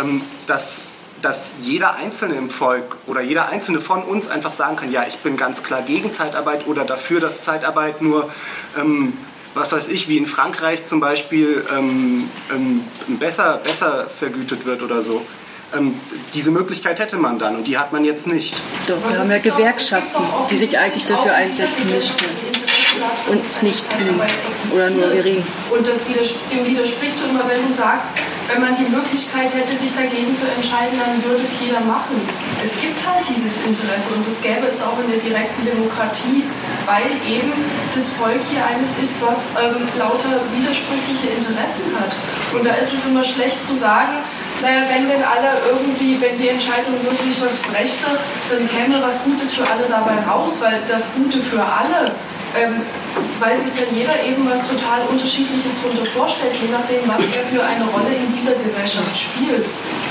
ähm, dass dass jeder Einzelne im Volk oder jeder Einzelne von uns einfach sagen kann, ja, ich bin ganz klar gegen Zeitarbeit oder dafür, dass Zeitarbeit nur, ähm, was weiß ich, wie in Frankreich zum Beispiel, ähm, ähm, besser, besser vergütet wird oder so. Ähm, diese Möglichkeit hätte man dann und die hat man jetzt nicht. Doch, wir haben ja Gewerkschaften, die sich eigentlich dafür einsetzen müssten und nicht tun oder nur gering. Und das dem widersprichst du immer, wenn du sagst, wenn man die Möglichkeit hätte, sich dagegen zu entscheiden, dann würde es jeder machen. Es gibt halt dieses Interesse und das gäbe es auch in der direkten Demokratie, weil eben das Volk hier eines ist, was ähm, lauter widersprüchliche Interessen hat. Und da ist es immer schlecht zu sagen, naja, wenn denn alle irgendwie, wenn die Entscheidung wirklich was brächte, dann käme was Gutes für alle dabei raus, weil das Gute für alle ähm, weil sich dann jeder eben was total Unterschiedliches darunter vorstellt, je nachdem, was er für eine Rolle in dieser Gesellschaft spielt.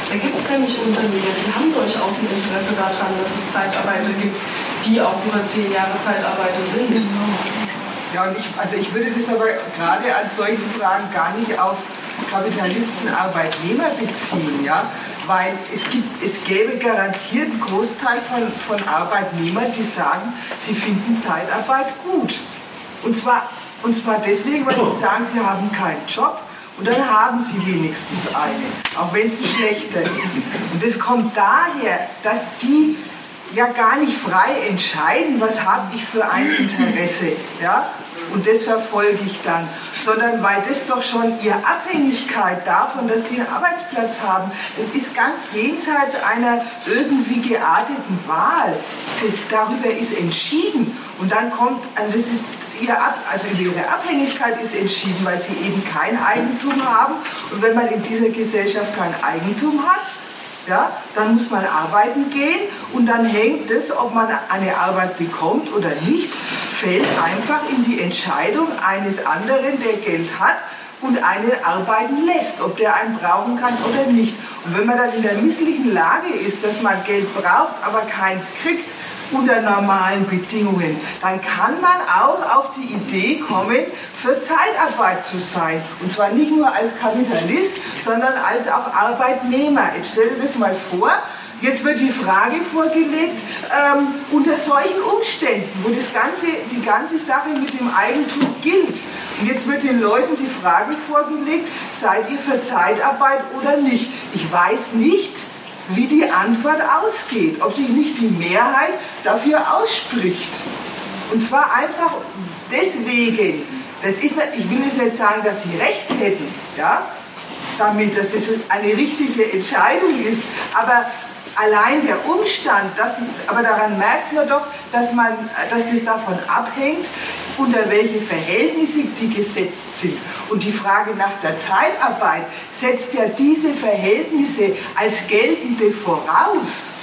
Da gibt es nämlich Unternehmen, die haben durchaus ein Interesse daran, dass es Zeitarbeiter gibt, die auch über zehn Jahre Zeitarbeiter sind. Genau. Ja, und ich, also ich würde das aber gerade an solchen Fragen gar nicht auf Kapitalisten, Arbeitnehmer beziehen, ja, weil es, gibt, es gäbe garantiert einen Großteil von, von Arbeitnehmern, die sagen, sie finden Zeitarbeit gut. Und zwar, und zwar deswegen, weil sie sagen, sie haben keinen Job und dann haben sie wenigstens eine, auch wenn sie schlechter ist. Und es kommt daher, dass die ja gar nicht frei entscheiden, was habe ich für ein Interesse. Ja? und das verfolge ich dann, sondern weil das doch schon ihre Abhängigkeit davon, dass sie einen Arbeitsplatz haben, das ist ganz jenseits einer irgendwie gearteten Wahl. Das, darüber ist entschieden und dann kommt, also das ist ihr Ab, also ihre Abhängigkeit ist entschieden, weil sie eben kein Eigentum haben und wenn man in dieser Gesellschaft kein Eigentum hat, ja, dann muss man arbeiten gehen und dann hängt es, ob man eine Arbeit bekommt oder nicht, fällt einfach in die Entscheidung eines anderen, der Geld hat und einen arbeiten lässt, ob der einen brauchen kann oder nicht. Und wenn man dann in der misslichen Lage ist, dass man Geld braucht, aber keins kriegt, unter normalen Bedingungen, dann kann man auch auf die Idee kommen, für Zeitarbeit zu sein. Und zwar nicht nur als Kapitalist, sondern als auch Arbeitnehmer. Jetzt stell dir das mal vor, Jetzt wird die Frage vorgelegt, ähm, unter solchen Umständen, wo das ganze, die ganze Sache mit dem Eigentum gilt, und jetzt wird den Leuten die Frage vorgelegt, seid ihr für Zeitarbeit oder nicht? Ich weiß nicht, wie die Antwort ausgeht, ob sich nicht die Mehrheit dafür ausspricht. Und zwar einfach deswegen, das ist, ich will jetzt nicht sagen, dass sie recht hätten, ja, damit, dass das eine richtige Entscheidung ist, aber allein der Umstand, dass, aber daran merkt man doch, dass, man, dass das davon abhängt, unter welche Verhältnisse die gesetzt sind. Und die Frage nach der Zeitarbeit setzt ja diese Verhältnisse als geltende voraus.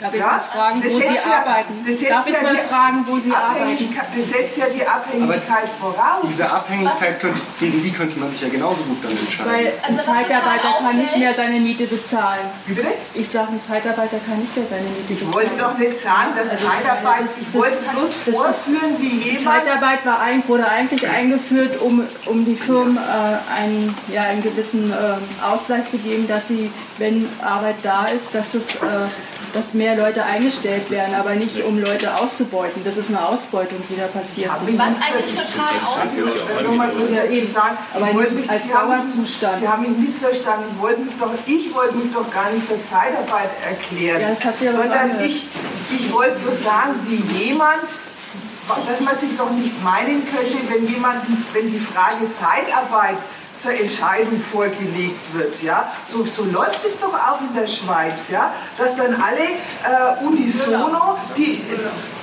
Darf ich ja? mal fragen, wo Sie ja, arbeiten? Darf ich mal fragen, wo Sie arbeiten? Das setzt ja die Abhängigkeit Aber voraus. Diese Abhängigkeit, könnte, gegen die könnte man sich ja genauso gut dann entscheiden. Weil ein also Zeitarbeiter kann nicht mehr seine Miete bezahlen. Wie bitte? Ich sage, ein Zeitarbeiter kann nicht mehr seine Miete bezahlen. Ich wollte doch nicht sagen, dass also Zeitarbeit, ich wollte bloß vorführen, wie jemand... Zeitarbeit war, wurde eigentlich eingeführt, um, um die Firmen äh, einen, ja, einen gewissen äh, Ausgleich zu geben, dass sie, wenn Arbeit da ist, dass es... Äh, dass mehr Leute eingestellt werden, aber nicht um Leute auszubeuten. Das ist eine Ausbeutung, die da passiert. Was eigentlich total auslöst. Aber als Dauerzustand. Sie haben mich missverstanden. Ich wollte mich doch, ich wollte mich doch gar nicht für Zeitarbeit erklären, ja, das hat ja sondern ich, ich wollte nur sagen, wie jemand dass man sich doch nicht meinen könnte, wenn jemand, wenn die Frage Zeitarbeit zur Entscheidung vorgelegt wird. Ja? So, so läuft es doch auch in der Schweiz, ja? dass dann alle äh, unisono, die,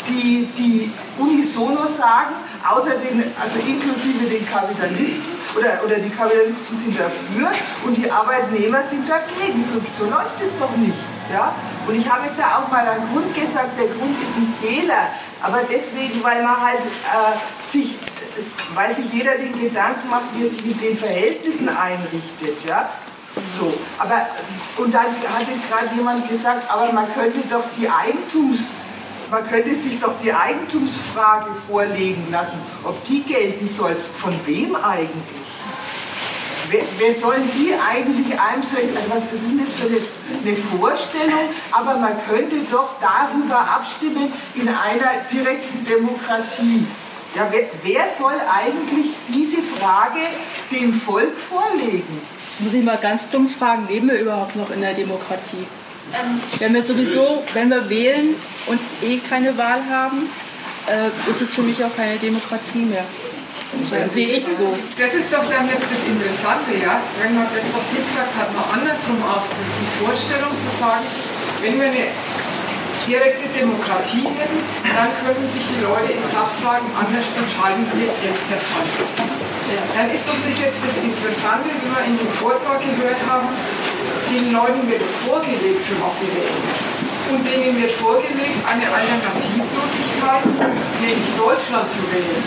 die, die unisono sagen, außer den, also inklusive den Kapitalisten, oder, oder die Kapitalisten sind dafür und die Arbeitnehmer sind dagegen. So, so läuft es doch nicht. Ja? Und ich habe jetzt ja auch mal einen Grund gesagt, der Grund ist ein Fehler, aber deswegen, weil man halt äh, sich weil sich jeder den Gedanken macht, wie er sich mit den Verhältnissen einrichtet. Ja? So, aber, und dann hat jetzt gerade jemand gesagt, aber man könnte doch die Eigentums, man könnte sich doch die Eigentumsfrage vorlegen lassen, ob die gelten soll. Von wem eigentlich? Wer, wer soll die eigentlich einstellen? Also was, was ist denn das für eine, eine, Vorstellung? Aber man könnte doch darüber abstimmen in einer direkten Demokratie. Ja, wer, wer soll eigentlich diese Frage dem Volk vorlegen? Jetzt muss ich mal ganz dumm fragen, leben wir überhaupt noch in der Demokratie? Ähm, wenn wir sowieso, wenn wir wählen und eh keine Wahl haben, äh, ist es für mich auch keine Demokratie mehr. Das sehe ich so. Das ist doch dann jetzt das Interessante, ja? wenn man das, was sie gesagt hat, mal andersrum ausdrückt. Die Vorstellung zu sagen, wenn wir eine direkte Demokratie hätten, dann könnten sich die Leute in Sachfragen anders entscheiden, wie es jetzt der Fall ist. Dann ist doch das jetzt das Interessante, wie wir in dem Vortrag gehört haben, den Leuten wird vorgelegt, für was sie wählen. Und denen wird vorgelegt, eine Alternativlosigkeit, nämlich Deutschland zu wählen.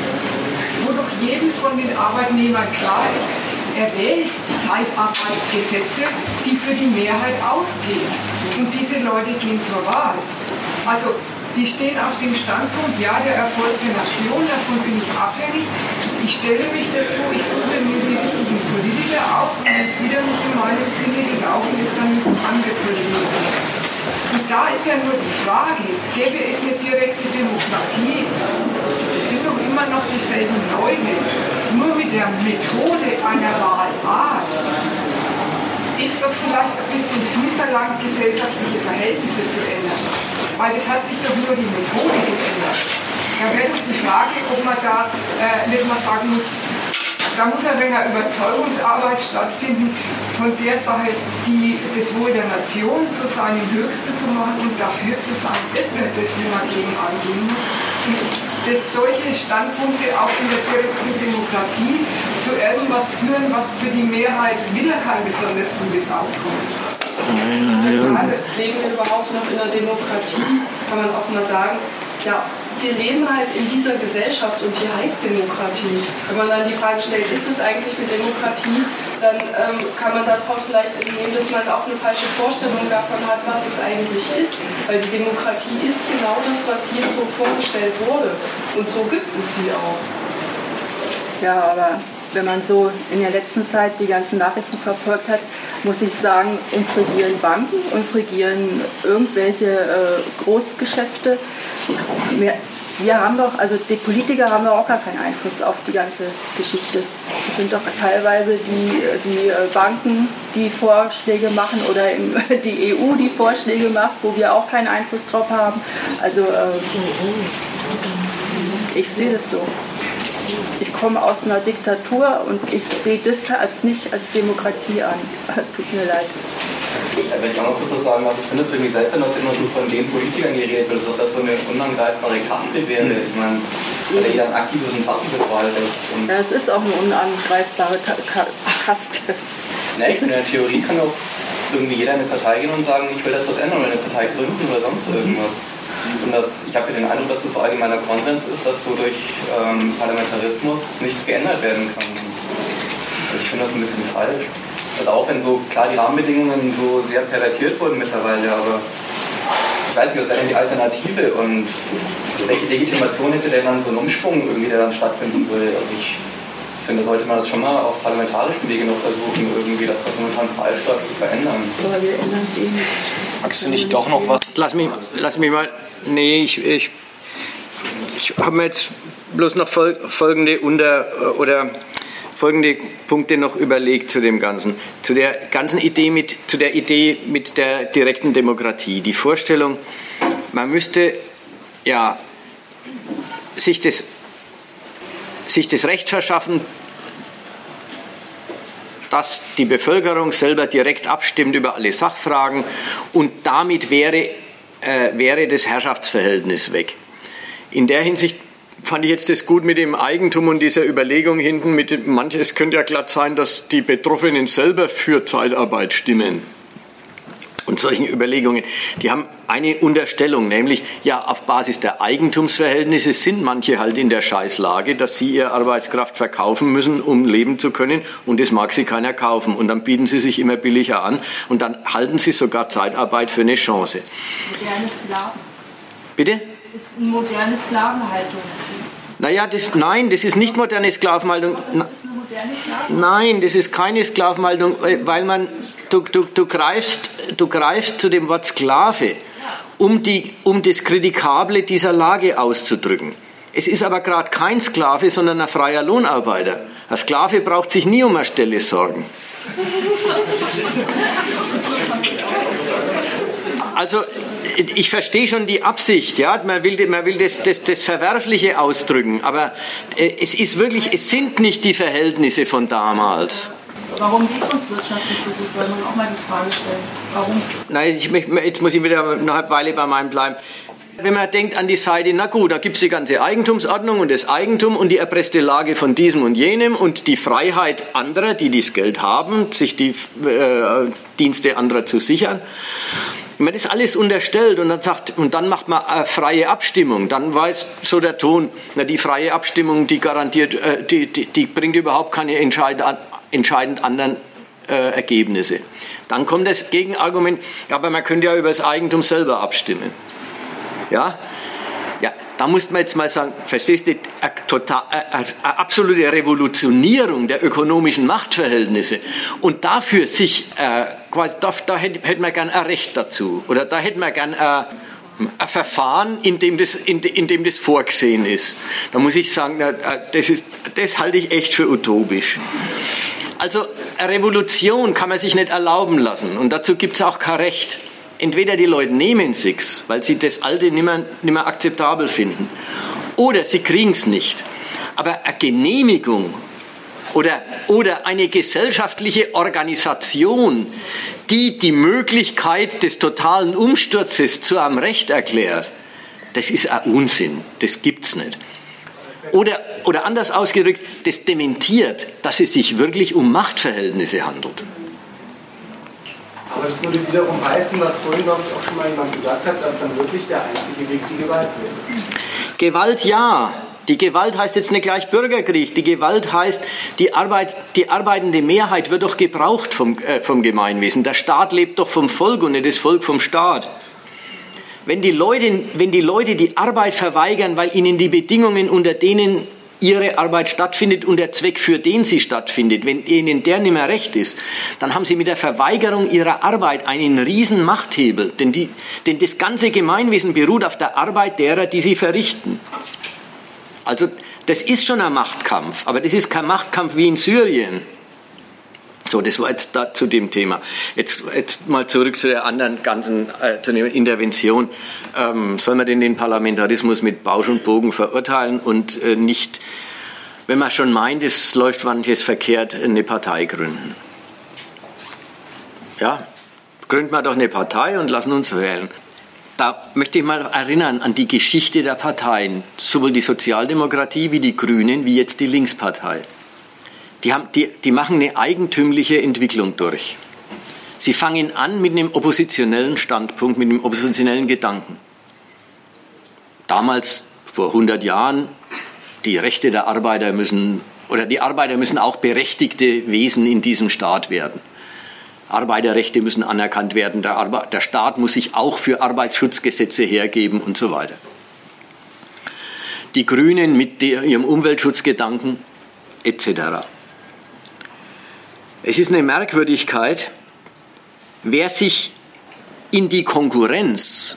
Wo doch jedem von den Arbeitnehmern klar ist, er wählt Zeitarbeitsgesetze, die für die Mehrheit ausgehen. Und diese Leute gehen zur Wahl. Also die stehen auf dem Standpunkt, ja, der Erfolg der Nation, davon bin ich abhängig. Ich stelle mich dazu, ich suche mir die richtigen Politiker aus und wenn es wieder nicht in meinem Sinne gelaufen ist, dann müssen andere Politiker. Und da ist ja nur die Frage, gäbe es eine direkte Demokratie, immer noch dieselben Leute, nur mit der Methode einer Wahlart ist doch vielleicht ein bisschen viel verlangt, gesellschaftliche Verhältnisse zu ändern. Weil es hat sich doch nur die Methode geändert. Da wäre doch die Frage, ob man da äh, nicht mal sagen muss, da muss ein wenig Überzeugungsarbeit stattfinden, von der Sache, die, das Wohl der Nation zu seinem Höchsten zu machen und dafür zu sein. Das wäre das, wie man gegen angehen muss. Und dass solche Standpunkte auch in der direkten Demokratie zu irgendwas führen, was für die Mehrheit wieder kein besonders gutes Auskommen ist. Gerade leben wir überhaupt noch in einer Demokratie, kann man auch mal sagen, ja, wir leben halt in dieser Gesellschaft und die heißt Demokratie. Wenn man dann die Frage stellt, ist es eigentlich eine Demokratie, dann ähm, kann man daraus vielleicht entnehmen, dass man auch eine falsche Vorstellung davon hat, was es eigentlich ist. Weil die Demokratie ist genau das, was hier so vorgestellt wurde. Und so gibt es sie auch. Ja, aber wenn man so in der letzten Zeit die ganzen Nachrichten verfolgt hat, muss ich sagen, uns regieren Banken, uns regieren irgendwelche äh, Großgeschäfte. Wir, wir haben doch, also die Politiker haben doch auch gar keinen Einfluss auf die ganze Geschichte. Es sind doch teilweise die, die äh, Banken, die Vorschläge machen oder die EU, die Vorschläge macht, wo wir auch keinen Einfluss drauf haben. Also äh, ich sehe das so ich komme aus einer Diktatur und ich sehe das als nicht als Demokratie an. Tut mir leid. Wenn ich auch noch kurz was sagen darf, ich finde es irgendwie seltsam, dass immer so von den Politikern geredet wird, ob das so eine unangreifbare Kaste wäre. Ich meine, hat ja jeder ein aktives und passives Wahlrecht. Und ja, es ist auch eine unangreifbare Kaste. Ne, ich in der Theorie kann auch irgendwie jeder in eine Partei gehen und sagen, ich will was ändern oder eine Partei gründen oder sonst irgendwas. Und das, ich habe den Eindruck, dass das so allgemeiner Konsens ist, dass so durch ähm, Parlamentarismus nichts geändert werden kann. Also ich finde das ein bisschen falsch. Also auch wenn so klar die Rahmenbedingungen so sehr pervertiert wurden mittlerweile, aber ich weiß nicht, was wäre denn die Alternative und welche Legitimation hätte denn dann so ein Umschwung irgendwie, der dann stattfinden würde? Also ich finde, sollte man das schon mal auf parlamentarischen Wege noch versuchen, irgendwie das, was momentan falsch läuft, zu verändern. Aber wir ändern es eh nicht. Magst du nicht doch noch was? Lass mich, lass mich mal. Nee, ich, ich, ich habe mir jetzt bloß noch folgende Unter- oder folgende Punkte noch überlegt zu dem Ganzen. Zu der ganzen Idee mit, zu der Idee mit der direkten Demokratie. Die Vorstellung, man müsste ja sich das, sich das Recht verschaffen, dass die Bevölkerung selber direkt abstimmt über alle Sachfragen und damit wäre, äh, wäre das Herrschaftsverhältnis weg. In der Hinsicht fand ich jetzt das gut mit dem Eigentum und dieser Überlegung hinten. Mit manches könnte ja glatt sein, dass die Betroffenen selber für Zeitarbeit stimmen. Und solchen Überlegungen, die haben eine Unterstellung, nämlich ja, auf Basis der Eigentumsverhältnisse sind manche halt in der Scheißlage, dass sie ihre Arbeitskraft verkaufen müssen, um leben zu können, und das mag sie keiner kaufen. Und dann bieten sie sich immer billiger an und dann halten sie sogar Zeitarbeit für eine Chance. Moderne Sklaven. Bitte? Das ist eine moderne Sklavenhaltung. Naja, das, nein, das ist nicht moderne Sklavenhaltung. Nein, das ist keine Sklavenhaltung, weil man, du, du, du, greifst, du greifst zu dem Wort Sklave, um, die, um das Kritikable dieser Lage auszudrücken. Es ist aber gerade kein Sklave, sondern ein freier Lohnarbeiter. Ein Sklave braucht sich nie um eine Stelle sorgen. Also ich verstehe schon die Absicht, ja, man will, man will das, das, das Verwerfliche ausdrücken, aber äh, es ist wirklich, es sind nicht die Verhältnisse von damals. Warum geht es uns wirtschaftlich so gut? Soll man auch mal die Frage stellen. Warum? Nein, ich, jetzt muss ich wieder eine Weile bei meinem bleiben. Wenn man denkt an die Seite, na gut, da gibt es die ganze Eigentumsordnung und das Eigentum und die erpresste Lage von diesem und jenem und die Freiheit anderer, die das Geld haben, sich die äh, Dienste anderer zu sichern. Wenn man das alles unterstellt und dann sagt, und dann macht man eine freie Abstimmung, dann weiß so der Ton, na, die freie Abstimmung, die garantiert, äh, die, die, die, bringt überhaupt keine entscheidend, entscheidend anderen äh, Ergebnisse. Dann kommt das Gegenargument, aber man könnte ja über das Eigentum selber abstimmen. Ja, da muss man jetzt mal sagen, verstehst du, eine, total, eine absolute Revolutionierung der ökonomischen Machtverhältnisse und dafür sich, äh, quasi, da, da hätte, hätte man gern ein Recht dazu oder da hätte man gern ein, ein Verfahren, in dem, das, in, in, dem das vorgesehen ist. Da muss ich sagen, das, ist, das halte ich echt für utopisch. Also eine Revolution kann man sich nicht erlauben lassen und dazu gibt es auch kein Recht entweder die Leute nehmen sich's, weil sie das Alte nicht mehr, nicht mehr akzeptabel finden, oder sie kriegen es nicht. Aber eine Genehmigung oder, oder eine gesellschaftliche Organisation, die die Möglichkeit des totalen Umsturzes zu einem Recht erklärt, das ist ein Unsinn. Das gibt's nicht. Oder, oder anders ausgedrückt, das dementiert, dass es sich wirklich um Machtverhältnisse handelt. Aber das würde wiederum heißen, was vorhin, glaube ich, auch schon mal jemand gesagt hat, dass dann wirklich der einzige Weg die Gewalt wäre. Gewalt ja. Die Gewalt heißt jetzt nicht gleich Bürgerkrieg. Die Gewalt heißt, die, Arbeit, die arbeitende Mehrheit wird doch gebraucht vom, äh, vom Gemeinwesen. Der Staat lebt doch vom Volk und nicht das Volk vom Staat. Wenn die, Leute, wenn die Leute die Arbeit verweigern, weil ihnen die Bedingungen, unter denen ihre Arbeit stattfindet und der Zweck, für den sie stattfindet, wenn ihnen der nicht mehr recht ist, dann haben sie mit der Verweigerung ihrer Arbeit einen riesen Machthebel, denn, die, denn das ganze Gemeinwesen beruht auf der Arbeit derer, die sie verrichten. Also das ist schon ein Machtkampf, aber das ist kein Machtkampf wie in Syrien. So, das war jetzt da zu dem Thema. Jetzt, jetzt mal zurück zu der anderen ganzen äh, zu der Intervention. Ähm, soll man denn den Parlamentarismus mit Bausch und Bogen verurteilen und äh, nicht, wenn man schon meint, es läuft manches verkehrt, eine Partei gründen? Ja, gründen wir doch eine Partei und lassen uns wählen. Da möchte ich mal erinnern an die Geschichte der Parteien, sowohl die Sozialdemokratie wie die Grünen, wie jetzt die Linkspartei. Die, haben, die, die machen eine eigentümliche Entwicklung durch. Sie fangen an mit einem oppositionellen Standpunkt, mit einem oppositionellen Gedanken. Damals, vor 100 Jahren, die Rechte der Arbeiter müssen, oder die Arbeiter müssen auch berechtigte Wesen in diesem Staat werden. Arbeiterrechte müssen anerkannt werden, der, Arbe der Staat muss sich auch für Arbeitsschutzgesetze hergeben und so weiter. Die Grünen mit ihrem Umweltschutzgedanken etc. Es ist eine Merkwürdigkeit, wer sich in die Konkurrenz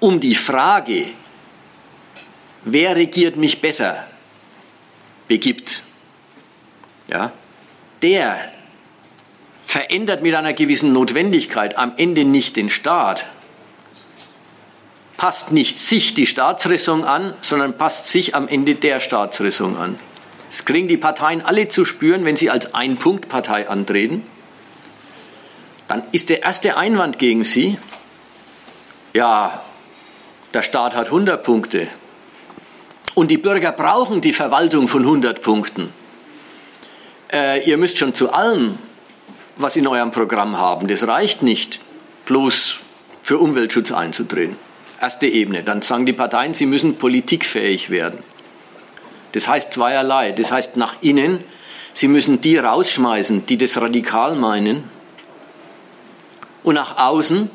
um die Frage, wer regiert mich besser, begibt, ja, der verändert mit einer gewissen Notwendigkeit am Ende nicht den Staat, passt nicht sich die Staatsräson an, sondern passt sich am Ende der Staatsräson an. Das kriegen die Parteien alle zu spüren, wenn sie als Ein-Punkt-Partei antreten. Dann ist der erste Einwand gegen sie, ja, der Staat hat 100 Punkte und die Bürger brauchen die Verwaltung von 100 Punkten. Äh, ihr müsst schon zu allem was in eurem Programm haben. Das reicht nicht, bloß für Umweltschutz einzutreten. Erste Ebene. Dann sagen die Parteien, sie müssen politikfähig werden. Das heißt zweierlei. Das heißt nach innen, sie müssen die rausschmeißen, die das radikal meinen. Und nach außen,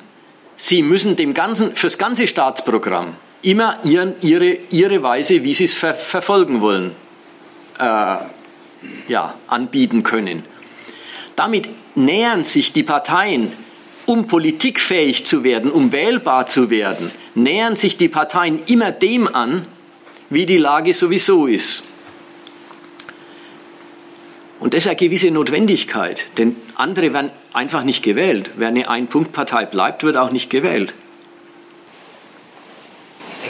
sie müssen dem ganzen, fürs ganze Staatsprogramm immer ihren, ihre, ihre Weise, wie sie es ver, verfolgen wollen, äh, ja, anbieten können. Damit nähern sich die Parteien, um politikfähig zu werden, um wählbar zu werden, nähern sich die Parteien immer dem an, wie die Lage sowieso ist. Und das ist eine gewisse Notwendigkeit, denn andere werden einfach nicht gewählt. Wer eine Ein-Punkt-Partei bleibt, wird auch nicht gewählt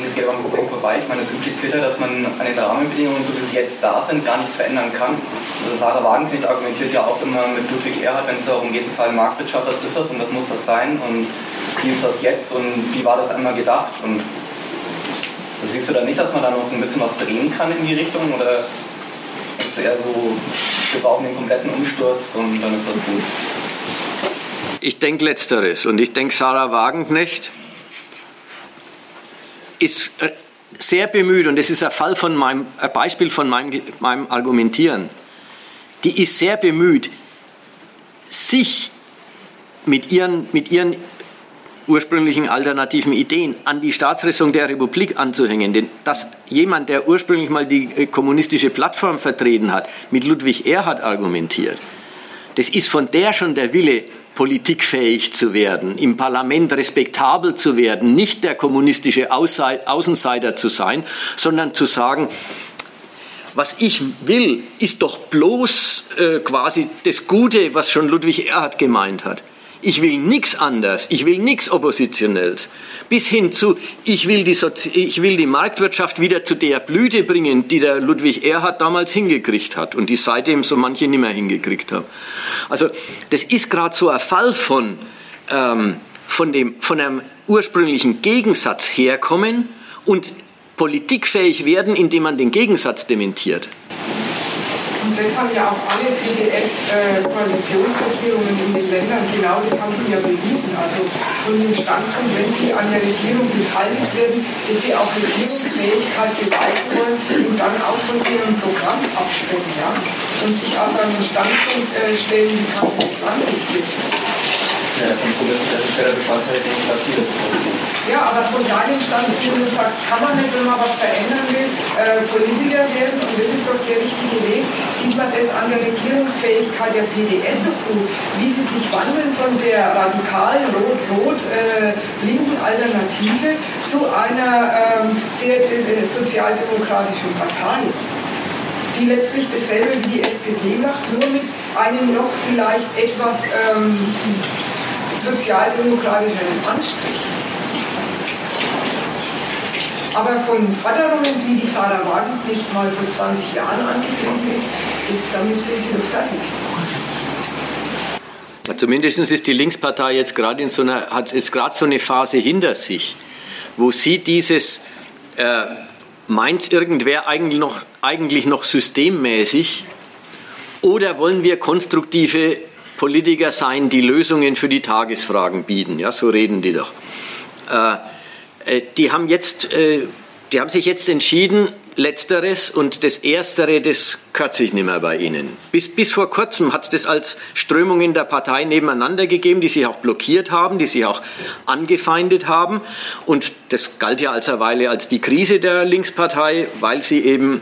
denke, es geht aber am Problem vorbei. Ich meine, es impliziert ja, dass man an den Rahmenbedingungen, so wie sie jetzt da sind, gar nichts verändern kann. Also Sarah Wagenknecht argumentiert ja auch immer mit Ludwig Erhard, wenn es darum geht, sagen, Marktwirtschaft, das ist das und das muss das sein und wie ist das jetzt und wie war das einmal gedacht und siehst du da nicht, dass man da noch ein bisschen was drehen kann in die Richtung oder ist es eher so, wir brauchen den kompletten Umsturz und dann ist das gut? Ich denke letzteres und ich denke Sarah Wagenknecht ist sehr bemüht, und das ist ein, Fall von meinem, ein Beispiel von meinem, meinem Argumentieren, die ist sehr bemüht, sich mit ihren, mit ihren ursprünglichen alternativen Ideen an die Staatsräson der Republik anzuhängen. Denn dass jemand, der ursprünglich mal die äh, kommunistische Plattform vertreten hat, mit Ludwig Erhard argumentiert, das ist von der schon der Wille, politikfähig zu werden, im Parlament respektabel zu werden, nicht der kommunistische Außenseiter zu sein, sondern zu sagen, was ich will, ist doch bloß äh, quasi das Gute, was schon Ludwig Erhard gemeint hat. Ich will nichts anderes, ich will nichts Oppositionelles. Bis hin zu, ich will, die ich will die Marktwirtschaft wieder zu der Blüte bringen, die der Ludwig Erhard damals hingekriegt hat und die seitdem so manche nicht mehr hingekriegt haben. Also das ist gerade so ein Fall von, ähm, von, dem, von einem ursprünglichen Gegensatz herkommen und politikfähig werden, indem man den Gegensatz dementiert. Und das haben ja auch alle PDS-Koalitionsregierungen äh, in den Ländern, genau das haben sie ja bewiesen. Also von dem Standpunkt, wenn sie an der Regierung beteiligt werden, dass sie auch Regierungsfähigkeit beweisen wollen und dann auch von ihrem Programm absprechen. Ja? Und sich auch an den Standpunkt äh, stellen, wie kann das Land regiert. Ja, Kompromiss ist ja ein Bestandteil der Demokratie. Ja, aber von deinem Standpunkt, du sagst, kann man nicht, wenn man was verändern will, äh, Politiker werden, und das ist doch der richtige Weg, sieht man das an der Regierungsfähigkeit der PDS so gut, wie sie sich wandeln von der radikalen rot-rot-linken äh, Alternative zu einer ähm, sehr äh, sozialdemokratischen Partei die letztlich dasselbe wie die SPD macht, nur mit einem noch vielleicht etwas ähm, sozialdemokratischeren Anstrich. Aber von Forderungen, wie die Sarah Wagenknecht mal vor 20 Jahren angetreten ist, ist damit sind sie doch fertig. Zumindest ist die Linkspartei jetzt gerade in so einer, hat jetzt gerade so eine Phase hinter sich, wo sie dieses äh, meint irgendwer eigentlich noch, eigentlich noch systemmäßig oder wollen wir konstruktive Politiker sein, die Lösungen für die Tagesfragen bieten? Ja, so reden die doch. Äh die haben jetzt, äh, die haben sich jetzt entschieden, Letzteres und das Erstere, das gehört sich nicht mehr bei Ihnen. Bis, bis vor kurzem hat es das als Strömung in der Partei nebeneinander gegeben, die sich auch blockiert haben, die sich auch angefeindet haben. Und das galt ja als eine Weile als die Krise der Linkspartei, weil sie eben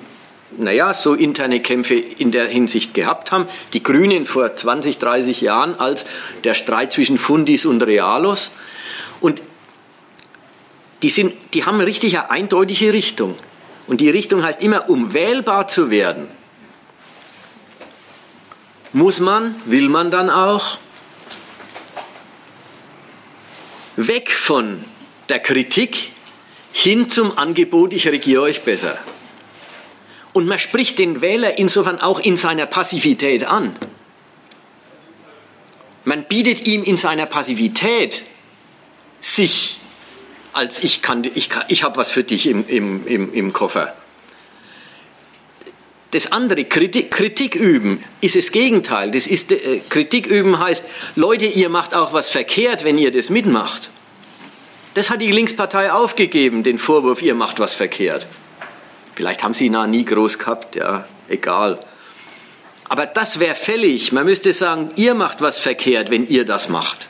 naja, so interne Kämpfe in der Hinsicht gehabt haben. Die Grünen vor 20, 30 Jahren als der Streit zwischen Fundis und Realos. Und die, sind, die haben richtig eine eindeutige Richtung. Und die Richtung heißt immer, um wählbar zu werden, muss man, will man dann auch, weg von der Kritik hin zum Angebot, ich regiere euch besser. Und man spricht den Wähler insofern auch in seiner Passivität an. Man bietet ihm in seiner Passivität sich als ich kann, ich, kann, ich habe was für dich im, im, im, im Koffer. Das andere, Kritik, Kritik, üben, ist das Gegenteil. Das ist, äh, Kritik üben heißt, Leute, ihr macht auch was verkehrt, wenn ihr das mitmacht. Das hat die Linkspartei aufgegeben, den Vorwurf, ihr macht was verkehrt. Vielleicht haben sie ihn nie groß gehabt, ja, egal. Aber das wäre fällig. Man müsste sagen, ihr macht was verkehrt, wenn ihr das macht.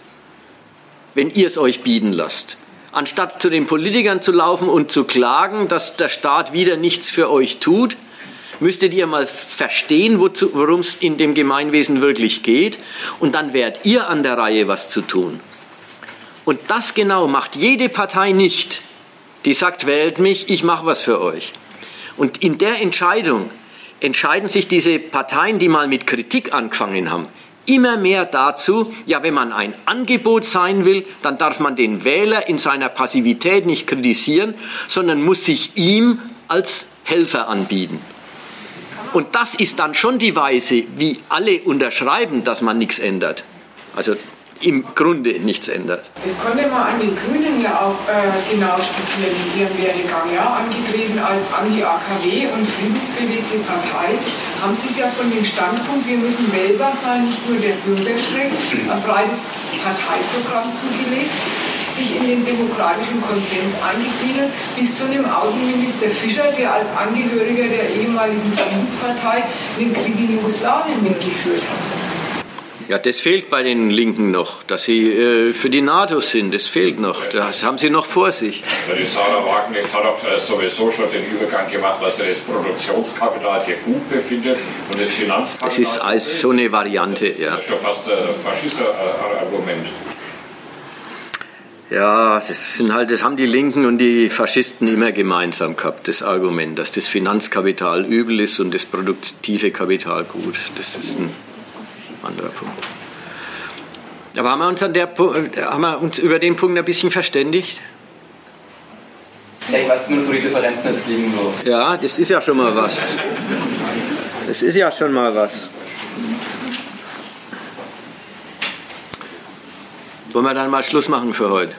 Wenn ihr es euch bieten lasst anstatt zu den Politikern zu laufen und zu klagen, dass der Staat wieder nichts für euch tut, müsstet ihr mal verstehen, worum es in dem Gemeinwesen wirklich geht, und dann wärt ihr an der Reihe, was zu tun. Und das genau macht jede Partei nicht, die sagt, wählt mich, ich mache was für euch. Und in der Entscheidung entscheiden sich diese Parteien, die mal mit Kritik angefangen haben, immer mehr dazu, ja, wenn man ein Angebot sein will, dann darf man den Wähler in seiner Passivität nicht kritisieren, sondern muss sich ihm als Helfer anbieten. Und das ist dann schon die Weise, wie alle unterschreiben, dass man nichts ändert. Also im Grunde nichts ändert. Das konnte man an den Grünen ja auch äh, genau studieren in ihrem Werdegang. Ja? Angetreten als Anti-AKW und friedensbewegte Partei haben sie es ja von dem Standpunkt, wir müssen wählbar sein, nicht nur der Bürgerschreck, ein breites Parteiprogramm zugelegt sich in den demokratischen Konsens eingegliedert, bis zu einem Außenminister Fischer, der als Angehöriger der ehemaligen Friedenspartei den Krieg in Jugoslawien mitgeführt hat. Ja, das fehlt bei den Linken noch, dass sie äh, für die NATO sind. Das fehlt noch. Das haben sie noch vor sich. Die Sarah Wagenknecht hat auch äh, sowieso schon den Übergang gemacht, dass er das Produktionskapital für gut befindet und das Finanzkapital. Das ist als so eine Variante, ja. Das ist schon fast ein Faschismus-Argument. Ja, das, sind halt, das haben die Linken und die Faschisten immer gemeinsam gehabt, das Argument, dass das Finanzkapital übel ist und das produktive Kapital gut. Das ist ein anderer Punkt. Aber haben wir uns, an der, haben wir uns über den Punkt ein bisschen verständigt? Ja, ich weiß nur, wo die Differenzen jetzt liegen. So. Ja, das ist ja schon mal was. Das ist ja schon mal was. Wollen wir dann mal Schluss machen für heute?